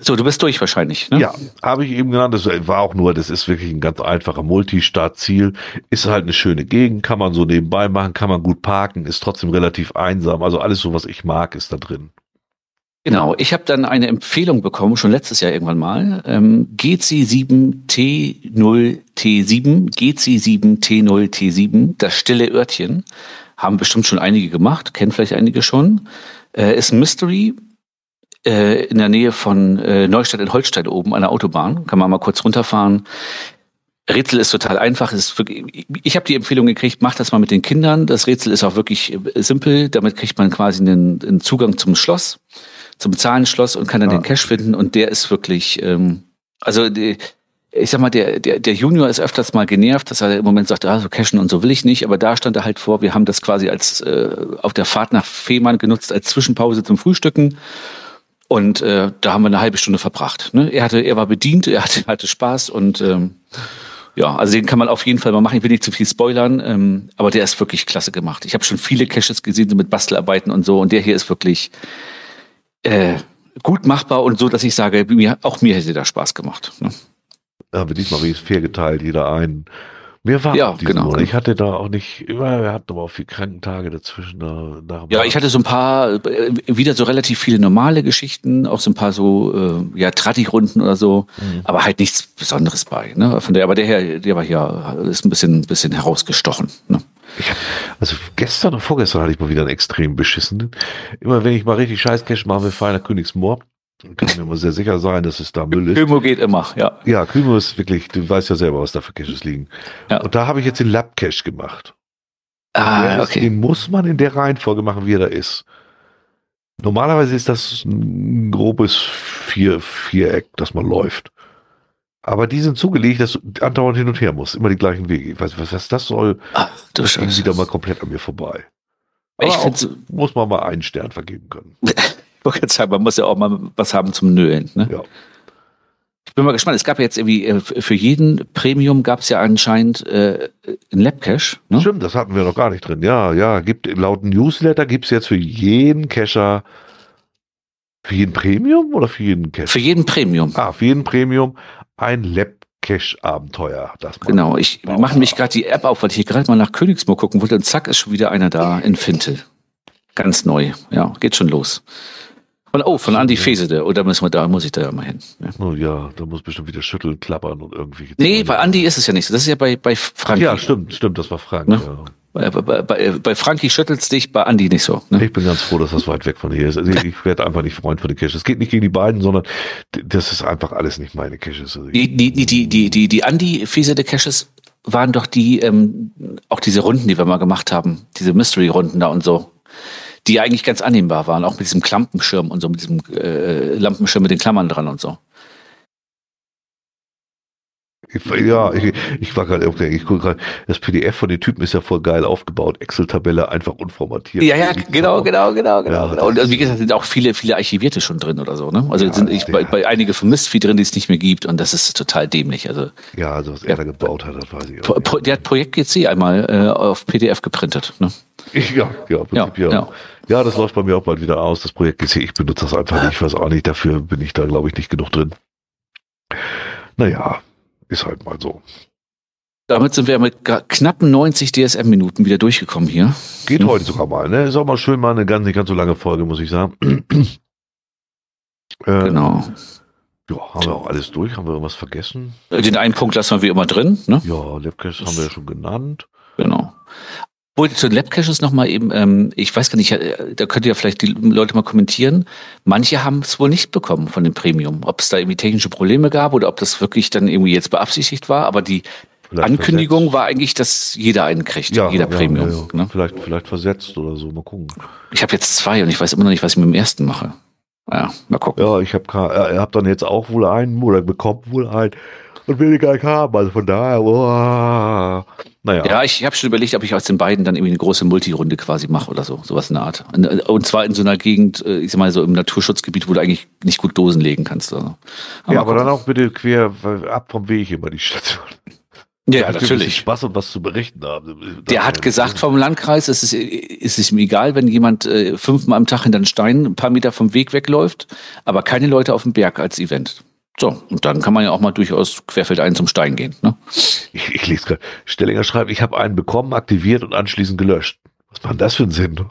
So, du bist durch wahrscheinlich. Ne? Ja, habe ich eben genannt. Das war auch nur, das ist wirklich ein ganz einfacher Multistart-Ziel. Ist halt eine schöne Gegend, kann man so nebenbei machen, kann man gut parken, ist trotzdem relativ einsam. Also alles so, was ich mag, ist da drin. Genau, ich habe dann eine Empfehlung bekommen, schon letztes Jahr irgendwann mal. Ähm, GC7T0T7, GC7T0T7, das stille Örtchen. Haben bestimmt schon einige gemacht, kennen vielleicht einige schon. Äh, ist ein Mystery äh, in der Nähe von äh, Neustadt in Holstein oben an der Autobahn. Kann man mal kurz runterfahren. Rätsel ist total einfach. Ist wirklich, ich habe die Empfehlung gekriegt, macht das mal mit den Kindern. Das Rätsel ist auch wirklich äh, simpel. Damit kriegt man quasi einen, einen Zugang zum Schloss zum Zahlenschloss und kann dann ja. den Cash finden und der ist wirklich, ähm, also die, ich sag mal, der, der, der Junior ist öfters mal genervt, dass er im Moment sagt, ah, so cashen und so will ich nicht, aber da stand er halt vor, wir haben das quasi als äh, auf der Fahrt nach Fehmarn genutzt als Zwischenpause zum Frühstücken. Und äh, da haben wir eine halbe Stunde verbracht. Ne? Er hatte, er war bedient, er hatte, hatte Spaß und ähm, ja, also den kann man auf jeden Fall mal machen. Ich will nicht zu viel spoilern, ähm, aber der ist wirklich klasse gemacht. Ich habe schon viele Caches gesehen, so mit Bastelarbeiten und so, und der hier ist wirklich, äh, gut machbar und so, dass ich sage, mir, auch mir hätte das Spaß gemacht. Ne? Ja, diesmal wie es fair geteilt, jeder einen. Mir war ja, genau. Ich hatte da auch nicht immer, wir hatten aber auch viele Krankentage dazwischen. Da, ja, ich hatte so ein paar, äh, wieder so relativ viele normale Geschichten, auch so ein paar so, äh, ja, Tratti-Runden oder so, mhm. aber halt nichts Besonderes bei. Ne? Von der, aber der hier, der war hier, ist ein bisschen, bisschen herausgestochen. Ne? Ich, also gestern und vorgestern hatte ich mal wieder einen extrem beschissenen. Immer wenn ich mal richtig scheiß Cash mache, wir fahren nach Königsmoor. Dann kann mir immer sehr sicher sein, dass es da Müll ist. Kümo geht immer, ja. Ja, Kümo ist wirklich, du weißt ja selber, was da für Caches liegen. Ja. Und da habe ich jetzt den Lab Cache gemacht. Ah, okay. Den muss man in der Reihenfolge machen, wie er da ist. Normalerweise ist das ein grobes Vier Viereck, das man läuft. Aber die sind zugelegt, dass du andauernd hin und her musst. Immer die gleichen Wege. Ich weiß nicht, was, was das soll. Ach, du das ging wieder mal komplett an mir vorbei. Aber ich auch, muss man mal einen Stern vergeben können. wollte gerade sagen, man muss ja auch mal was haben zum Nölen. Ne? Ja. Ich bin mal gespannt. Es gab ja jetzt irgendwie, äh, für jeden Premium gab es ja anscheinend äh, einen Labcache. Ne? Stimmt, das hatten wir noch gar nicht drin. Ja, ja, gibt, laut Newsletter gibt es jetzt für jeden Cacher für jeden Premium oder für jeden Cache? Für jeden Premium. Ah, für jeden Premium ein Lab-Cache-Abenteuer. Genau, ich mache mich gerade die App auf, weil ich hier gerade mal nach Königsmoor gucken wollte und zack ist schon wieder einer da in Fintel. Ganz neu. Ja, geht schon los. Von, oh, von Andi Fesede. Oder müssen wir da, muss ich da ja mal hin. Ja. Oh ja, da muss bestimmt wieder schütteln, klappern und irgendwie. Nee, bei Andi ist es ja nicht so. Das ist ja bei, bei Frank. Ja, stimmt, stimmt, das war Frank. Ne? Ja. Bei, bei, bei, bei Frankie schüttelst dich, bei Andi nicht so. Ne? Ich bin ganz froh, dass das weit weg von hier ist. Also ich werde einfach nicht Freund von den Caches. Es geht nicht gegen die beiden, sondern das ist einfach alles nicht meine Caches. Also die, die, die, die, die, die Andi-Fese der Caches waren doch die, ähm, auch diese Runden, die wir mal gemacht haben, diese Mystery-Runden da und so, die eigentlich ganz annehmbar waren, auch mit diesem Klampenschirm und so, mit diesem äh, Lampenschirm mit den Klammern dran und so. Ich, ja, ich, ich war gerade, ich gucke gerade, das PDF von den Typen ist ja voll geil aufgebaut. Excel-Tabelle einfach unformatiert. Ja, ja, genau, genau, genau, genau, ja, genau. Und also, wie gesagt, sind auch viele, viele Archivierte schon drin oder so, ne? Also ja, sind ich, bei, bei einige von Mistvieh drin, die es nicht mehr gibt und das ist total dämlich. Also, ja, also was er da gebaut hat, das weiß ich auch. Pro, der hat Projekt GC einmal äh, auf PDF geprintet, ne? Ja, ja, im Prinzip ja. ja. Ja, das läuft bei mir auch bald wieder aus, das Projekt GC. Ich benutze das einfach nicht, ich weiß auch nicht, dafür bin ich da, glaube ich, nicht genug drin. Naja, ist halt mal so. Damit sind wir mit knappen 90 DSM-Minuten wieder durchgekommen hier. Geht hm. heute sogar mal, ne? Ist auch mal schön, mal eine ganz, nicht ganz so lange Folge, muss ich sagen. äh, genau. Ja, haben wir auch alles durch? Haben wir irgendwas vergessen? Den einen Punkt lassen wir wie immer drin. Ne? Ja, Labcaches haben wir ja schon genannt. Genau. Obwohl, zu den Labcaches nochmal eben, ähm, ich weiß gar nicht, äh, da könnt ihr ja vielleicht die Leute mal kommentieren. Manche haben es wohl nicht bekommen von dem Premium. Ob es da irgendwie technische Probleme gab oder ob das wirklich dann irgendwie jetzt beabsichtigt war. Aber die Vielleicht Ankündigung versetzt. war eigentlich, dass jeder einen kriegt, ja, jeder ja, Premium. Ja. Ne? Vielleicht, vielleicht versetzt oder so. Mal gucken. Ich habe jetzt zwei und ich weiß immer noch nicht, was ich mit dem ersten mache. Ja, mal gucken. Ja, ich habe äh, hab dann jetzt auch wohl einen oder bekommt wohl einen und will gar nicht haben. Also von daher, oh, naja. Ja, ich habe schon überlegt, ob ich aus den beiden dann irgendwie eine große Multirunde quasi mache oder so, sowas in der Art. Und zwar in so einer Gegend, äh, ich sag mal so im Naturschutzgebiet, wo du eigentlich nicht gut Dosen legen kannst. Also. ja, aber dann auch bitte quer äh, ab vom Weg immer die Station. Ja, bisschen natürlich. Spaß und was zu berichten haben. Der hat gesagt vom Landkreis, es ist, es ist ihm egal, wenn jemand äh, fünfmal am Tag hinter den Stein ein paar Meter vom Weg wegläuft, aber keine Leute auf dem Berg als Event. So, und dann kann man ja auch mal durchaus querfeldein zum Stein gehen. Ne? Ich, ich lese gerade. Stellinger schreibt, ich habe einen bekommen, aktiviert und anschließend gelöscht. Was war denn das für ein Sinn?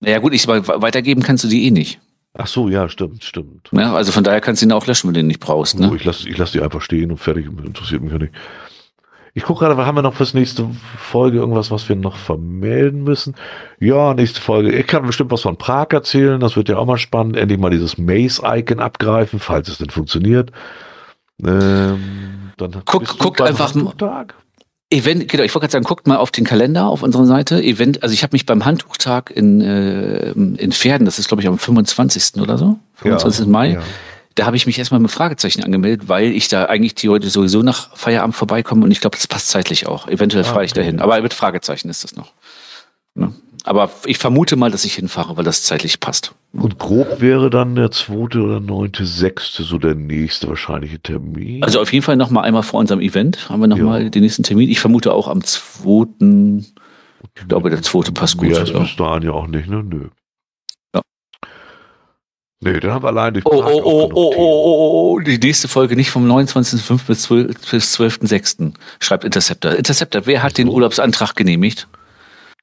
Naja gut, ich weitergeben kannst du die eh nicht. Ach so, ja, stimmt, stimmt. Ja, also von daher kannst du ihn auch löschen, wenn du ihn nicht brauchst. Oh, Ne? ich lasse ich lass die einfach stehen und fertig. Interessiert mich ja nicht. Ich gucke gerade, haben wir noch fürs nächste Folge irgendwas, was wir noch vermelden müssen? Ja, nächste Folge. Ich kann bestimmt was von Prag erzählen. Das wird ja auch mal spannend. Endlich mal dieses Maze-Icon abgreifen, falls es denn funktioniert. Ähm, dann Guck- guck einfach mal- Handtuchtag? Event, genau, ich wollte gerade sagen, guckt mal auf den Kalender auf unserer Seite. Event, also ich habe mich beim Handtuchtag in, äh, in Pferden, das ist glaube ich am 25. oder so, 25. Mai, Ja. Da habe ich mich erstmal mit Fragezeichen angemeldet, weil ich da eigentlich die heute sowieso nach Feierabend vorbeikomme und ich glaube, das passt zeitlich auch. Eventuell Ah, fahre ich okay. dahin, aber mit Fragezeichen ist das noch. Ne? Aber ich vermute mal, dass ich hinfahre, weil das zeitlich passt. Und grob wäre dann der zweite oder neunte, sechste so der nächste wahrscheinliche Termin. Also auf jeden Fall noch mal einmal vor unserem Event haben wir noch Ja. mal den nächsten Termin. Ich vermute auch am 2. Ich glaube, der zweite passt gut. Ja. bis dahin ja auch nicht, ne? Nö. Nee, dann haben wir allein durch Oh, oh, oh, genug oh, Themen. oh, oh, die nächste Folge nicht vom 29.05. bis 12 bis 12.06. schreibt Interceptor. Interceptor, wer hat den. Urlaubsantrag genehmigt?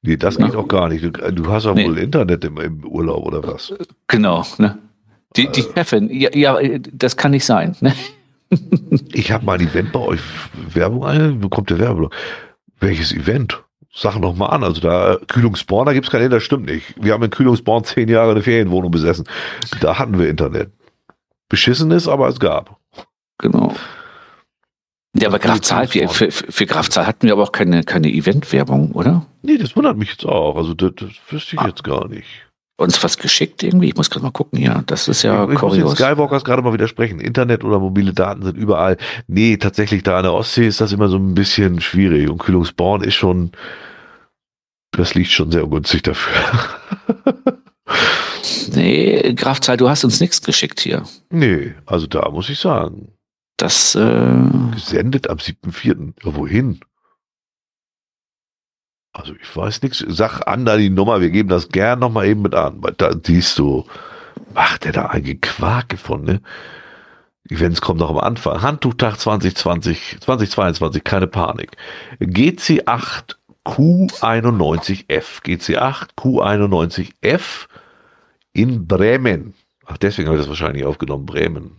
Nee, das Ja. geht auch gar nicht. Du, du hast ja Nee. wohl Internet im, im Urlaub oder was? Genau, ne? Die, die Chefin, ja, ja, das kann nicht sein. Ne? Ich habe mal ein Event bei euch. Werbung ein, bekommt der Werbeblock. Welches Event? Sag noch mal an. Also da Kühlungsborn, da gibt's kein Internet, das stimmt nicht. Wir haben in Kühlungsborn zehn Jahre eine Ferienwohnung besessen. Da hatten wir Internet. Beschissen ist, aber es gab. Genau. Ja, aber Das Graf Zahl, wir, für, für für Graf Zahl hatten wir aber auch keine, keine Event-Werbung, oder? Nee, das wundert mich jetzt auch. Also das, das wüsste ich Ah. jetzt gar nicht. Uns was geschickt irgendwie? Ich muss gerade mal gucken hier. Das ist ja ich muss kurios. den Skywalkers gerade mal widersprechen. Internet oder mobile Daten sind überall. Nee, tatsächlich da an der Ostsee ist das immer so ein bisschen schwierig. Und Kühlungsborn ist schon, das liegt schon sehr ungünstig dafür. Nee, Graf Zahl, du hast uns nichts geschickt hier. nee, also da muss ich sagen. Das, äh, Gesendet am 7.4. Ja, wohin? Also ich weiß nichts. Sag an da die Nummer, wir geben das gern nochmal eben mit an. Weil da siehst du, macht der da ein Gequake von, ne? Events kommen noch am Anfang. Handtuchtag 2020, 2022, keine Panik. GC8 Q91F. GC8 Q91F in Bremen. Ach, deswegen habe ich das wahrscheinlich aufgenommen. Bremen.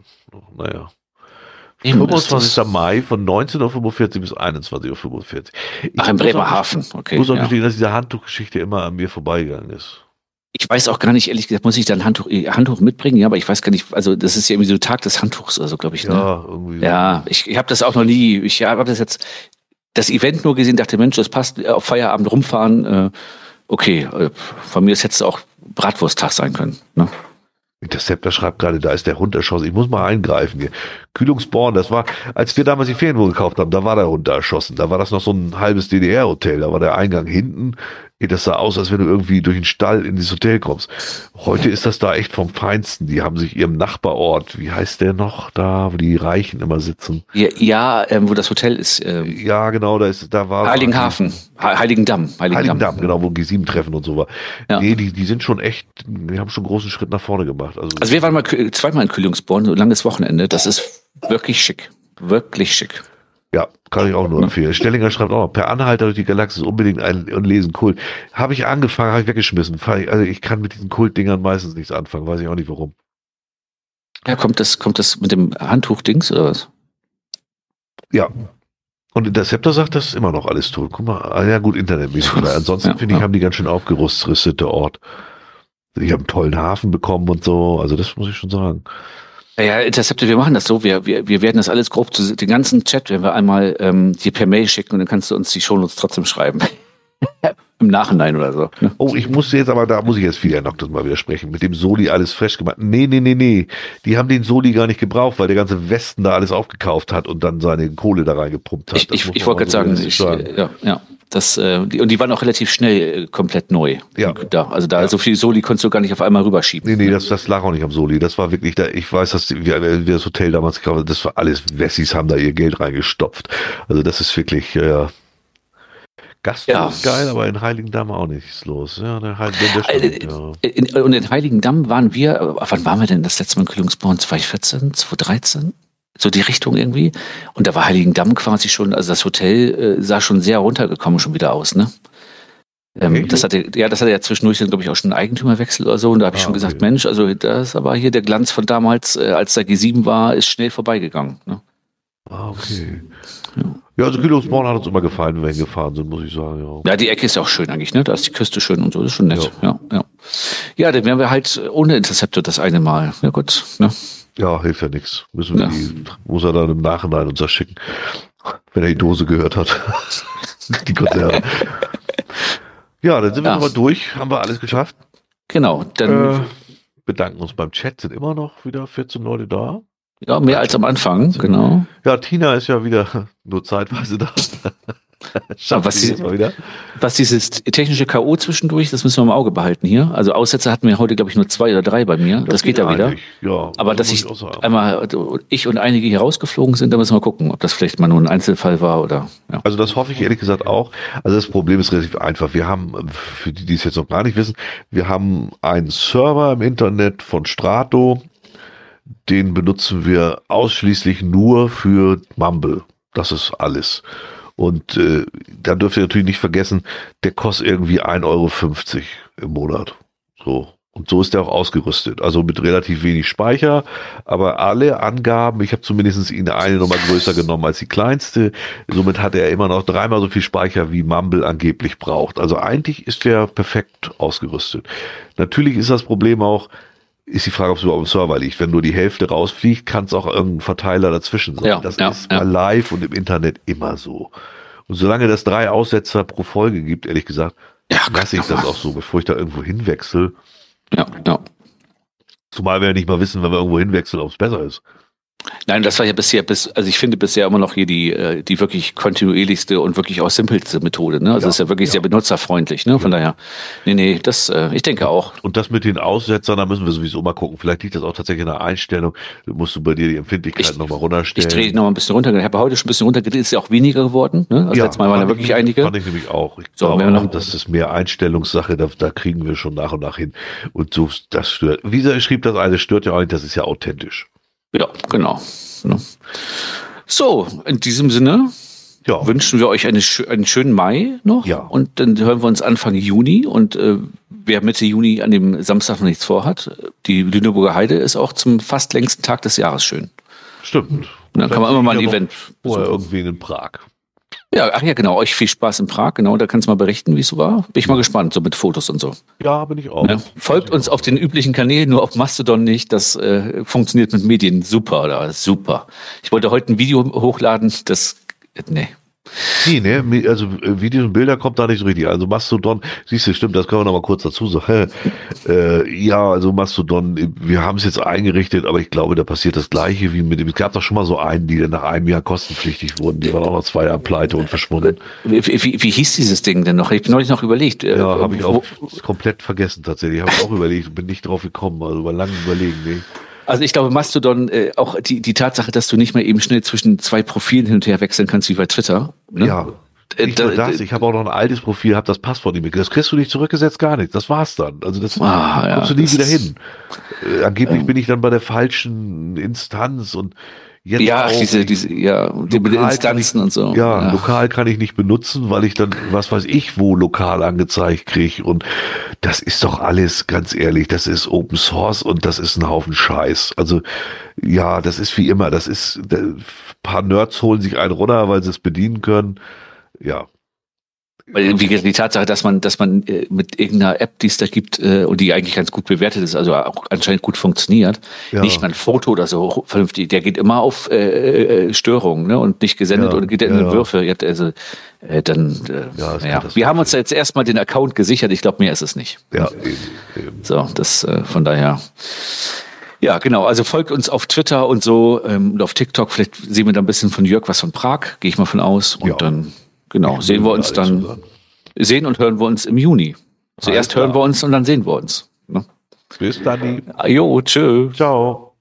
Naja. Eben ist 25. das- Mai von 19.45 Uhr bis 21.45 Uhr. Ich Ach, auch Bremerhaven. gestehen- Okay. Ich muss auch ja. gestehen, dass diese Handtuchgeschichte immer an mir vorbeigegangen ist. Ich weiß auch gar nicht, ehrlich gesagt, muss ich da ein Handtuch, äh, Handtuch mitbringen? Ja, aber ich weiß gar nicht, also das ist ja irgendwie so Tag des Handtuchs oder so, glaube ich. Ne? Ja, irgendwie. Ja, ich, ich habe das auch noch nie, ich habe das jetzt, das Event nur gesehen, dachte, Mensch, das passt, äh, auf Feierabend rumfahren, äh, okay, äh, von mir ist jetzt auch Bratwursttag sein können. Ne? Interceptor schreibt gerade, da ist der Hund erschossen. Ich muss mal eingreifen hier. Kühlungsborn, das war, als wir damals die Ferienwohnung gekauft haben, da war der Hund da erschossen. Da war das noch so ein halbes DDR-Hotel. Da war der Eingang hinten. Das sah aus, als wenn du irgendwie durch den Stall in dieses Hotel kommst. Heute ist das da echt vom Feinsten. Die haben sich ihrem Nachbarort, wie heißt der noch, da, wo die Reichen immer sitzen. Ja, ja ähm, wo das Hotel ist, ähm, Ja, genau, da ist, da war. Heiligenhafen, He- Heiligendamm, Heiligendamm. Heiligendamm, genau, wo G7-Treffen und so war. Ja. Nee, die, die sind schon echt, die haben schon einen großen Schritt nach vorne gemacht. Also, Also wir waren mal zweimal in Kühlungsborn, so ein langes Wochenende, das ist wirklich schick, wirklich schick. ja, kann ich auch nur empfehlen. Stellinger schreibt auch noch, per Anhalter durch die Galaxis unbedingt ein und lesen Kult. Habe ich angefangen, habe ich weggeschmissen. Also ich kann mit diesen Kultdingern meistens nichts anfangen, weiß ich auch nicht warum. Ja, kommt das, kommt das mit dem Handtuch-Dings oder was? Ja. Und Interceptor sagt, das ist immer noch alles tot. Guck mal, ah, ja gut, internetmäßig. Ansonsten Ja, finde ich, ja. haben die ganz schön aufgerüstet, der Ort. Ich habe einen tollen Hafen bekommen und so. Also das muss ich schon sagen. Ja, Interceptor, wir machen das so. Wir, wir, wir werden das alles grob zu, den ganzen Chat werden wir einmal ähm, dir per Mail schicken und dann kannst du uns die Shownotes trotzdem schreiben. Im Nachhinein oder so. Ne? Oh, ich muss jetzt aber, da muss ich jetzt wieder noch das mal widersprechen. Mit dem Soli alles fresh gemacht. Nee, nee, nee, nee. Die haben den Soli gar nicht gebraucht, weil der ganze Westen da alles aufgekauft hat und dann seine Kohle da reingepumpt hat. Ich, ich, ich wollte gerade sagen, realistisch ich, äh, ja, ja. Das, äh, die, und die waren auch relativ schnell äh, komplett neu. Ja. Da, also da so viel Soli konntest du gar nicht auf einmal rüberschieben. Nee, nee, das, das lag auch nicht am Soli. Das war wirklich da, ich weiß, dass die, wie, wie das Hotel damals gekauft das war alles Wessis haben da ihr Geld reingestopft. Also das ist wirklich, äh, Gast Ja. ist geil, aber in Heiligendamm auch nichts los. Ja, der Heil, der, Äh, stimmt, ja. In, und in Heiligendamm waren wir, äh, wann waren wir denn das letzte Mal in Kühlungsborn? 2014, 2013? So die Richtung irgendwie. Und da war Heiligendamm quasi schon, also das Hotel äh, sah schon sehr runtergekommen schon wieder aus, ne? Ähm, das hatte, ja, das hatte ja zwischendurch dann, glaube ich, auch schon einen Eigentümerwechsel oder so. Und da habe ich Ah, schon gesagt, okay. Mensch, also das ist aber hier der Glanz von damals, äh, als der G7 war, ist schnell vorbeigegangen. Ne? Ah, okay. Ja. Ja, also Kühlungsborn hat uns immer gefallen, wenn wir hingefahren sind, muss ich sagen, ja. Ja, die Ecke ist auch schön eigentlich, ne? Da ist die Küste schön und so, das ist schon nett. Ja, ja. Ja, dann wären wir halt ohne Interceptor das eine Mal. Ja gut, ne? Ja, hilft ja nichts. Müssen wir Ja. die, muss er dann im Nachhinein uns das schicken, wenn er die Dose gehört hat. die Konserve. ja, dann sind wir nochmal durch, haben wir alles geschafft. Genau, dann Äh, bedanken uns beim Chat, sind immer noch wieder 14 Leute da. ja, mehr als am Anfang, genau. Ja, Tina ist ja wieder nur zeitweise da. Was wieder. Was dieses technische K.O. zwischendurch, das müssen wir im Auge behalten hier. Also Aussätze hatten wir heute, glaube ich, nur zwei oder drei bei mir. Das, geht ja wieder. Ja, Aber also dass ich sagen. einmal ich und einige hier rausgeflogen sind, da müssen wir gucken, ob das vielleicht mal nur ein Einzelfall war oder ja. Also das hoffe ich ehrlich gesagt auch. Also das Problem ist relativ einfach. Wir haben, für die, die es jetzt noch gar nicht wissen, wir haben einen Server im Internet von Strato. Den benutzen wir ausschließlich nur für Mumble. Das ist alles. Und äh, da dürft ihr natürlich nicht vergessen, der kostet irgendwie 1,50 Euro im Monat. So. Und so ist der auch ausgerüstet. Also mit relativ wenig Speicher. Aber alle Angaben, ich habe zumindest ihn eine Nummer größer genommen als die kleinste. Somit hat er immer noch dreimal so viel Speicher, wie Mumble angeblich braucht. Also eigentlich ist der perfekt ausgerüstet. Natürlich ist das Problem auch, ist die Frage, ob es überhaupt im Server liegt. Wenn nur die Hälfte rausfliegt, kann es auch irgendein Verteiler dazwischen sein. Ja, das ja, ist ja. bei live und im Internet immer so. Und solange das drei Aussetzer pro Folge gibt, ehrlich gesagt, Ja, lasse ich das auch so, bevor ich da irgendwo hinwechsel. Ja, ja. Zumal wir ja nicht mal wissen, wenn wir irgendwo hinwechseln, ob es besser ist. Nein, das war ja bisher, bis, also ich finde bisher immer noch hier die, äh, die wirklich kontinuierlichste und wirklich auch simpelste Methode. Ne? Also Ja, ist ja wirklich ja. sehr benutzerfreundlich. Ne? Von daher, nee, nee, das, äh, ich denke auch. Und das mit den Aussetzern, da müssen wir sowieso mal gucken. Vielleicht liegt das auch tatsächlich in der Einstellung. Du musst du bei dir die Empfindlichkeit Ich- nochmal Ich runterstellen. drehe noch mal ein bisschen runter. Ich habe heute schon ein bisschen runtergedreht, ist ja auch weniger geworden. Ne? Also letztes Mal waren ja fand wirklich ich, einige. Fand ich nämlich auch. Ich So, glaube wir noch- das ist mehr Einstellungssache, da, da kriegen wir schon nach und nach hin. Und so, das stört. Wie schrieb das eine, stört ja auch nicht, das ist ja authentisch. Ja, genau. Ne? So, in diesem Sinne Ja, wünschen wir euch eine, einen schönen Mai noch. Ja. Und dann hören wir uns Anfang Juni. Und äh, wer Mitte Juni an dem Samstag noch nichts vorhat, die Lüneburger Heide ist auch zum fast längsten Tag des Jahres schön. stimmt. Da kann man immer mal ein Event Oder irgendwie in Prag. Ja, ach ja, genau. Euch viel Spaß in Prag. Genau, da kannst du mal berichten, wie es so war. Bin ich mal gespannt, so mit Fotos und so. Ja, bin ich auch. Ja. Folgt uns auf den üblichen Kanälen, nur auf Mastodon nicht. Das äh, funktioniert mit Medien super oder super. Ich wollte heute ein Video hochladen, das nee. Nee, ne, also äh, Videos und Bilder kommt da nicht so richtig. Also Mastodon, siehst du, stimmt, das können wir noch mal kurz dazu sagen. Äh, ja, also Mastodon, äh, wir haben es jetzt eingerichtet, aber ich glaube, da passiert das Gleiche wie mit dem. Es gab doch schon mal so einen, die dann nach einem Jahr kostenpflichtig wurden. Die waren auch noch zwei Jahre pleite und verschwunden. Wie, wie, wie hieß dieses Ding denn noch? Ich bin neulich noch überlegt. äh, Ja, habe ich wo- auch komplett vergessen tatsächlich. Habe ich auch überlegt, bin nicht drauf gekommen, also bei langem Überlegen. Nee. Also ich glaube, Mastodon, äh, auch die, die Tatsache, dass du nicht mehr eben schnell zwischen zwei Profilen hin und her wechseln kannst, wie bei Twitter. Ne? Ja. Äh, Nicht da- nur das, ich habe auch noch ein altes Profil, habe das Passwort nicht mehr. Das kriegst du nicht zurückgesetzt, gar nichts. Das war's dann. Also das Ah, ja, kommst du nie wieder hin. Äh, angeblich bin ich dann bei der falschen Instanz und Jetzt ja, diese, diese, ja, die Instanzen und so. Ja, lokal kann ich nicht benutzen, weil ich dann, was weiß ich, wo lokal angezeigt kriege. Und das ist doch alles, ganz ehrlich, das ist Open Source und das ist ein Haufen Scheiß. Also ja, das ist wie immer, das ist, ein paar Nerds holen sich einen runter, weil sie es bedienen können. Ja. Weil wie gesagt, die Tatsache, dass man, dass man äh, mit irgendeiner App, die es da gibt äh, und die eigentlich ganz gut bewertet ist, also auch anscheinend gut funktioniert, Ja. nicht mal ein Foto oder so vernünftig, der geht immer auf äh, äh, Störungen ne, und nicht gesendet Ja, oder geht in ja. Würfe. Also äh, dann, äh, Ja, ja. Wir haben uns jetzt erstmal den Account gesichert. Ich glaube, mehr ist es nicht. Ja, eben, eben. So, das äh, von daher. Ja, genau. Also folgt uns auf Twitter und so ähm, und auf TikTok. Vielleicht sehen wir da ein bisschen von Jörg was von Prag, gehe ich mal von aus. Und Ja. dann, genau, sehen wir uns dann, zusammen. sehen und hören wir uns im Juni. Zuerst hören wir uns und dann sehen wir uns. Ne? Bis dann. Jo, tschö. Ciao.